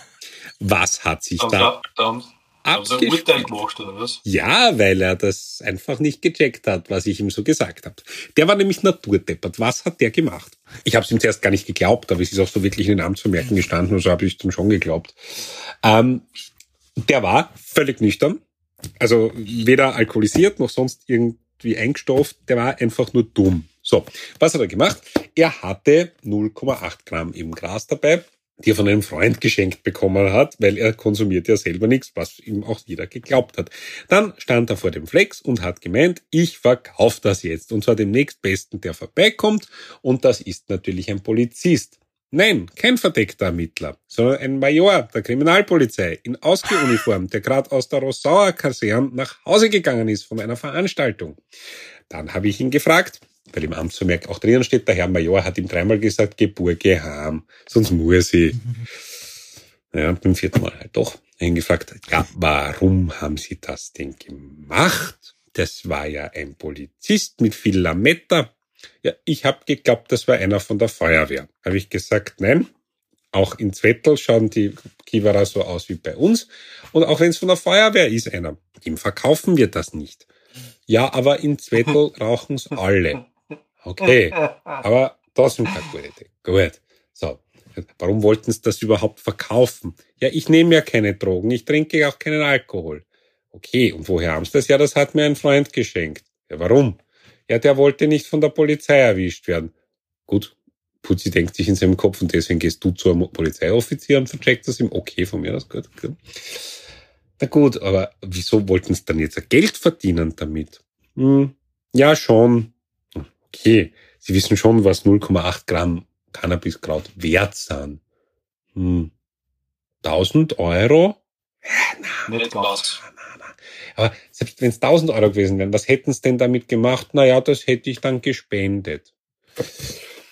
Was hat sich da... da Urteil gemacht, oder was? Ja, weil er das einfach nicht gecheckt hat, was ich ihm so gesagt habe. Der war nämlich naturdeppert. Was hat der gemacht? Ich habe es ihm zuerst gar nicht geglaubt, aber es ist auch so wirklich in den Amtsvermerken gestanden und so habe ich es dann schon geglaubt. Ähm, der war völlig nüchtern. Also weder alkoholisiert noch sonst irgendwie eingestofft. Der war einfach nur dumm. So, was hat er gemacht? Er hatte 0,8 Gramm im Gras dabei die er von einem Freund geschenkt bekommen hat, weil er konsumiert ja selber nichts, was ihm auch jeder geglaubt hat. Dann stand er vor dem Flex und hat gemeint, ich verkaufe das jetzt und zwar dem nächstbesten, der vorbeikommt und das ist natürlich ein Polizist. Nein, kein verdeckter Ermittler, sondern ein Major der Kriminalpolizei in Ausgeuniform, der gerade aus der Rossauer Kaserne nach Hause gegangen ist von einer Veranstaltung. Dann habe ich ihn gefragt, weil im Amtsvermerk auch drinnen steht, der Herr Major hat ihm dreimal gesagt, geh Burge heim, sonst muss ich. Ja, beim vierten Mal halt doch ihn gefragt, ja, warum haben Sie das denn gemacht? Das war ja ein Polizist mit viel Lametta. Ja, ich habe geglaubt, das war einer von der Feuerwehr. Habe ich gesagt, nein. Auch in Zwettel schauen die Kiewerer so aus wie bei uns. Und auch wenn es von der Feuerwehr ist, einer, dem verkaufen wir das nicht. Ja, aber in Zwettel rauchen's alle. Okay, aber keine gute Idee. Gut. So. Warum wollten sie das überhaupt verkaufen? Ja, ich nehme ja keine Drogen, ich trinke auch keinen Alkohol. Okay, und woher haben sie das? Ja, das hat mir ein Freund geschenkt. Ja, warum? Ja, der wollte nicht von der Polizei erwischt werden. Gut, Putzi denkt sich in seinem Kopf und deswegen gehst du zu einem Polizeioffizier und vercheckst das ihm. Okay, von mir aus, gut, gut. Na gut, aber wieso wollten sie dann jetzt Geld verdienen damit? Hm, ja, schon. Okay, sie wissen schon, was 0,8 Gramm Cannabiskraut wert sind. Hm. 1000 Euro? Ja, Nicht ganz. Aber selbst wenn es 1000 Euro gewesen wären, was hätten sie denn damit gemacht? Naja, das hätte ich dann gespendet.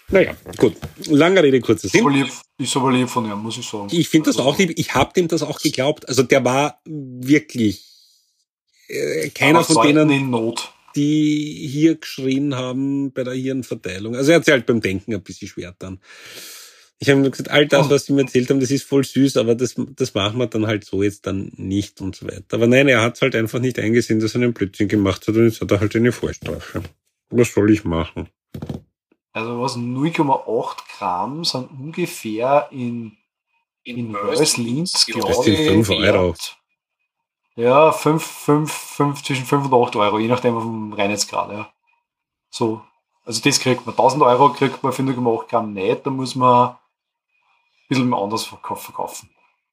Naja, gut. Lange Rede, kurzer Sinn. ist aber lieb von ihm, muss ich sagen. Ich finde das Also, auch lieb. Ich habe dem das auch geglaubt. Also der war wirklich äh, keiner aber von denen, in Not. Die hier geschrien haben bei der Hirnverteilung. Also er hat sich halt beim Denken ein bisschen schwer dann. Ich habe ihm gesagt, all das, Oh. was sie mir erzählt haben, das ist voll süß, aber das, das machen wir dann halt so jetzt dann nicht und so weiter. Aber nein, er hat halt einfach nicht eingesehen, dass er einen Blödsinn gemacht hat und jetzt hat er halt eine Vorstrafe. Was soll ich machen? Also was 0,8 Gramm sind ungefähr in, in Wels, Linz, glaube Das sind ich. fünf Euro. Ja, fünf, fünf, fünf, zwischen 5 und 8 Euro, je nachdem vom Reinheitsgrad, ja. So. Also das kriegt man. 1000 Euro kriegt man für 0,8 Gramm nicht, da muss man ein bisschen anders verkau- verkaufen.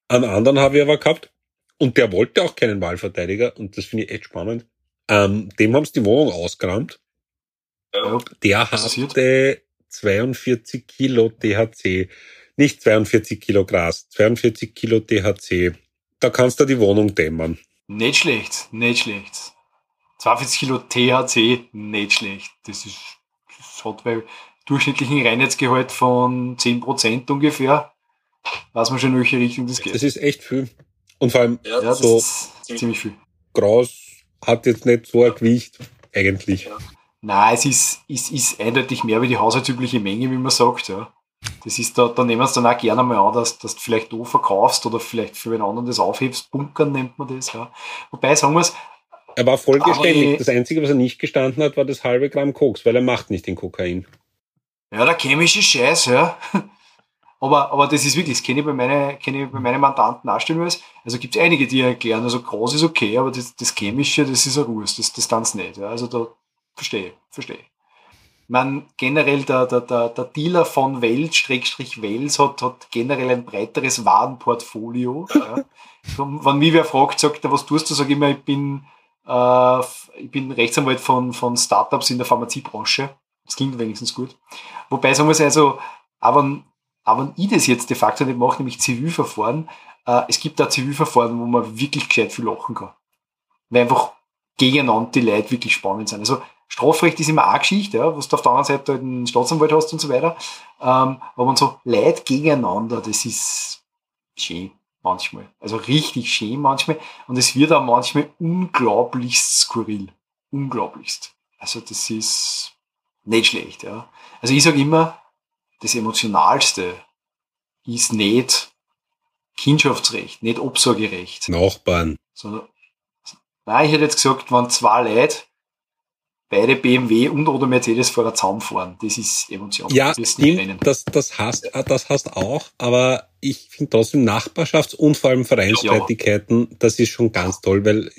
Einen anderen habe ich aber gehabt und der wollte auch keinen Wahlverteidiger und das finde ich echt spannend. Ähm, dem haben sie die Wohnung ausgeräumt. Ja, Der hatte 42 Kilo THC. Nicht 42 Kilo Gras, 42 Kilo THC. Da kannst du die Wohnung dämmern. Nicht schlecht, nicht schlecht. 42 Kilo THC, nicht schlecht. Das ist, das hat bei durchschnittlichen Reinheitsgehalt von 10% ungefähr. Weiß man schon, in welche Richtung das geht. Das ist echt viel. Und vor allem, ja, das so ist ziemlich viel. Gras hat jetzt nicht so ein Gewicht, eigentlich. Nein, es ist, ist, ist eindeutig mehr wie die haushaltsübliche Menge, wie man sagt. Ja. Das ist da, da nehmen sie dann auch gerne mal an, dass, dass du vielleicht du verkaufst oder vielleicht für einen anderen das aufhebst. Bunkern nennt man das. Ja. Wobei, sagen wir es, Er war voll Aber geständig. ich- Das Einzige, was er nicht gestanden hat, war das halbe Gramm Koks, weil er macht nicht den Kokain. ja, der chemische Scheiß, ja. Aber, aber das ist wirklich, das kenne ich bei meinen, kenne ich bei meinen Mandanten auch stellenweise. Also gibt es einige, die erklären, also groß ist okay, aber das, das Chemische, das ist ein Ruhes, das, das tanzt nicht. Ja. Also da verstehe, verstehe. Man generell der, der, der, der Dealer von Welt, Schrägstrich Wels, hat, hat generell ein breiteres Warenportfolio. ja. Wenn mich wer fragt, sagt er, was tust du, sage ich immer, ich bin, äh, ich bin Rechtsanwalt von, von Startups in der Pharmaziebranche. Das klingt wenigstens gut. Wobei, sagen wir es also, aber, aber ich das jetzt de facto nicht mache, nämlich Zivilverfahren, äh, es gibt da Zivilverfahren, wo man wirklich gescheit viel lachen kann. Weil einfach gegeneinander die Leute wirklich spannend sind. Also Strafrecht ist immer eine Geschichte, ja, was du auf der anderen Seite halt einen Staatsanwalt hast und so weiter. Ähm, aber man so Leute gegeneinander, das ist schön manchmal. Also richtig schön manchmal. Und es wird auch manchmal unglaublichst skurril. Unglaublichst. Also das ist nicht schlecht, ja. Also ich sage immer, das Emotionalste ist nicht Kindschaftsrecht, nicht Obsorgerecht, Nachbarn. sondern, nein, ich hätte jetzt gesagt, wenn zwei Leute beide BMW und oder Mercedes vor der Zaun fahren. Das ist Emotion. Ja, das stimmt, das, das hast, das hast auch, aber ich finde trotzdem Nachbarschafts- und vor allem Vereinstätigkeiten, das ist schon ganz toll, weil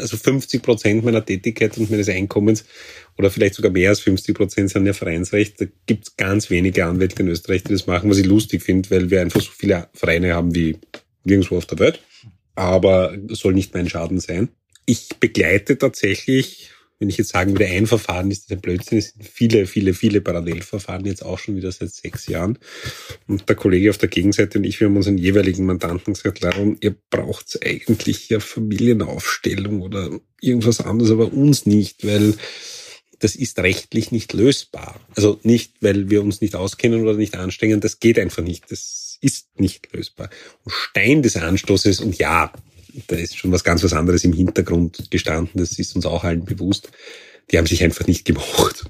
also 50 Prozent meiner Tätigkeit und meines Einkommens oder vielleicht sogar mehr als 50 Prozent sind ja Vereinsrecht. Da gibt es ganz wenige Anwälte in Österreich, die das machen, was ich lustig finde, weil wir einfach so viele Vereine haben wie nirgendwo auf der Welt. Aber soll nicht mein Schaden sein. Ich begleite tatsächlich wenn ich jetzt sagen würde, ein Verfahren ist das ein Blödsinn. Es sind viele, viele, viele Parallelverfahren jetzt auch schon wieder seit sechs Jahren. Und der Kollege auf der Gegenseite und ich, wir haben unseren jeweiligen Mandanten gesagt, Laron, ihr braucht eigentlich ja Familienaufstellung oder irgendwas anderes, aber uns nicht, weil das ist rechtlich nicht lösbar. Also nicht, weil wir uns nicht auskennen oder nicht anstrengen, das geht einfach nicht. Das ist nicht lösbar. Und Stein des Anstoßes, und ja, da ist schon was ganz was anderes im Hintergrund gestanden, das ist uns auch allen bewusst. Die haben sich einfach nicht gemocht.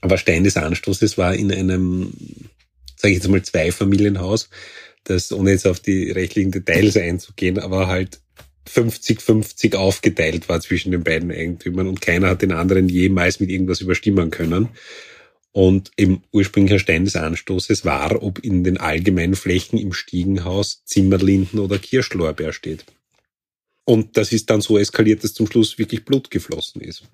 Aber Stein des Anstoßes war in einem, sage ich jetzt mal, Zweifamilienhaus, das, ohne jetzt auf die rechtlichen Details einzugehen, aber halt 50-50 aufgeteilt war zwischen den beiden Eigentümern und keiner hat den anderen jemals mit irgendwas überstimmen können. Und im ursprünglichen Stein des Anstoßes war, ob in den allgemeinen Flächen im Stiegenhaus Zimmerlinden oder Kirschlorbeer steht. Und das ist dann so eskaliert, dass zum Schluss wirklich Blut geflossen ist.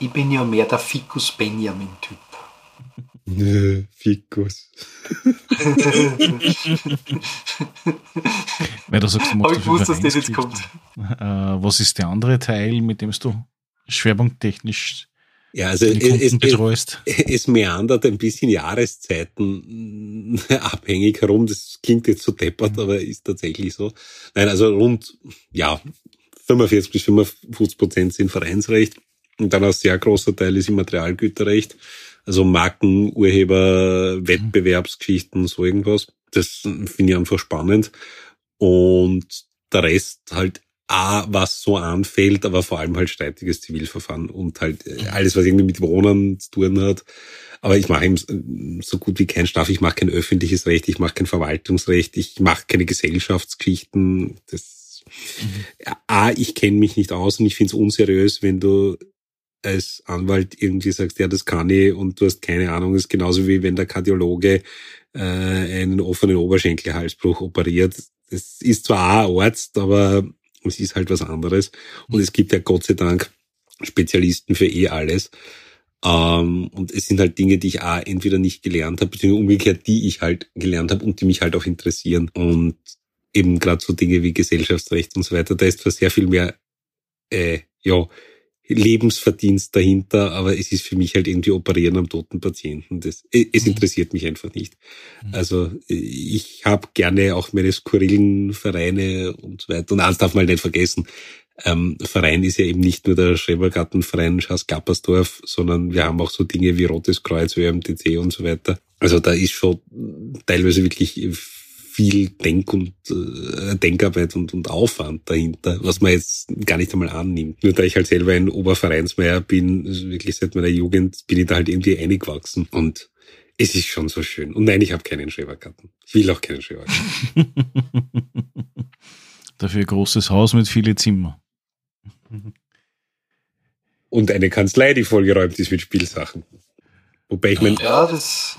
Ich bin ja mehr der Ficus Benjamin-Typ. Nö, Fikus. Weil du sagst, du Hab ich gewusst, dass das jetzt kommt. Äh, was ist der andere Teil, mit dem du schwerpunkttechnisch ja, also es, betreust? es, es meandert ein bisschen Jahreszeiten abhängig herum. Das klingt jetzt so deppert, Mhm. aber ist tatsächlich so. Nein, also rund, ja, 45 bis 55 Prozent sind Vereinsrecht. Und dann ein sehr großer Teil ist Immaterialgüterrecht. Also Marken, Urheber, Wettbewerbsgeschichten, so irgendwas. Das finde ich einfach spannend. Und der Rest halt A, was so anfällt, aber vor allem halt streitiges Zivilverfahren und halt äh, alles, was irgendwie mit Wohnen zu tun hat. Aber ich mache eben so gut wie kein Straf. Ich mache kein öffentliches Recht, ich mache kein Verwaltungsrecht, ich mache keine Gesellschaftsgeschichten. Das, A, ich kenne mich nicht aus und ich finde es unseriös, wenn du als Anwalt irgendwie sagst, ja, das kann ich und du hast keine Ahnung. Das ist genauso wie wenn der Kardiologe äh, einen offenen Oberschenkelhalsbruch operiert. Das ist zwar auch ein Arzt, aber es ist halt was anderes. Und es gibt ja Gott sei Dank Spezialisten für eh alles. Ähm, und es sind halt Dinge, die ich auch entweder nicht gelernt habe, beziehungsweise umgekehrt, die ich halt gelernt habe und die mich halt auch interessieren. Und eben gerade so Dinge wie Gesellschaftsrecht und so weiter, da ist zwar sehr viel mehr äh, ja, Lebensverdienst dahinter, aber es ist für mich halt irgendwie Operieren am toten Patienten. Das, es Mhm. interessiert mich einfach nicht. Mhm. Also ich habe gerne auch meine skurrilen Vereine und so weiter. Und eins darf man halt nicht vergessen, ähm, Verein ist ja eben nicht nur der Schrebergartenverein Schaas-Gappersdorf, sondern wir haben auch so Dinge wie Rotes Kreuz, ÖMTC und so weiter. Also da ist schon teilweise wirklich viel Denk- und äh, Denkarbeit und, und Aufwand dahinter, was man jetzt gar nicht einmal annimmt. Nur da ich halt selber ein Obervereinsmeier bin, also wirklich seit meiner Jugend, bin ich da halt irgendwie eingewachsen und es ist schon so schön. Und nein, ich habe keinen Schrebergarten. Ich will auch keinen Schrebergarten. Dafür ein großes Haus mit vielen Zimmer. Und eine Kanzlei, die vollgeräumt ist mit Spielsachen. Wobei ich mein Ja, das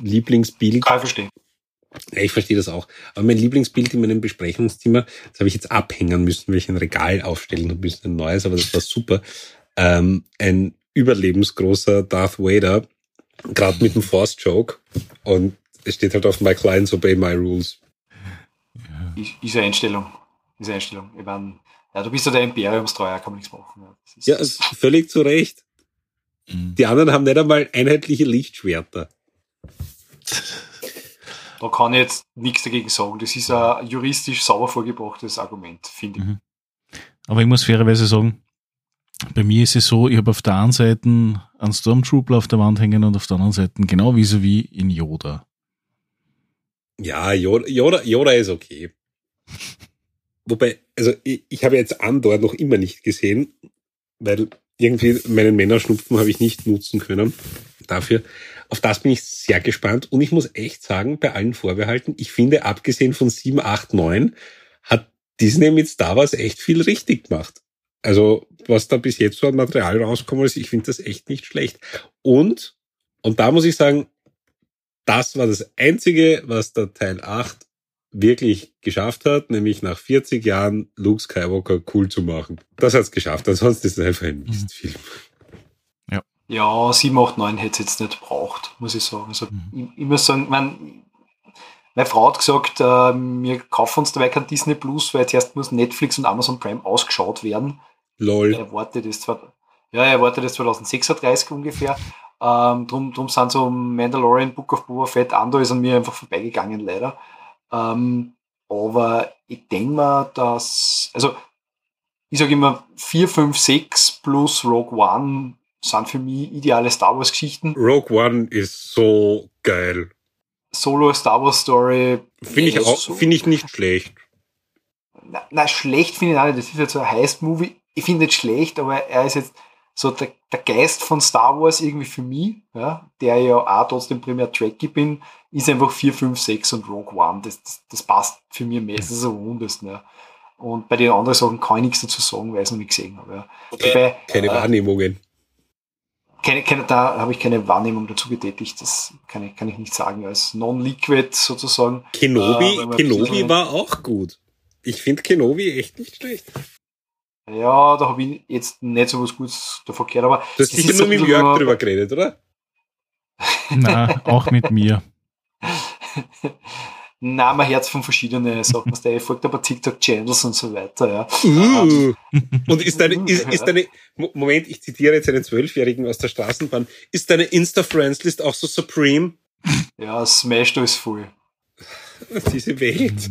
Lieblingsbild kann ich. Ja, ich verstehe das auch. Aber mein Lieblingsbild in meinem Besprechungszimmer, das habe ich jetzt abhängen müssen, weil ich ein Regal aufstellen habe müssen, ein neues, aber das war super. Ähm, ein überlebensgroßer Darth Vader, gerade mit dem Force-Joke. Und es steht halt auf My Clients Obey My Rules. Ist, ist eine Einstellung. Ist eine Einstellung. Ich mein, ja, du bist ja der Imperiumstreuer, kann man nichts machen. Ja, Ja, völlig zu Recht. Mhm. Die anderen haben nicht einmal einheitliche Lichtschwerter. Da kann ich jetzt nichts dagegen sagen. Das ist ein juristisch sauber vorgebrachtes Argument, finde ich. Mhm. Aber ich muss fairerweise sagen, bei mir ist es so, ich habe auf der einen Seite einen Stormtrooper auf der Wand hängen und auf der anderen Seite genau wie wie in Yoda. Ja, Yoda, Yoda, Yoda ist okay. Wobei, also ich, ich habe jetzt Andor noch immer nicht gesehen, weil irgendwie meinen Männerschnupfen habe ich nicht nutzen können dafür. Auf das bin ich sehr gespannt und ich muss echt sagen, bei allen Vorbehalten, ich finde, abgesehen von 7, 8, 9, hat Disney mit Star Wars echt viel richtig gemacht. Also, was da bis jetzt so an Material rauskommen ist, ich finde das echt nicht schlecht. Und, und da muss ich sagen, das war das Einzige, was der Teil 8 wirklich geschafft hat, nämlich nach 40 Jahren Luke Skywalker cool zu machen. Das hat's geschafft, ansonsten ist es einfach ein Mistfilm. Ja, 7, 8, 9 hätte es jetzt nicht braucht, muss ich sagen. Also, Mhm. ich, ich muss sagen, mein, meine Frau hat gesagt, äh, wir kaufen uns dabei kein Disney Plus, weil zuerst muss Netflix und Amazon Prime ausgeschaut werden. Lol. Er erwartet zwar- ja, er erwartet das 2036 ungefähr. Ähm, drum, drum sind so Mandalorian, Book of Boba Fett, Andor ist an mir einfach vorbeigegangen, leider. Ähm, aber ich denke mal, dass, also, ich sage immer, 4, 5, 6 plus Rogue One sind für mich ideale Star Wars Geschichten. Rogue One ist so geil. Solo Star Wars Story. Finde ich auch, so- finde ich nicht schlecht. Na, na schlecht finde ich auch nicht. Das ist jetzt so ein Heist-Movie. Ich finde nicht schlecht, aber er ist jetzt so der, der Geist von Star Wars irgendwie für mich, ja, der ja auch trotzdem primär Tracky bin, ist einfach 4, 5, 6 und Rogue One. Das, das, das passt für mich meistens am rundesten. Ja. Und bei den anderen Sachen kann ich nichts dazu sagen, weil ich es noch nicht gesehen habe. Ja. Wobei, Keine äh, Wahrnehmungen. Keine, keine, da habe ich keine Wahrnehmung dazu getätigt. Das kann ich, kann ich nicht sagen. Als Non-Liquid sozusagen. Kenobi, äh, Kenobi war auch gut. Ich finde Kenobi echt nicht schlecht. Ja, da habe ich jetzt nicht so was Gutes davon gehört, aber Du hast das sicher ist nur mit Jörg drüber geredet, oder? Na, auch mit mir. Na, mein Herz von verschiedenen Sachen. Der folgt aber TikTok-Channels und so weiter, ja. Uh. Und ist deine, ist, ist deine, Mo- Moment, ich zitiere jetzt einen Zwölfjährigen aus der Straßenbahn. Ist deine Insta-Friends-List auch so supreme? Ja, Smash, ist voll. Diese Welt.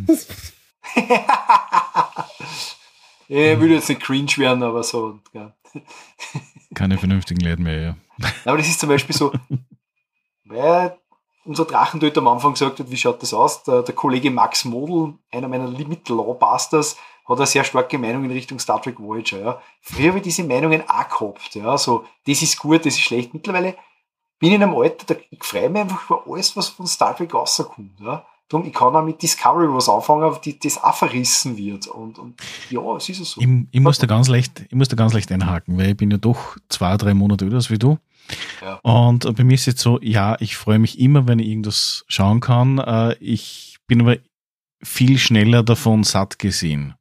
ich will jetzt nicht cringe werden, aber so. Ja. Keine vernünftigen Leute mehr, ja. Aber das ist zum Beispiel so, weil unser Drachentöter am Anfang gesagt hat, wie schaut das aus? Der, der Kollege Max Model, einer meiner Limit Lawbusters, hat eine sehr starke Meinung in Richtung Star Trek Voyager. Ja. Früher habe ich diese Meinungen auch gehabt. Ja. So, das ist gut, das ist schlecht. Mittlerweile bin ich in einem Alter, da, ich freue mich einfach über alles, was von Star Trek rauskommt. Ja. Darum, ich kann auch mit Discovery was anfangen, die, das auch verrissen wird. Und, und ja, es ist so. Ich, ich, muss da ganz leicht, ich muss da ganz leicht einhaken, weil ich bin ja doch zwei, drei Monate älter als wie du. Ja. Und bei mir ist jetzt so, ja, ich freue mich immer, wenn ich irgendwas schauen kann. Äh, Ich bin aber viel schneller davon satt gesehen,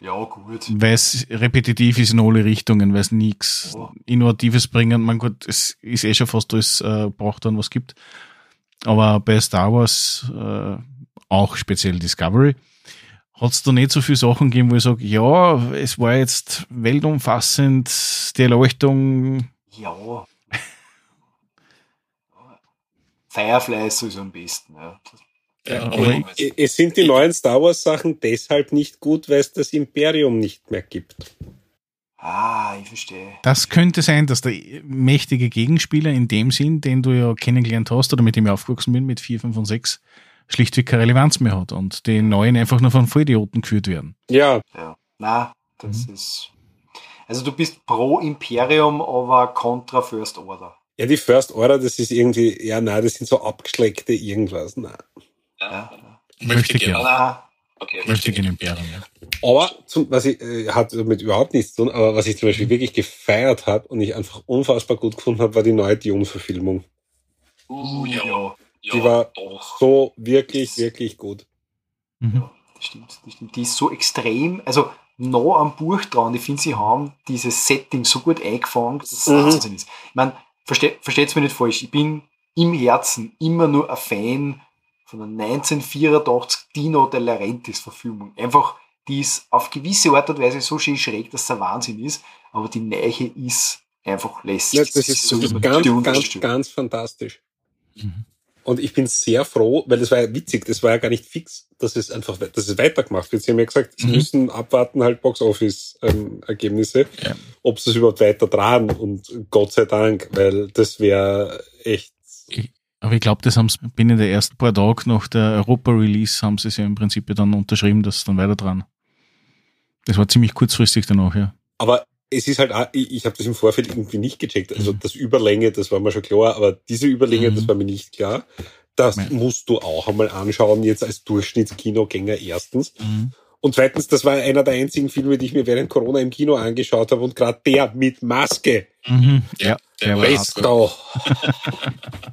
Ja, gut. weil es repetitiv ist in alle Richtungen, weil es nichts Ja. Innovatives bringen. Man gut, es ist eh schon fast alles äh, braucht dann was gibt. Aber bei Star Wars, äh, auch speziell Discovery, hat es da nicht so viele Sachen gegeben, wo ich sage, ja, es war jetzt weltumfassend, die Erleuchtung, Ja. Firefly ist sowieso am besten. Ja. Ja, aber Es sind die neuen Star Wars Sachen deshalb nicht gut, weil es das Imperium nicht mehr gibt. Ah, ich verstehe. Das könnte sein, dass der mächtige Gegenspieler in dem Sinn, den du ja kennengelernt hast oder mit dem ich aufgewachsen bin, mit 4, 5 und 6, schlichtweg keine Relevanz mehr hat und die neuen einfach nur von Vollidioten geführt werden. Ja, Ja. Na, das ist. Also du bist pro Imperium, aber contra First Order. Ja, die First Order, das ist irgendwie, ja, nein, das sind so abgeschleckte irgendwas. Nein. Ja. Möchte gern. Ah, Okay. Möchte ich in Imperium, ja. Aber zum, was ich äh, hat damit überhaupt nichts zu tun, aber was ich zum Beispiel wirklich gefeiert habe und ich einfach unfassbar gut gefunden habe, war die neue Dune-Verfilmung. Uh, ja. ja. ja. Die war doch. so wirklich, wirklich gut. Mhm. Das stimmt, das stimmt. Die ist so extrem, also nah am Buch dran. Ich finde, sie haben dieses Setting so gut eingefangen, dass es Mhm. Wahnsinn ist. Ich meine, versteht es mir nicht falsch, ich bin im Herzen immer nur ein Fan von der 1984 Dino de Laurentiis Verfilmung. Einfach, die ist auf gewisse Art und Weise so schön schräg, dass es ein Wahnsinn ist, aber die Neiche ist einfach lässig. Ja, das ist, so das ist ganz, ganz, ganz fantastisch. Mhm. Und ich bin sehr froh, weil das war ja witzig, das war ja gar nicht fix, dass es einfach, dass es weitergemacht wird. Sie haben ja gesagt, sie Mhm. müssen abwarten halt Box-Office-Ergebnisse, Ja. ob sie es überhaupt weiter tragen und Gott sei Dank, weil das wäre echt, Aber ich glaube, das haben sie binnen der ersten paar Tage nach der Europa-Release haben sie es ja im Prinzip dann unterschrieben, dass es dann weiter dran. Das war ziemlich kurzfristig danach, ja. aber es ist halt, auch, ich, habe das im Vorfeld irgendwie nicht gecheckt. Also Mhm. das Überlänge, das war mir schon klar, aber diese Überlänge, Mhm. das war mir nicht klar. Das Ja. musst du auch einmal anschauen, jetzt als Durchschnittskinogänger erstens. Mhm. Und zweitens, das war einer der einzigen Filme, die ich mir während Corona im Kino angeschaut habe und gerade der mit Maske. Mhm. Ja, der der war.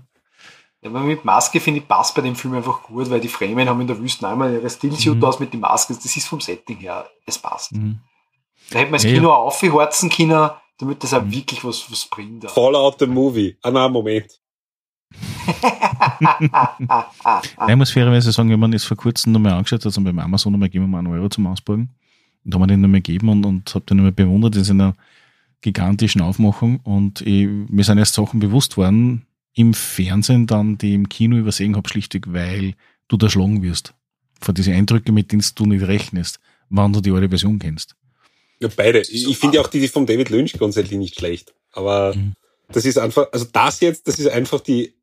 Ja, aber mit Maske finde ich passt bei dem Film einfach gut, weil die Fremen haben in der Wüste einmal ihre Stillsuit Mhm. aus mit den Masken. Das ist vom Setting her, es passt. Mhm. Da hätte man das Ja, Kino auch aufheizen können, damit das auch Mhm. wirklich was, was bringt. auch. Fallout the Movie. Ah, nein, Moment. Nein, ich muss fairerweise sagen, wenn man das vor kurzem nochmal angeschaut hat, also beim Amazon nochmal geben wir mal einen Euro zum Ausborgen. Und haben wir den nochmal gegeben und, und habe den nochmal bewundert in seiner gigantischen Aufmachung. Und ich, mir sind erst Sachen bewusst worden im Fernsehen dann, die ich im Kino übersehen habe, schlichtweg, weil du da schlagen wirst. Vor diese Eindrücke, mit denen du nicht rechnest, wann du die alte Version kennst. Ja, beide. Ich, ich finde ja auch die, die von David Lynch grundsätzlich nicht schlecht. Aber Mhm. das ist einfach, also das jetzt, das ist einfach die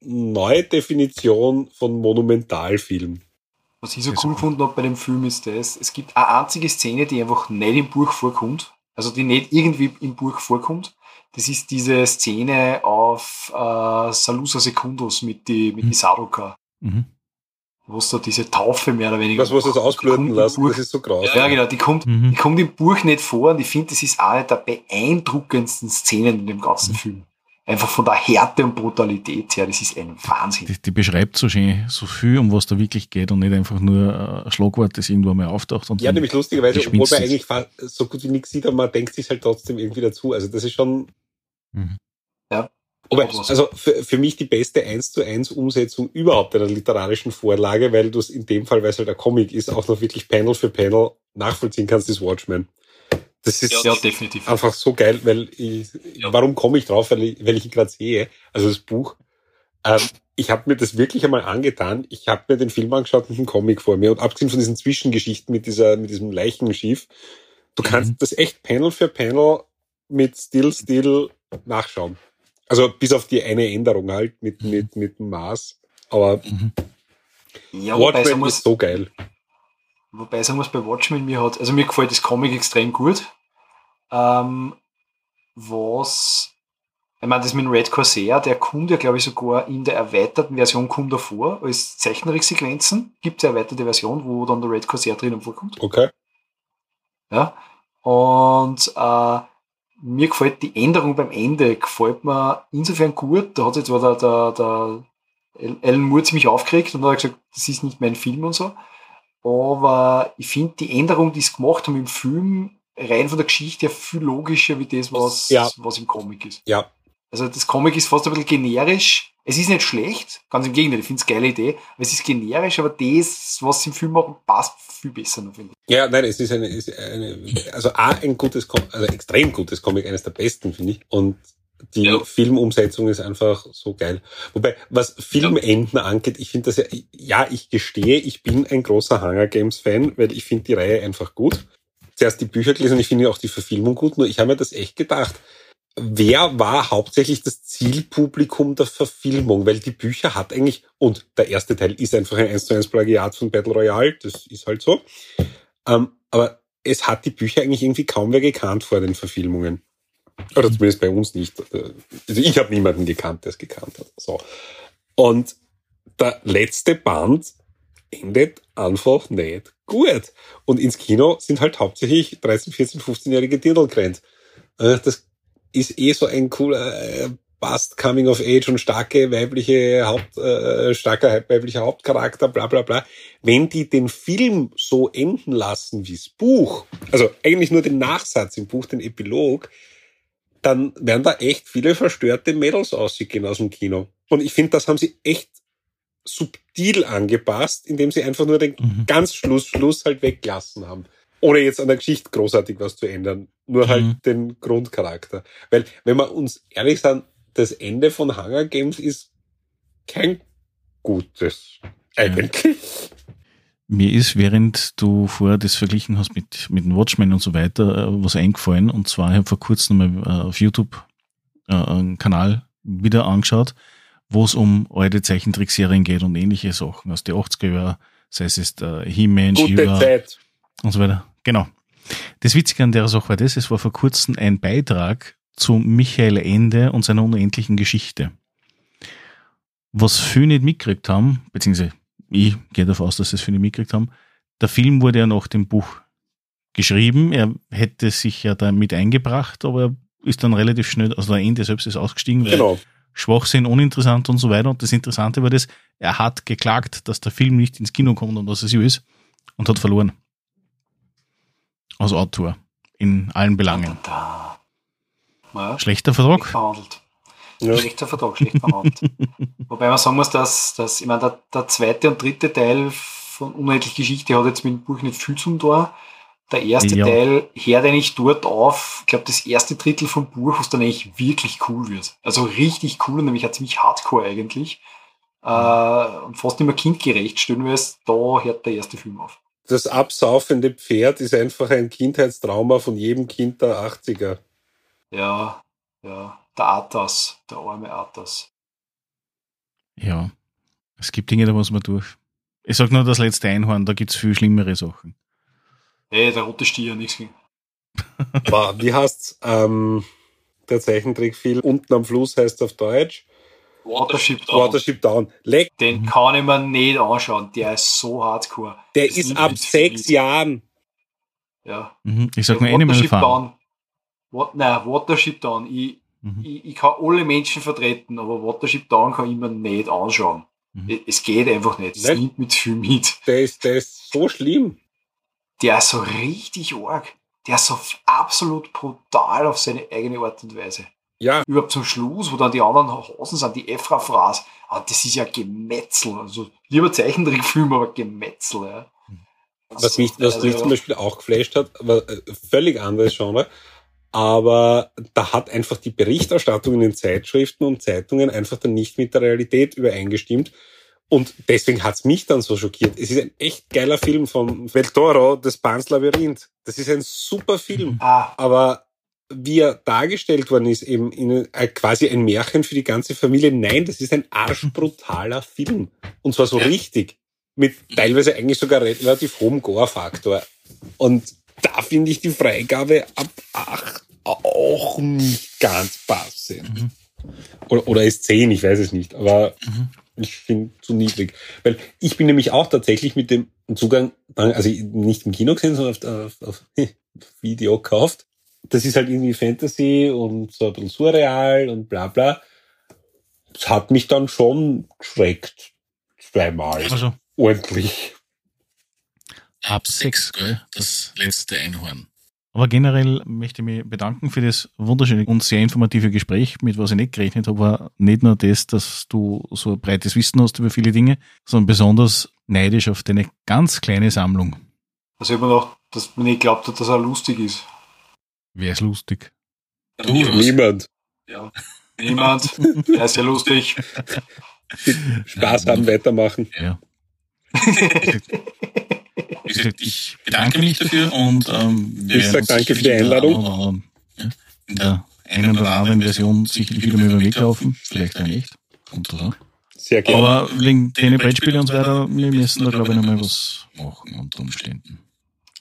neue Definition von Monumentalfilm. Was ich so cool gefunden habe bei dem Film ist das, es gibt eine einzige Szene, die einfach nicht im Buch vorkommt, also die nicht irgendwie im Buch vorkommt. Das ist diese Szene auf äh, Salusa Secundus mit die, mit Mhm. die Saruka, Mhm. Wo es da diese Taufe mehr oder weniger Was das die kommt ausbluten lassen? Buch- Das ist so graus. Ja, genau, die kommt, Mhm. die kommt im Buch nicht vor und ich finde, das ist eine der beeindruckendsten Szenen in dem ganzen Mhm. Film. Einfach von der Härte und Brutalität her, das ist ein Wahnsinn. Die, die beschreibt so schön so viel, um was da wirklich geht und nicht einfach nur ein Schlagwort, das irgendwo mal auftaucht. Und Ja, nämlich lustigerweise, obwohl man eigentlich so gut wie nichts sieht, aber man denkt sich halt trotzdem irgendwie dazu. Also das ist schon. Mhm. Aber, also für, für mich die beste 1 zu 1 Umsetzung überhaupt einer literarischen Vorlage, weil du es in dem Fall, weil es halt ein Comic ist, auch noch wirklich Panel für Panel nachvollziehen kannst, ist Watchmen. Das ist Ja, definitiv. einfach so geil, weil ich, Ja. warum komme ich drauf? Weil ich, weil ich ihn gerade sehe, also das Buch. Ähm, ich habe mir das wirklich einmal angetan. Ich habe mir den Film angeschaut und einen Comic vor mir. Und abgesehen von diesen Zwischengeschichten mit dieser, mit diesem Leichenschiff, du kannst Mhm. das echt Panel für Panel mit Still Still nachschauen. Also bis auf die eine Änderung halt mit, Mhm. mit, mit dem Maß. Aber Mhm. Ja, Watchmen muss, ist so geil. Wobei sagen muss, bei Watchmen mir hat, also mir gefällt das Comic extrem gut. Ähm, was, ich meine, das mit dem Red Corsair, der kommt ja, glaube ich, sogar in der erweiterten Version kommt er vor, als Zeichentricksequenzen. Gibt es eine erweiterte Version, wo dann der Red Corsair drinnen vorkommt. Okay. Ja. Und äh, mir gefällt die Änderung beim Ende, gefällt mir insofern gut. Da hat sich zwar der, der, der Alan Moore ziemlich aufgeregt und hat gesagt, das ist nicht mein Film und so. Aber ich finde die Änderung, die sie gemacht haben im Film, rein von der Geschichte her viel logischer wie das, was, Ja. was im Comic ist. Ja. Also das Comic ist fast ein bisschen generisch. Es ist nicht schlecht, ganz im Gegenteil, ich finde es eine geile Idee. Aber es ist generisch, aber das, was sie im Film machen, passt viel besser noch, finde ich. Ja, nein, es ist eine, ist eine also A, ein gutes, Com also extrem gutes Comic, eines der besten, finde ich. Und die Ja. Filmumsetzung ist einfach so geil. Wobei, was Filmenden angeht, ich finde das ja, ja, ich gestehe, ich bin ein großer Hunger Games Fan, weil ich finde die Reihe einfach gut. Zuerst die Bücher gelesen und ich finde auch die Verfilmung gut, nur ich habe mir das echt gedacht. Wer war hauptsächlich das Zielpublikum der Verfilmung? Weil die Bücher hat eigentlich, und der erste Teil ist einfach ein 1 zu 1 Plagiat von Battle Royale, das ist halt so. Ähm, aber es hat die Bücher eigentlich irgendwie kaum wer gekannt vor den Verfilmungen. Oder zumindest bei uns nicht. Also ich habe niemanden gekannt, der es gekannt hat. So. Und der letzte Band endet einfach nicht gut. Und ins Kino sind halt hauptsächlich 13, 14, 15-jährige Dirndl gerannt. Äh, Das ist eh so ein cooler äh, Bast Coming of Age und starke weibliche Haupt, äh, starker weiblicher Hauptcharakter, bla bla bla. Wenn die den Film so enden lassen wie's Buch, also eigentlich nur den Nachsatz im Buch, den Epilog, dann werden da echt viele verstörte Mädels ausgehen aus dem Kino. Und ich finde, das haben sie echt subtil angepasst, indem sie einfach nur den Mhm. ganz Schluss, Schluss halt weggelassen haben. Ohne jetzt an der Geschichte großartig was zu ändern. Nur halt Mhm. den Grundcharakter. Weil, wenn wir uns ehrlich sagen, das Ende von Hunger Games ist kein gutes. Eigentlich. Mir ist, während du vorher das verglichen hast mit, mit den Watchmen und so weiter, äh, was eingefallen. Und zwar, ich habe vor kurzem mal äh, auf YouTube äh, einen Kanal wieder angeschaut, wo es um alte Zeichentrickserien geht und ähnliche Sachen aus den 80er Jahren, sei es jetzt äh, He-Man, Gute Zeit. und so weiter. Genau. Das Witzige an der Sache war das, es war vor kurzem ein Beitrag zu Michael Ende und seiner unendlichen Geschichte. Was viele nicht mitgekriegt haben, beziehungsweise ich gehe davon aus, dass sie es viele mitgekriegt haben, Der Film wurde ja nach dem Buch geschrieben. Er hätte sich ja da mit eingebracht, aber er ist dann relativ schnell, also der Ende selbst ist ausgestiegen, weil Genau. Schwachsinn, uninteressant und so weiter. Und das Interessante war das, er hat geklagt, dass der Film nicht ins Kino kommt und was es so ist und hat verloren. Als Autor. In allen Belangen. Da. Ja, Schlechter schlecht Vertrag? verhandelt. Ja. Schlechter Vertrag, schlecht verhandelt. Wobei man sagen muss, dass, dass ich meine, der, der zweite und dritte Teil von Unendlich Geschichte hat jetzt mit dem Buch nicht viel zum Tor. Der erste Ja. Teil hört eigentlich dort auf, ich glaube, das erste Drittel vom Buch, was dann eigentlich wirklich cool wird. Also richtig cool und nämlich auch ziemlich hardcore eigentlich. Äh, und fast immer kindgerecht stellen wir es, da hört der erste Film auf. Das absaufende Pferd ist einfach ein Kindheitstrauma von jedem Kind der 80er. Ja, ja, der Atas, der arme Atas. Ja. Es gibt Dinge, da muss man durch. Ich sag nur das letzte Einhorn, da gibt's viel schlimmere Sachen. Ey, der rote Stier, nichts. Wow, wie heißt's? Ähm, der Zeichentrickfilm unten am Fluss heißt auf Deutsch Watership Down. Watership Down. Leck, Den kann ich mir nicht anschauen. Der ist so hardcore. der Das ist ab sechs viel. Jahren. Ja. Mhm. Ich sag nur Der Animal Watership Farm. Down. What, nein, Watership Down. Ich, Mhm. ich, ich kann alle Menschen vertreten, aber Watership Down kann ich mir nicht anschauen. Mhm. Es- geht einfach nicht. Es nimmt mit viel mit. Der ist, der ist so schlimm. Der ist so richtig arg. Der ist so absolut brutal auf seine eigene Art und Weise. Ja, Überhaupt zum Schluss, wo dann die anderen Hosen sind, die Efra-Phras. Ah, das ist ja Gemetzel. Also lieber Zeichentrickfilm, aber Gemetzel. Ja. was mich, was Also, mich zum Beispiel auch geflasht hat, war äh, völlig anderes Genre. Aber da hat einfach die Berichterstattung in den Zeitschriften und Zeitungen einfach dann nicht mit der Realität übereingestimmt. Und deswegen hat's mich dann so schockiert. Es ist ein echt geiler Film vom Del Toro, das Pans Labyrinth. Das ist ein super Film. Ah, aber wie er dargestellt worden ist, eben in, äh, quasi ein Märchen für die ganze Familie. Nein, das ist ein arschbrutaler Film. Und zwar so richtig. Mit teilweise eigentlich sogar re- relativ hohem Gore-Faktor. Und da finde ich die Freigabe ab 8 auch nicht ganz passend. Mhm. Oder, oder ist 10, ich weiß es nicht. Aber Mhm. ich finde zu niedrig. Weil ich bin nämlich auch tatsächlich mit dem Zugang, also nicht im Kino gesehen, sondern auf, auf, auf Video gekauft. Das ist halt irgendwie Fantasy und so ein bisschen surreal und bla bla. Das hat mich dann schon geschreckt. Zweimal. Also, Ordentlich. ab sechs, gell? Das letzte Einhorn. Aber generell möchte ich mich bedanken für das wunderschöne und sehr informative Gespräch, mit was ich nicht gerechnet habe, war nicht nur das, dass du so ein breites Wissen hast über viele Dinge, sondern besonders neidisch auf deine ganz kleine Sammlung. also ich habe mir gedacht, dass man nicht glaubt hat, dass er lustig ist. Wäre es lustig. Du, Niemand. Niemand. er ist ja lustig. Spaß haben, weitermachen. Ja. Wie gesagt, ich bedanke mich dafür und ähm, wir Ich sag werden uns danke für die sicherlich in der Einladung. einen oder anderen- Ja, in der einen oder anderen Version sicherlich wieder mal über den Weg laufen. Vielleicht auch nicht. Und so. Sehr gerne. Aber wegen den Brettspiele und so weiter, wir müssen da glaube ich nochmal was machen unter Umständen.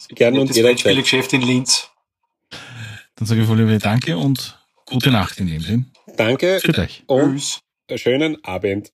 Gerne und das jederzeit. Brettspielegeschäft in Linz. Dann sage ich voll lieber Danke und gute Nacht in dem Sinn. Danke Für euch. und einen schönen Abend.